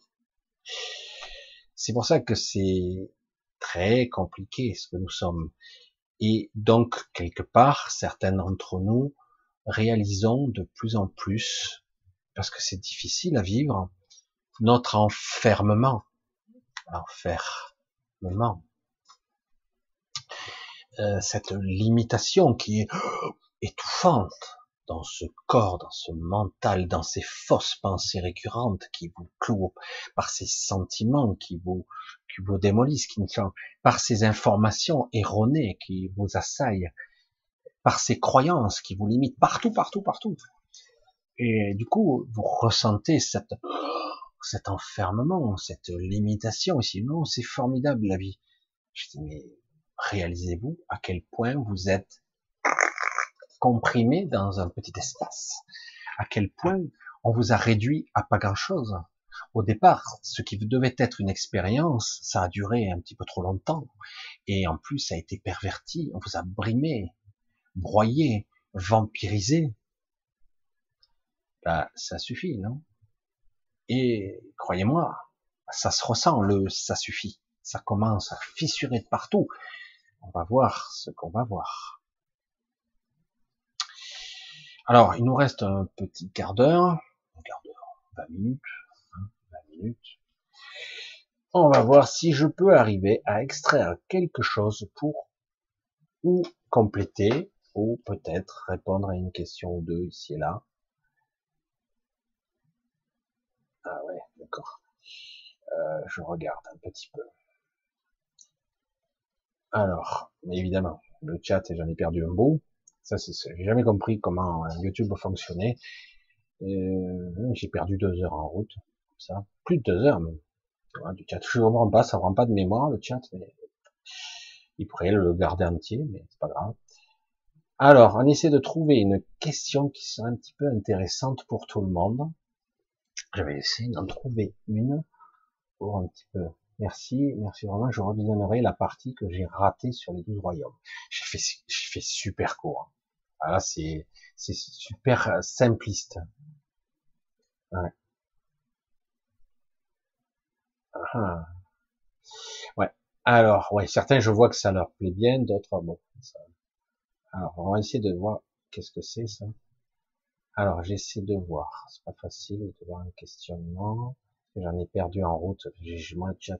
C'est pour ça que c'est très compliqué ce que nous sommes. Et donc, quelque part, certains d'entre nous réalisons de plus en plus, parce que c'est difficile à vivre, notre enfermement l'enfermement. Euh, cette limitation qui est étouffante dans ce corps, dans ce mental, dans ces fausses pensées récurrentes qui vous clouent, par ces sentiments qui vous, qui vous démolissent, qui par ces informations erronées qui vous assaillent, par ces croyances qui vous limitent partout, partout, partout. Et du coup, vous ressentez cette, cet enfermement, cette limitation ici. Non, c'est formidable la vie. Je dis, mais réalisez-vous à quel point vous êtes comprimé dans un petit espace, à quel point on vous a réduit à pas grand-chose. Au départ, ce qui devait être une expérience, ça a duré un petit peu trop longtemps, et en plus, ça a été perverti, on vous a brimé, broyé, vampirisé. Bah, ça suffit, non? Et croyez-moi, ça se ressent, le ça suffit. Ça commence à fissurer de partout. On va voir ce qu'on va voir. Alors, il nous reste un petit quart d'heure, un quart d'heure, 20 minutes, 20 hein, minutes. On va voir si je peux arriver à extraire quelque chose pour ou compléter ou peut-être répondre à une question ou deux ici et là. Ah ouais, Euh, je regarde un petit peu. Alors, évidemment, le chat, j'en ai perdu un bout. Ça, c'est, j'ai jamais compris comment YouTube fonctionnait. Euh, j'ai perdu deux heures en route, ça, plus de deux heures même. du chat, je comprends pas, ça rend pas de mémoire le chat, mais il pourrait le garder entier, mais c'est pas grave. Alors, on essaie de trouver une question qui soit un petit peu intéressante pour tout le monde. Je vais essayer d'en trouver une pour un petit peu. Merci, merci vraiment. Je revisionnerai la partie que j'ai ratée sur les douze royaumes. J'ai fait, j'ai fait super court. Ah, c'est, c'est super simpliste. Ouais. Ah. Ouais. Alors, ouais, certains, je vois que ça leur plaît bien, d'autres, bon. Alors, on va essayer de voir qu'est-ce que c'est ça. Alors, j'essaie de voir. C'est pas facile de voir un questionnement. J'en ai perdu en route. J'ai moins chat.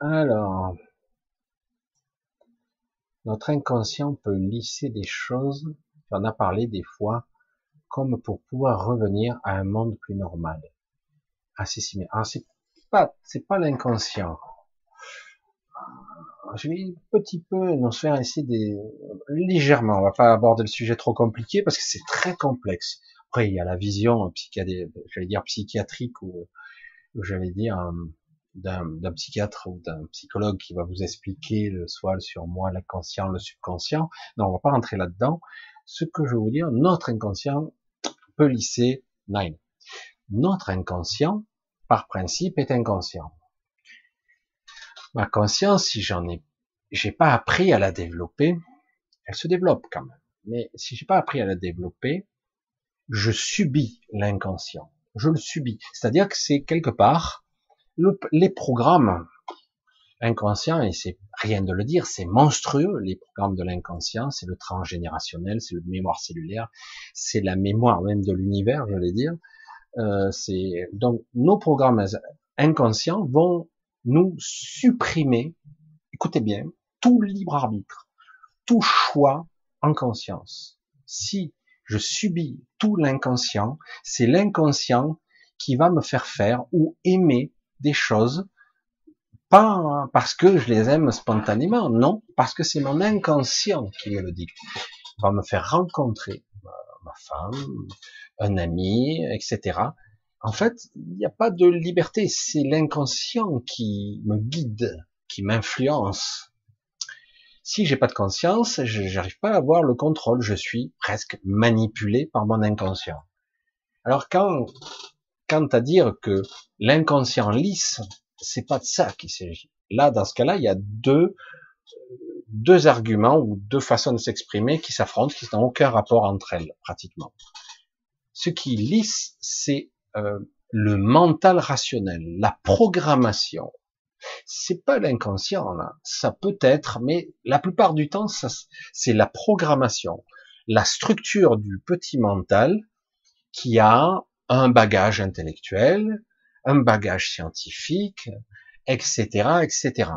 Alors, notre inconscient peut lisser des choses, on a parlé des fois, comme pour pouvoir revenir à un monde plus normal. Ah, c'est si, ah, c'est pas, c'est pas l'inconscient. Je vais un petit peu nous faire essayer des, légèrement, on va pas aborder le sujet trop compliqué parce que c'est très complexe. Après, il y a la vision psychiatrique ou, j'allais dire, euh, d'un psychiatre ou d'un psychologue qui va vous expliquer le, soit sur moi l'inconscient, le subconscient. Non, on va pas rentrer là-dedans. Ce que je veux vous dire, notre inconscient peut lisser nine. Notre inconscient, par principe, est inconscient. Ma conscience, si j'en ai, j'ai pas appris à la développer, elle se développe quand même. Mais si j'ai pas appris à la développer, je subis l'inconscient. Je le subis. C'est-à-dire que c'est quelque part les programmes inconscients, et c'est rien de le dire, c'est monstrueux, les programmes de l'inconscient, c'est le transgénérationnel, c'est le mémoire cellulaire, c'est la mémoire même de l'univers, je vais dire. Euh, c'est donc nos programmes inconscients vont nous supprimer, écoutez bien, tout libre arbitre, tout choix en conscience. Si je subis tout l'inconscient, c'est l'inconscient qui va me faire faire ou aimer des choses, pas parce que je les aime spontanément, non, parce que c'est mon inconscient qui me le. Il va me faire rencontrer ma femme, un ami, etc. En fait, il n'y a pas de liberté, c'est l'inconscient qui me guide, qui m'influence. Si j'ai pas de conscience, je n'arrive pas à avoir le contrôle, je suis presque manipulé par mon inconscient. Alors quand quant à dire que l'inconscient lisse, c'est pas de ça qu'il s'agit. Là, dans ce cas-là, il y a deux, deux arguments ou deux façons de s'exprimer qui s'affrontent, qui n'ont aucun rapport entre elles, pratiquement. Ce qui lisse, c'est euh, le mental rationnel, la programmation. C'est pas l'inconscient, là. Ça peut être, mais la plupart du temps, c'est la programmation, la structure du petit mental qui a un bagage intellectuel, un bagage scientifique, etc., etc.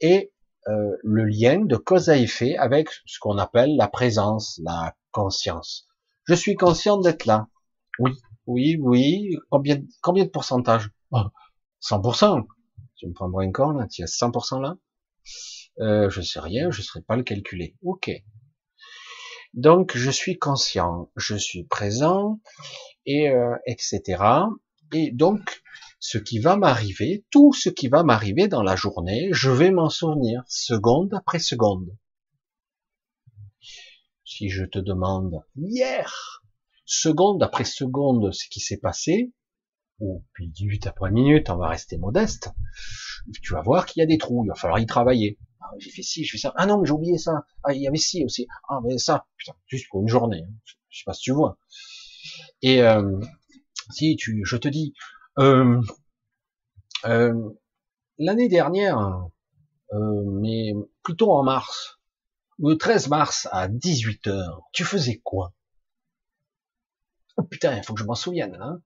Et euh, le lien de cause à effet avec ce qu'on appelle la présence, la conscience. Je suis conscient d'être là. Oui, oui, oui. Combien, combien de pourcentage? 100%. Oh, tu me prends un corps là, tu as 100% là? Euh, Je sais rien, je ne saurais pas le calculer. Ok. Donc je suis conscient, je suis présent, et euh, etc. Et donc ce qui va m'arriver, tout ce qui va m'arriver dans la journée, je vais m'en souvenir seconde après seconde. Si je te demande hier, seconde après seconde, ce qui s'est passé, ou puis minute après minute, on va rester modeste, tu vas voir qu'il y a des trous, il va falloir y travailler. Ah, j'ai fait ci, j'ai fait ça. Ah non, mais j'ai oublié ça. Ah, il y avait ci aussi. Ah, mais ça, putain, juste pour une journée. Hein. Je sais pas si tu vois. Et euh, si tu, je te dis, euh, euh, l'année dernière, euh, mais plutôt en mars, le 13 mars à 18 h tu faisais quoi? Oh putain, il faut que je m'en souvienne. Hein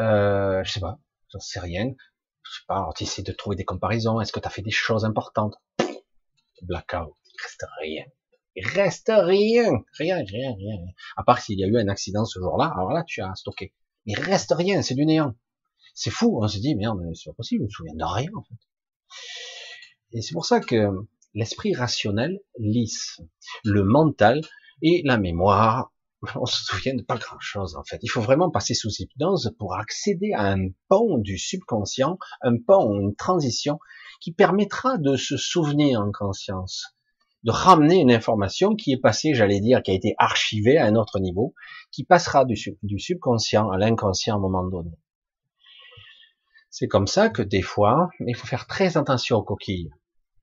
euh, je sais pas, j'en sais rien. Je sais pas, tu essaies de trouver des comparaisons. Est-ce que tu as fait des choses importantes? Blackout, il reste rien. Il reste rien, rien, rien, rien. À part s'il y a eu un accident ce jour-là, alors là tu as stocké. Il reste rien, c'est du néant. C'est fou, on se dit merde, c'est pas possible, je me souviens de rien en fait. Et c'est pour ça que l'esprit rationnel lisse, le mental et la mémoire on se souvient de pas grand chose en fait. Il faut vraiment passer sous hypnose pour accéder à un pont du subconscient, un pont, une transition qui permettra de se souvenir en conscience, de ramener une information qui est passée, j'allais dire, qui a été archivée à un autre niveau, qui passera du, subconscient à l'inconscient à un moment donné. C'est comme ça que des fois, il faut faire très attention aux coquilles,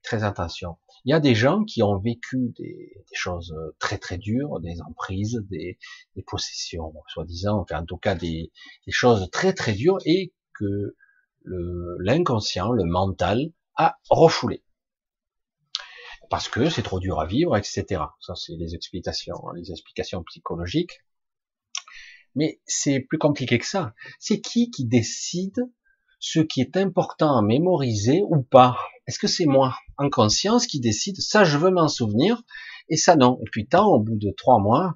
très attention. Il y a des gens qui ont vécu des, choses très très dures, des emprises, des, possessions, soi-disant, enfin en tout cas des, choses très très dures et que l'inconscient, le, mental a refoulé parce que c'est trop dur à vivre, etc. Ça c'est les explications, les explications psychologiques. Mais c'est plus compliqué que ça. C'est qui qui décide ce qui est important à mémoriser ou pas. Est-ce que c'est moi, en conscience, qui décide? Ça, je veux m'en souvenir, et ça non. Et puis tant, au bout de trois mois,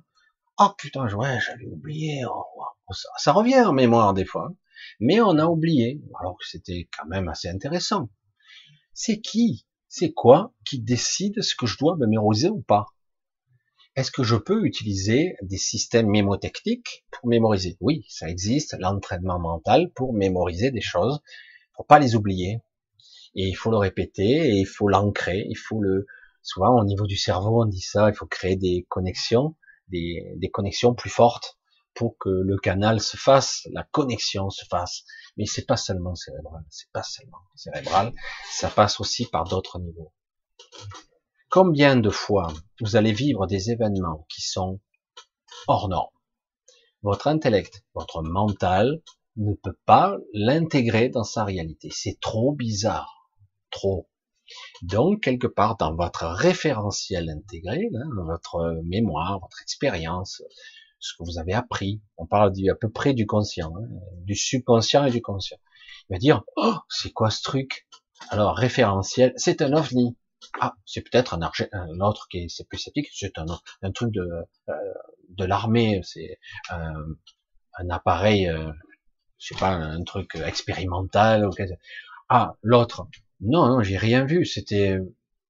oh putain, ouais, j'avais oublié. Oh, ça, ça, revient en mémoire des fois, mais on a oublié, alors que c'était quand même assez intéressant. C'est qui, c'est quoi qui décide ce que je dois mémoriser ou pas? Est-ce que je peux utiliser des systèmes mémotechniques pour mémoriser? Oui, ça existe, l'entraînement mental pour mémoriser des choses, pour pas les oublier. Et il faut le répéter, et il faut l'ancrer, il faut le, souvent au niveau du cerveau, on dit ça, il faut créer des connexions, des, des connexions plus fortes pour que le canal se fasse, la connexion se fasse. Mais c'est pas seulement cérébral, c'est pas seulement cérébral, ça passe aussi par d'autres niveaux. Combien de fois vous allez vivre des événements qui sont hors normes? Votre intellect, votre mental ne peut pas l'intégrer dans sa réalité. C'est trop bizarre. Trop. Donc, quelque part, dans votre référentiel intégré, votre mémoire, votre expérience, ce que vous avez appris, on parle à peu près du conscient, hein, du subconscient et du conscient. Il va dire, oh, c'est quoi ce truc? Alors, référentiel, c'est un ovni. Ah, c'est peut-être un, un, autre qui est, plus sceptique, c'est un, truc de, euh, de l'armée, c'est un, un, appareil, euh, je sais pas, un truc expérimental. Ah, l'autre, non, non, j'ai rien vu, c'était,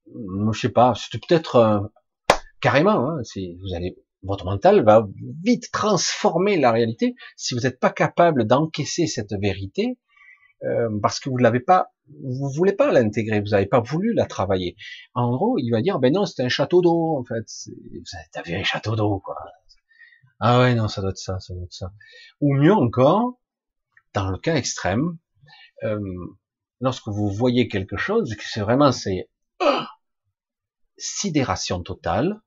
je sais pas, c'était peut-être euh, carrément, hein, vous allez, votre mental va vite transformer la réalité si vous n'êtes pas capable d'encaisser cette vérité euh, parce que vous l'avez pas, vous voulez pas l'intégrer, vous n'avez pas voulu la travailler. En gros, il va dire, ben non, c'est un château d'eau, en fait. Vous avez un château d'eau, quoi. Ah ouais, non, ça doit être ça, ça doit être ça. Ou mieux encore, dans le cas extrême, euh, lorsque vous voyez quelque chose, c'est vraiment, c'est sidération totale,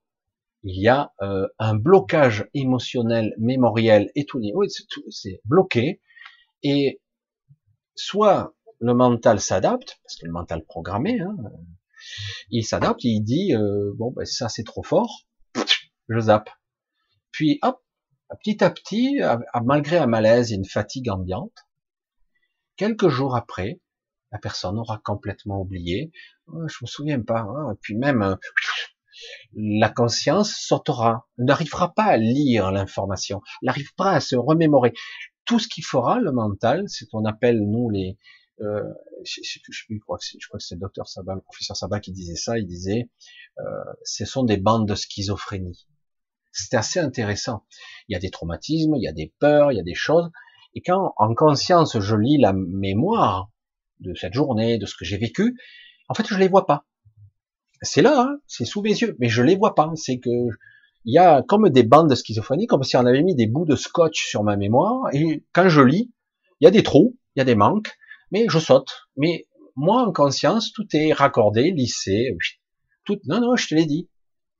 il y a euh, un blocage émotionnel, mémoriel et tout, oui, c'est bloqué, et soit le mental s'adapte, parce que le mental programmé, hein, il s'adapte, il dit euh, bon ben ça c'est trop fort, je zappe. Puis hop, petit à petit, malgré un malaise et une fatigue ambiante, quelques jours après, la personne aura complètement oublié. Oh, je me souviens pas. Hein, puis même euh, la conscience sautera, n'arrivera pas à lire l'information, n'arrive pas à se remémorer tout ce qu'il fera, le mental, c'est qu'on appelle, nous, les, euh, je, je, je, crois que c'est, je crois que c'est le docteur Sabat, le professeur Sabat qui disait ça, il disait, euh, ce sont des bandes de schizophrénie. C'était assez intéressant. Il y a des traumatismes, il y a des peurs, il y a des choses. Et quand en conscience je lis la mémoire de cette journée, de ce que j'ai vécu, en fait je les vois pas. C'est là, hein, c'est sous mes yeux, mais je les vois pas. C'est que il y a comme des bandes de schizophrénie, comme si on avait mis des bouts de scotch sur ma mémoire, et quand je lis, il y a des trous, il y a des manques, mais je saute. Mais moi, en conscience, tout est raccordé, lissé, tout, non, non, je te l'ai dit.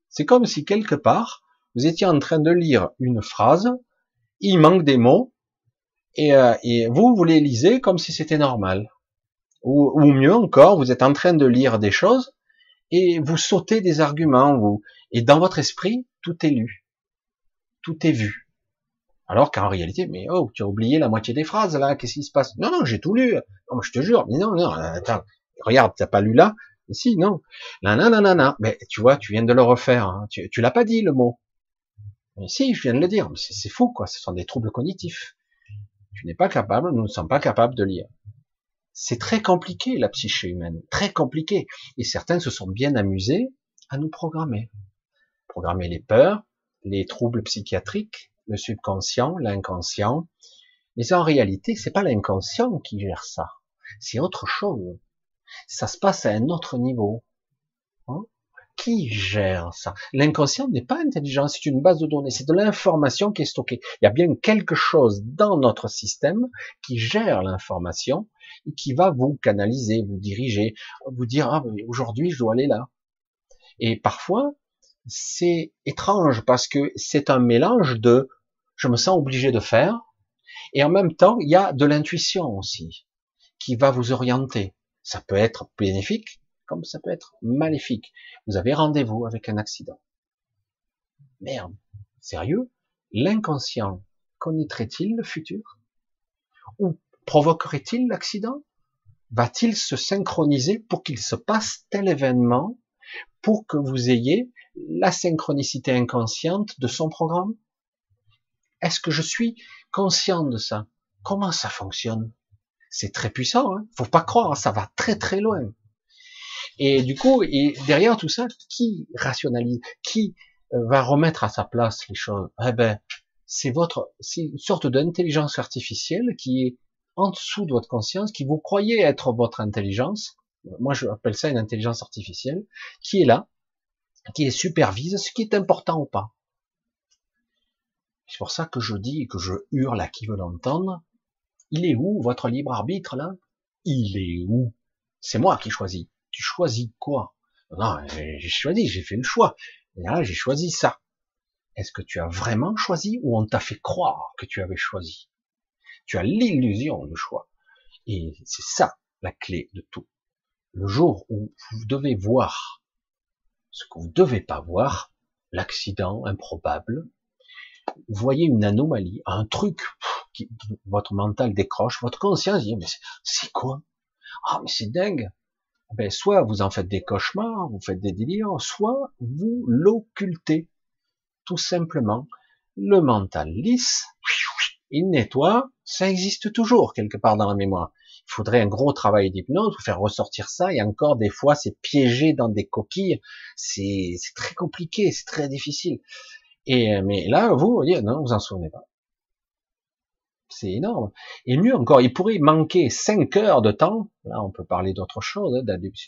C'est comme si quelque part, vous étiez en train de lire une phrase, il manque des mots, et, euh, et vous, vous les lisez comme si c'était normal. Ou, ou, mieux encore, vous êtes en train de lire des choses, et vous sautez des arguments, vous, et dans votre esprit, tout est lu, tout est vu. Alors qu'en réalité, mais oh, tu as oublié la moitié des phrases là, qu'est-ce qui se passe? Non, non, j'ai tout lu. Non, je te jure, mais non, non, attends, regarde, t'as pas lu là? Si, non. Là, non, non, non, Mais tu vois, tu viens de le refaire. Hein. Tu, tu l'as pas dit le mot. Mais si, je viens de le dire. C'est fou, quoi. Ce sont des troubles cognitifs. Tu n'es pas capable, nous ne sommes pas capables de lire. C'est très compliqué la psyché humaine, très compliqué. Et certains se sont bien amusés à nous programmer programmer les peurs, les troubles psychiatriques, le subconscient, l'inconscient. Mais en réalité, c'est pas l'inconscient qui gère ça. C'est autre chose. Ça se passe à un autre niveau. Hein? Qui gère ça? L'inconscient n'est pas intelligent, c'est une base de données, c'est de l'information qui est stockée. Il y a bien quelque chose dans notre système qui gère l'information et qui va vous canaliser, vous diriger, vous dire ah aujourd'hui je dois aller là. Et parfois, c'est étrange parce que c'est un mélange de je me sens obligé de faire et en même temps il y a de l'intuition aussi qui va vous orienter. Ça peut être bénéfique comme ça peut être maléfique. Vous avez rendez-vous avec un accident. Merde, sérieux? L'inconscient connaîtrait-il le futur? Ou provoquerait-il l'accident? Va-t-il se synchroniser pour qu'il se passe tel événement pour que vous ayez la synchronicité inconsciente de son programme? Est-ce que je suis conscient de ça? Comment ça fonctionne? C'est très puissant, hein faut pas croire, ça va très très loin. Et du coup, et derrière tout ça, qui rationalise? Qui euh, va remettre à sa place les choses? Eh ben, c'est votre, c'est une sorte d'intelligence artificielle qui est en dessous de votre conscience, qui vous croyez être votre intelligence. Moi, je appelle ça une intelligence artificielle, qui est là, qui supervise ce qui est important ou pas. C'est pour ça que je dis, que je hurle à qui veut l'entendre. Il est où votre libre arbitre là? Il est où? C'est moi qui choisis. Tu choisis quoi? Non, j'ai choisi, j'ai fait le choix. J'ai choisi ça. Est-ce que tu as vraiment choisi ou on t'a fait croire que tu avais choisi? Tu as l'illusion de choix. Et c'est ça la clé de tout. Le jour où vous devez voir ce que vous ne devez pas voir, l'accident improbable, vous voyez une anomalie, un truc qui votre mental décroche, votre conscience dit mais c'est quoi? Ah mais c'est dingue. Ben soit vous en faites des cauchemars, vous faites des délires, soit vous l'occultez. Tout simplement, le mental lisse, il nettoie, ça existe toujours quelque part dans la mémoire il faudrait un gros travail d'hypnose pour faire ressortir ça, et encore des fois c'est piégé dans des coquilles, c'est très compliqué, c'est très difficile. Et euh, mais là, vous, vous dites, non, vous en souvenez pas. C'est énorme. Et mieux encore, il pourrait manquer 5 heures de temps, là on peut parler d'autre chose, hein,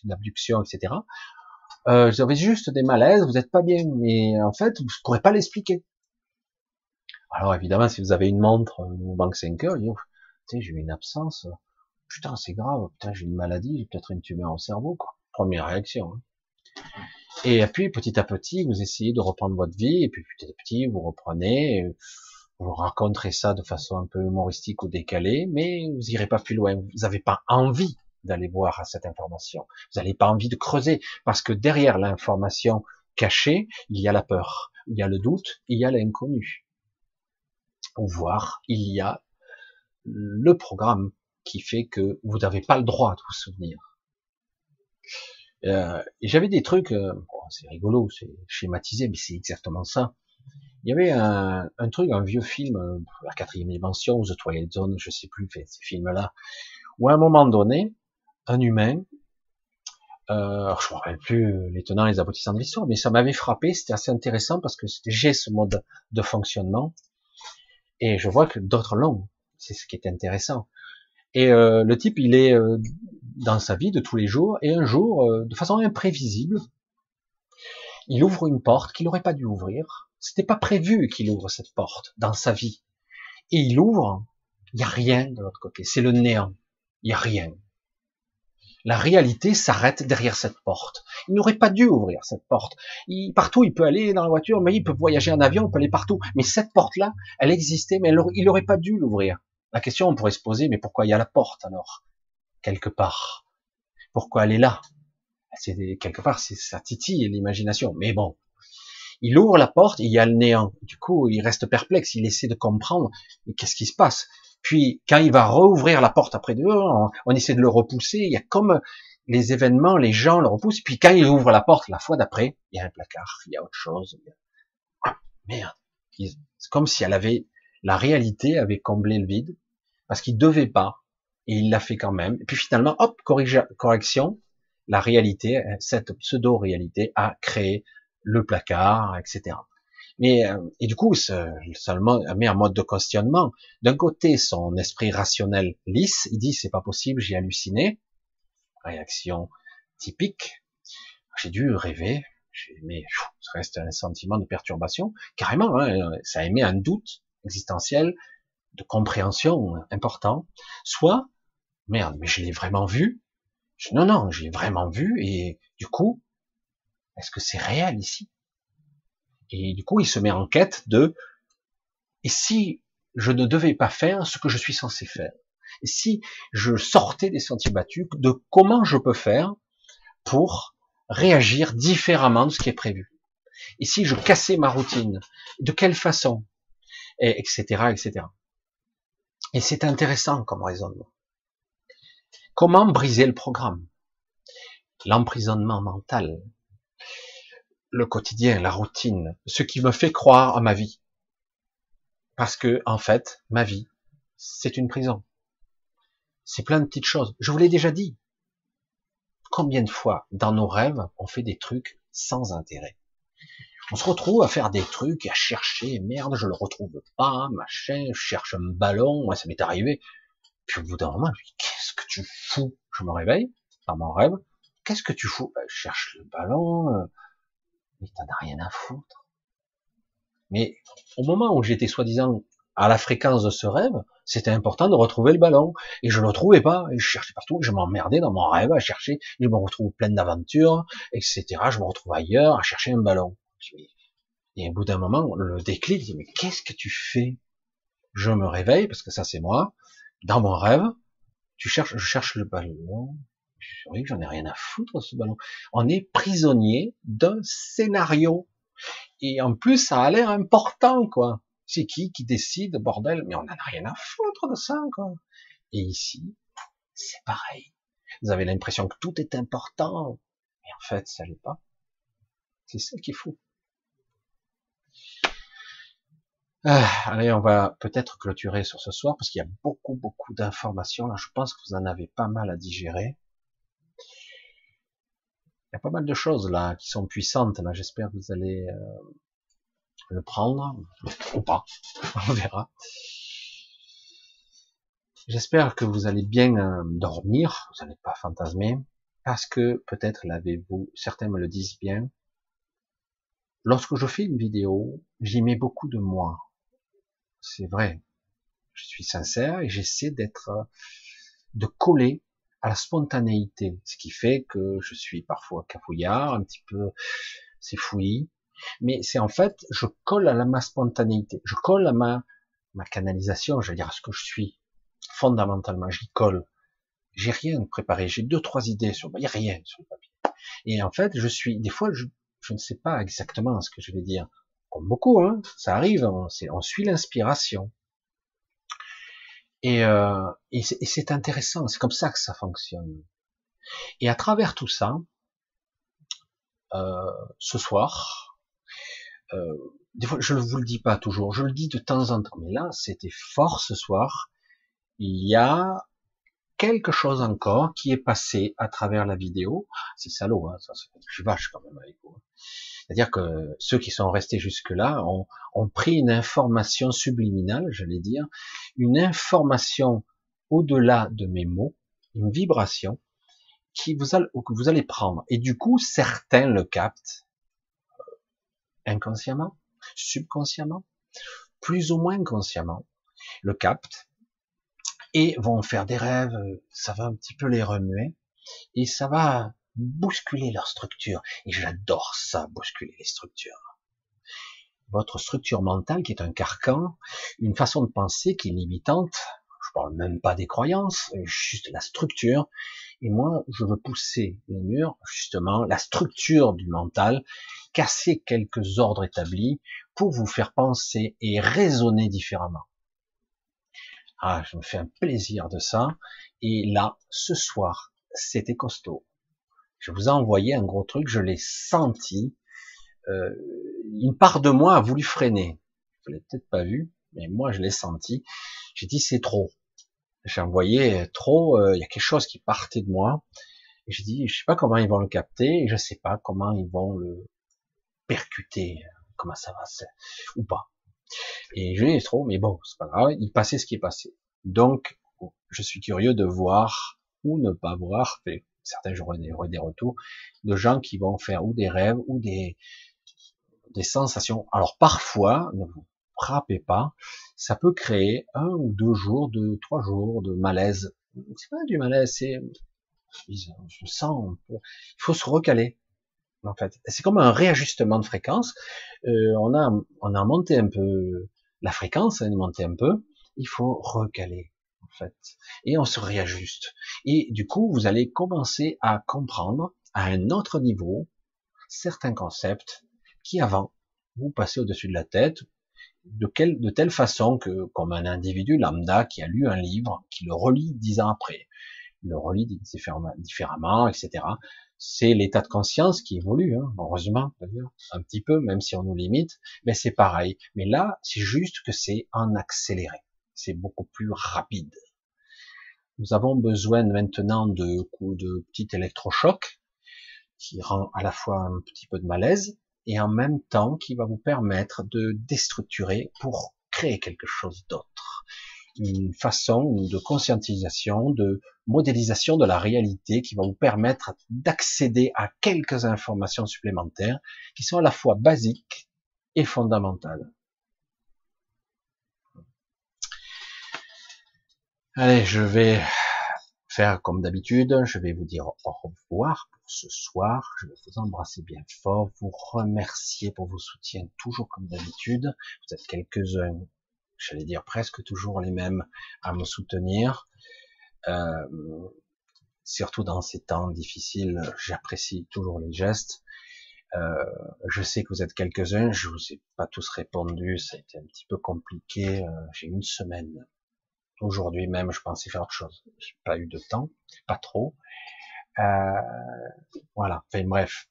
d'abduction, etc. Euh, vous avez juste des malaises, vous n'êtes pas bien, mais en fait, vous ne pourrez pas l'expliquer. Alors évidemment, si vous avez une montre, vous manque 5 heures, vous sais, j'ai une absence, putain, c'est grave, putain, j'ai une maladie, j'ai peut-être une tumeur au cerveau, quoi. Première réaction. Hein. Et puis, petit à petit, vous essayez de reprendre votre vie, et puis petit à petit, vous reprenez, vous raconterez ça de façon un peu humoristique ou décalée, mais vous irez pas plus loin. Vous n'avez pas envie d'aller voir cette information. Vous n'avez pas envie de creuser, parce que derrière l'information cachée, il y a la peur, il y a le doute, il y a l'inconnu. Ou voir, il y a le programme qui fait que vous n'avez pas le droit de vous souvenir. Euh, j'avais des trucs, euh, c'est rigolo, c'est schématisé, mais c'est exactement ça. Il y avait un, truc, un vieux film, euh, la quatrième dimension, The Twilight Zone, je sais plus, ces films-là, où à un moment donné, un humain je ne me rappelle plus les tenants et les aboutissants de l'histoire, mais ça m'avait frappé, c'était assez intéressant parce que j'ai ce mode de fonctionnement et je vois que d'autres l'ont. C'est ce qui est intéressant. Et euh, le type, il est euh, dans sa vie de tous les jours, et un jour, euh, de façon imprévisible, il ouvre une porte qu'il n'aurait pas dû ouvrir. C'était pas prévu qu'il ouvre cette porte dans sa vie. Et il ouvre, il n'y a rien de l'autre côté. C'est le néant. Il n'y a rien. La réalité s'arrête derrière cette porte. Il n'aurait pas dû ouvrir cette porte. Il, partout, il peut aller dans la voiture, mais il peut voyager en avion, il peut aller partout. Mais cette porte-là, elle existait, mais il n'aurait pas dû l'ouvrir. La question, on pourrait se poser, mais pourquoi il y a la porte alors? Quelque part. Pourquoi elle est là? C'est quelque part, c'est ça titille l'imagination. Mais bon, il ouvre la porte, il y a le néant. Du coup, il reste perplexe, il essaie de comprendre. qu'est-ce qui se passe? Puis quand il va rouvrir la porte après deux, on, on, essaie de le repousser. Il y a comme les événements, les gens le repoussent. Puis quand il ouvre la porte la fois d'après, il y a un placard, il y a autre chose. Ah, merde. C'est comme si elle avait la réalité avait comblé le vide parce qu'il devait pas et il l'a fait quand même. Et puis finalement, hop, correction, la réalité, cette pseudo-réalité a créé le placard, etc. Mais euh, et du coup, ça, ça le met en mode de questionnement. D'un côté, son esprit rationnel lisse, il dit c'est pas possible, j'ai halluciné. Réaction typique. J'ai dû rêver, mais ça reste un sentiment de perturbation. Carrément, hein, ça émet un doute existentiel, de compréhension important. Soit, merde, mais je l'ai vraiment vu. non, non, j'ai vraiment vu et du coup, est-ce que c'est réel ici? Et du coup, il se met en quête de et si je ne devais pas faire ce que je suis censé faire? Et si je sortais des sentiers battus, de comment je peux faire pour réagir différemment de ce qui est prévu? Et si je cassais ma routine, de quelle façon? Et Etc. etc. Et c'est intéressant comme raisonnement. Comment briser le programme? L'emprisonnement mental, le quotidien, la routine, ce qui me fait croire à ma vie. Parce que, en fait, ma vie, c'est une prison. C'est plein de petites choses. Je vous l'ai déjà dit. Combien de fois, dans nos rêves, on fait des trucs sans intérêt? On se retrouve à faire des trucs, à chercher, merde, je le retrouve pas, machin, je cherche un ballon, moi ça m'est arrivé. Puis au bout d'un moment, je qu'est-ce que tu fous? Je me réveille, dans mon rêve, qu'est-ce que tu fous? Ben, je cherche le ballon, euh, mais t'en as rien à foutre. Mais au moment où j'étais soi-disant à la fréquence de ce rêve, c'était important de retrouver le ballon. Et je le trouvais pas. Et je cherchais partout. Je m'emmerdais dans mon rêve à chercher. Je me retrouve plein d'aventures, etc. Je me retrouve ailleurs à chercher un ballon. Et au bout d'un moment, le déclic, dis, mais qu'est-ce que tu fais? Je me réveille, parce que ça c'est moi. Dans mon rêve, tu cherches, je cherche le ballon. J'en ai rien à foutre ce ballon. On est prisonnier d'un scénario. Et en plus, ça a l'air important, quoi. C'est qui qui décide, bordel? Mais on n'en a rien à foutre de ça, quoi. Et ici, c'est pareil. Vous avez l'impression que tout est important, mais en fait, ça l'est pas. C'est ça qui est fou. Ah, allez, on va peut-être clôturer sur ce soir parce qu'il y a beaucoup, beaucoup d'informations. Là, je pense que vous en avez pas mal à digérer. Il y a pas mal de choses là qui sont puissantes. Là, j'espère que vous allez euh, le prendre ou pas. On verra. J'espère que vous allez bien euh, dormir. Vous n'allez pas fantasmer parce que peut-être l'avez-vous. Certains me le disent bien. Lorsque je fais une vidéo, j'y mets beaucoup de moi. C'est vrai. Je suis sincère et j'essaie d'être, de coller à la spontanéité, ce qui fait que je suis parfois cafouillard, un petit peu c'est fouillis, mais c'est en fait, je colle à la, ma spontanéité, je colle à ma, ma canalisation, je veux dire à ce que je suis, fondamentalement, j'y colle. J'ai rien préparé, j'ai deux, trois idées sur, il n'y a rien sur le papier. Et en fait, je suis, des fois, je, je ne sais pas exactement ce que je vais dire. Comme beaucoup, hein, ça arrive, on, on suit l'inspiration. Et, euh, et c'est intéressant, c'est comme ça que ça fonctionne. Et à travers tout ça, euh, ce soir, euh, des fois, je ne vous le dis pas toujours, je le dis de temps en temps, mais là, c'était fort ce soir. Il y a quelque chose encore qui est passé à travers la vidéo. C'est salaud, hein, ça, je suis vache quand même avec vous. C'est-à-dire que ceux qui sont restés jusque-là ont, ont, pris une information subliminale, j'allais dire, une information au-delà de mes mots, une vibration qui vous que vous allez prendre. Et du coup, certains le captent euh, inconsciemment, subconsciemment, plus ou moins consciemment, le captent et vont faire des rêves, ça va un petit peu les remuer, et ça va bousculer leur structure. Et j'adore ça, bousculer les structures. Votre structure mentale qui est un carcan, une façon de penser qui est limitante, je parle même pas des croyances, juste la structure. Et moi, je veux pousser les murs, justement, la structure du mental, casser quelques ordres établis pour vous faire penser et raisonner différemment. Ah, je me fais un plaisir de ça. Et là, ce soir, c'était costaud. Je vous ai envoyé un gros truc, je l'ai senti. Euh, une part de moi a voulu freiner. Vous l'avez peut-être pas vu, mais moi je l'ai senti. J'ai dit c'est trop. J'ai envoyé trop. Euh, il y a quelque chose qui partait de moi. J'ai dit je sais pas comment ils vont le capter. Et je sais pas comment ils vont le percuter. Comment ça va, ou pas. Et je l'ai trop, mais bon, c'est pas grave, il passait ce qui est passé. Donc, je suis curieux de voir ou ne pas voir, certains j'aurai des, des retours, de gens qui vont faire ou des rêves ou des, sensations. Alors parfois, ne vous frappez pas, ça peut créer un ou deux jours, deux, trois jours de malaise. C'est pas du malaise, c'est, je sens, il faut se recaler en fait. C'est comme un réajustement de fréquence. Euh, on a on a monté un peu la fréquence, on a monté un peu. Il faut recaler en fait, et on se réajuste. Et du coup, vous allez commencer à comprendre à un autre niveau certains concepts qui avant vous passez au-dessus de la tête de, quelle, de telle façon que, comme un individu lambda qui a lu un livre, qui le relit dix ans après, le relit différemment, etc c'est l'état de conscience qui évolue, hein, heureusement d'ailleurs, un petit peu, même si on nous limite, mais c'est pareil. Mais là, c'est juste que c'est en accéléré, c'est beaucoup plus rapide. Nous avons besoin maintenant de coups de petits électrochocs qui rend à la fois un petit peu de malaise et en même temps qui va vous permettre de déstructurer pour créer quelque chose d'autre une façon de conscientisation, de modélisation de la réalité qui va vous permettre d'accéder à quelques informations supplémentaires qui sont à la fois basiques et fondamentales. Allez, je vais faire comme d'habitude, je vais vous dire au revoir pour ce soir, je vais vous embrasser bien fort, vous remercier pour vos soutiens, toujours comme d'habitude, vous êtes quelques-uns j'allais dire presque toujours les mêmes à me soutenir. Euh, surtout dans ces temps difficiles, j'apprécie toujours les gestes. Euh, je sais que vous êtes quelques-uns, je vous ai pas tous répondu, ça a été un petit peu compliqué. Euh, j'ai une semaine. Aujourd'hui même, je pensais faire autre chose. J'ai pas eu de temps, pas trop. voilà. Enfin bref.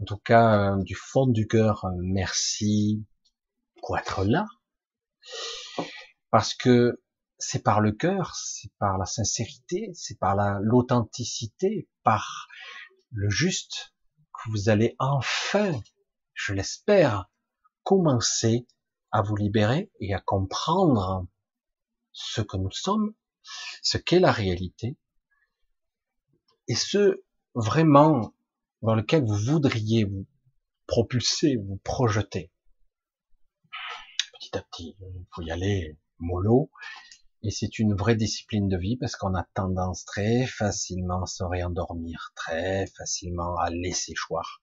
En tout cas, du fond du cœur, merci pour être là parce que c'est par le cœur, c'est par la sincérité, c'est par l'authenticité, par le juste que vous allez enfin, je l'espère, commencer à vous libérer et à comprendre ce que nous sommes, ce qu'est la réalité, et ce vraiment dans lequel vous voudriez vous propulser, vous projeter. Petit à petit, il faut y aller mollo. Et c'est une vraie discipline de vie parce qu'on a tendance très facilement à se réendormir, très facilement à laisser choir.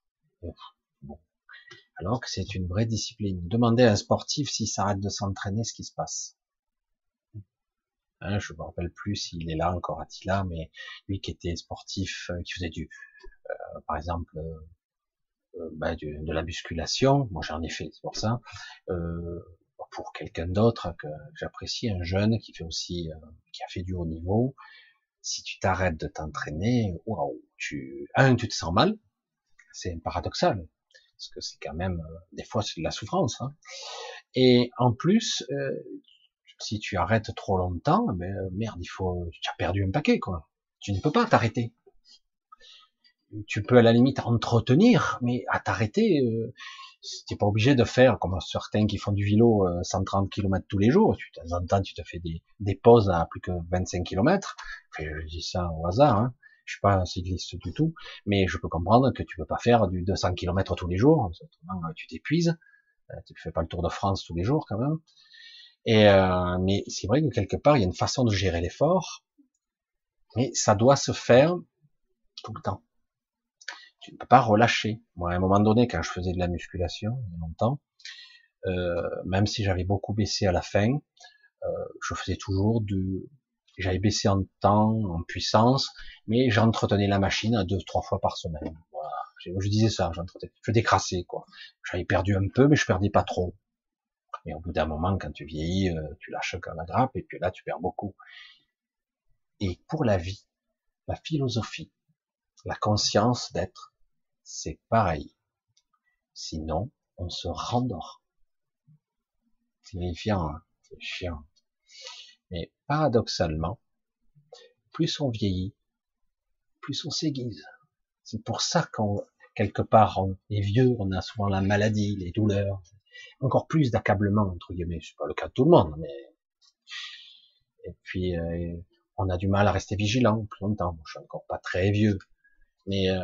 Alors que c'est une vraie discipline. Demandez à un sportif s'il s'arrête de s'entraîner, ce qui se passe. Hein, je me rappelle plus s'il est là encore Attila, mais lui qui était sportif, euh, qui faisait du, euh, par exemple, euh, bah, de la musculation. Moi j'en ai fait, c'est pour ça. Euh, pour quelqu'un d'autre que j'apprécie, un jeune qui fait aussi, euh, qui a fait du haut niveau, si tu t'arrêtes de t'entraîner, waouh, tu, un, tu te sens mal, c'est paradoxal, parce que c'est quand même, euh, des fois, c'est de la souffrance, hein. et en plus, euh, Si tu arrêtes trop longtemps, ben merde, il faut, tu as perdu un paquet quoi. Tu ne peux pas t'arrêter. Tu peux à la limite entretenir, mais à t'arrêter, euh, t'es pas obligé de faire comme certains qui font du vélo 130 euh, km tous les jours. Tu temps tu te fais des, des pauses à plus que 25 km. Je dis ça au hasard. Hein. Je suis pas cycliste du tout, mais je peux comprendre que tu peux pas faire du 200 km tous les jours. Tu t'épuises. Euh, tu fais pas le Tour de France tous les jours quand même. Et euh, mais c'est vrai que quelque part il y a une façon de gérer l'effort, mais ça doit se faire tout le temps. Tu ne peux pas relâcher. Moi, à un moment donné, quand je faisais de la musculation, il y a longtemps, euh, même si j'avais beaucoup baissé à la fin, euh, je faisais toujours de, j'avais baissé en temps, en puissance, mais j'entretenais la machine à deux, trois fois par semaine. Voilà. Je, disais ça, j'entretenais, je décrassais quoi. J'avais perdu un peu, mais je perdais pas trop. Mais au bout d'un moment, quand tu vieillis, euh, tu lâches comme la grappe, et puis là, tu perds beaucoup. Et pour la vie, la philosophie, la conscience d'être, c'est pareil. Sinon, on se rendort. C'est vérifiant, hein c'est chiant. Mais paradoxalement, plus on vieillit, plus on s'aiguise. C'est pour ça qu'on, quelque part, on est vieux, on a souvent la maladie, les douleurs, encore plus d'accablement, entre guillemets. C'est pas le cas de tout le monde, mais, et puis, euh, on a du mal à rester vigilant plus longtemps. je suis encore pas très vieux, mais euh,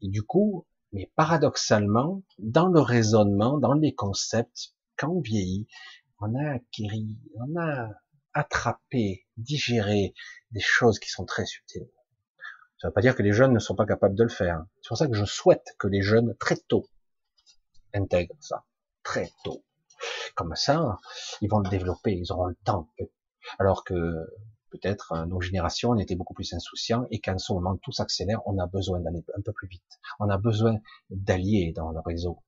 et du coup, mais paradoxalement, dans le raisonnement, dans les concepts, quand on vieillit, on a acquis, on a attrapé, digéré des choses qui sont très subtiles. Ça ne veut pas dire que les jeunes ne sont pas capables de le faire. C'est pour ça que je souhaite que les jeunes, très tôt, intègrent ça. Très tôt. Comme ça, ils vont le développer, ils auront le temps. Alors que peut-être euh, nos générations, on était beaucoup plus insouciants et qu'en ce moment tout s'accélère, on a besoin d'aller un peu plus vite. On a besoin d'allier dans le réseau.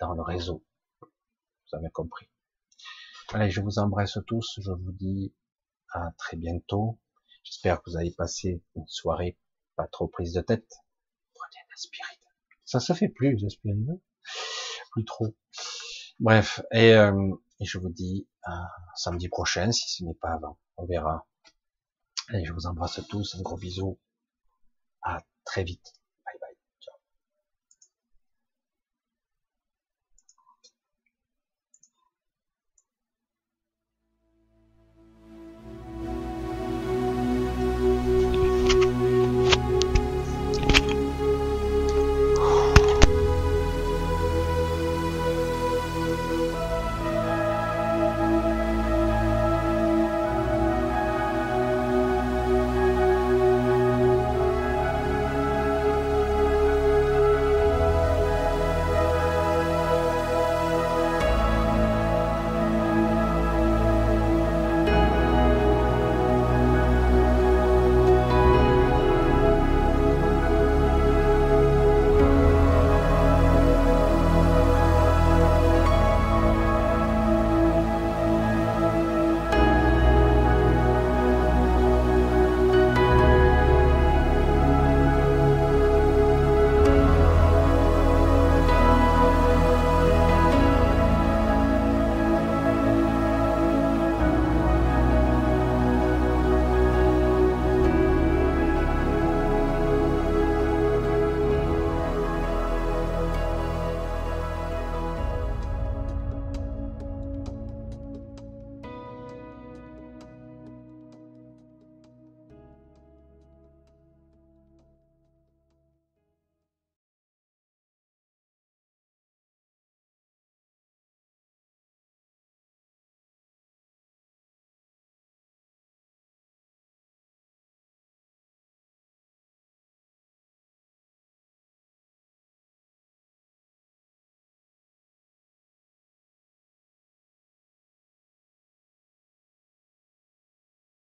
Dans le réseau. Vous avez compris. Allez, je vous embrasse tous. Je vous dis à très bientôt. J'espère que vous avez passé une soirée pas trop prise de tête. Prenez une aspirine. Ça se fait plus, l'aspirine. Plus trop. Bref, et, euh, et je vous dis samedi prochain, si ce n'est pas avant. On verra. Allez, je vous embrasse tous, un gros bisou. À très vite.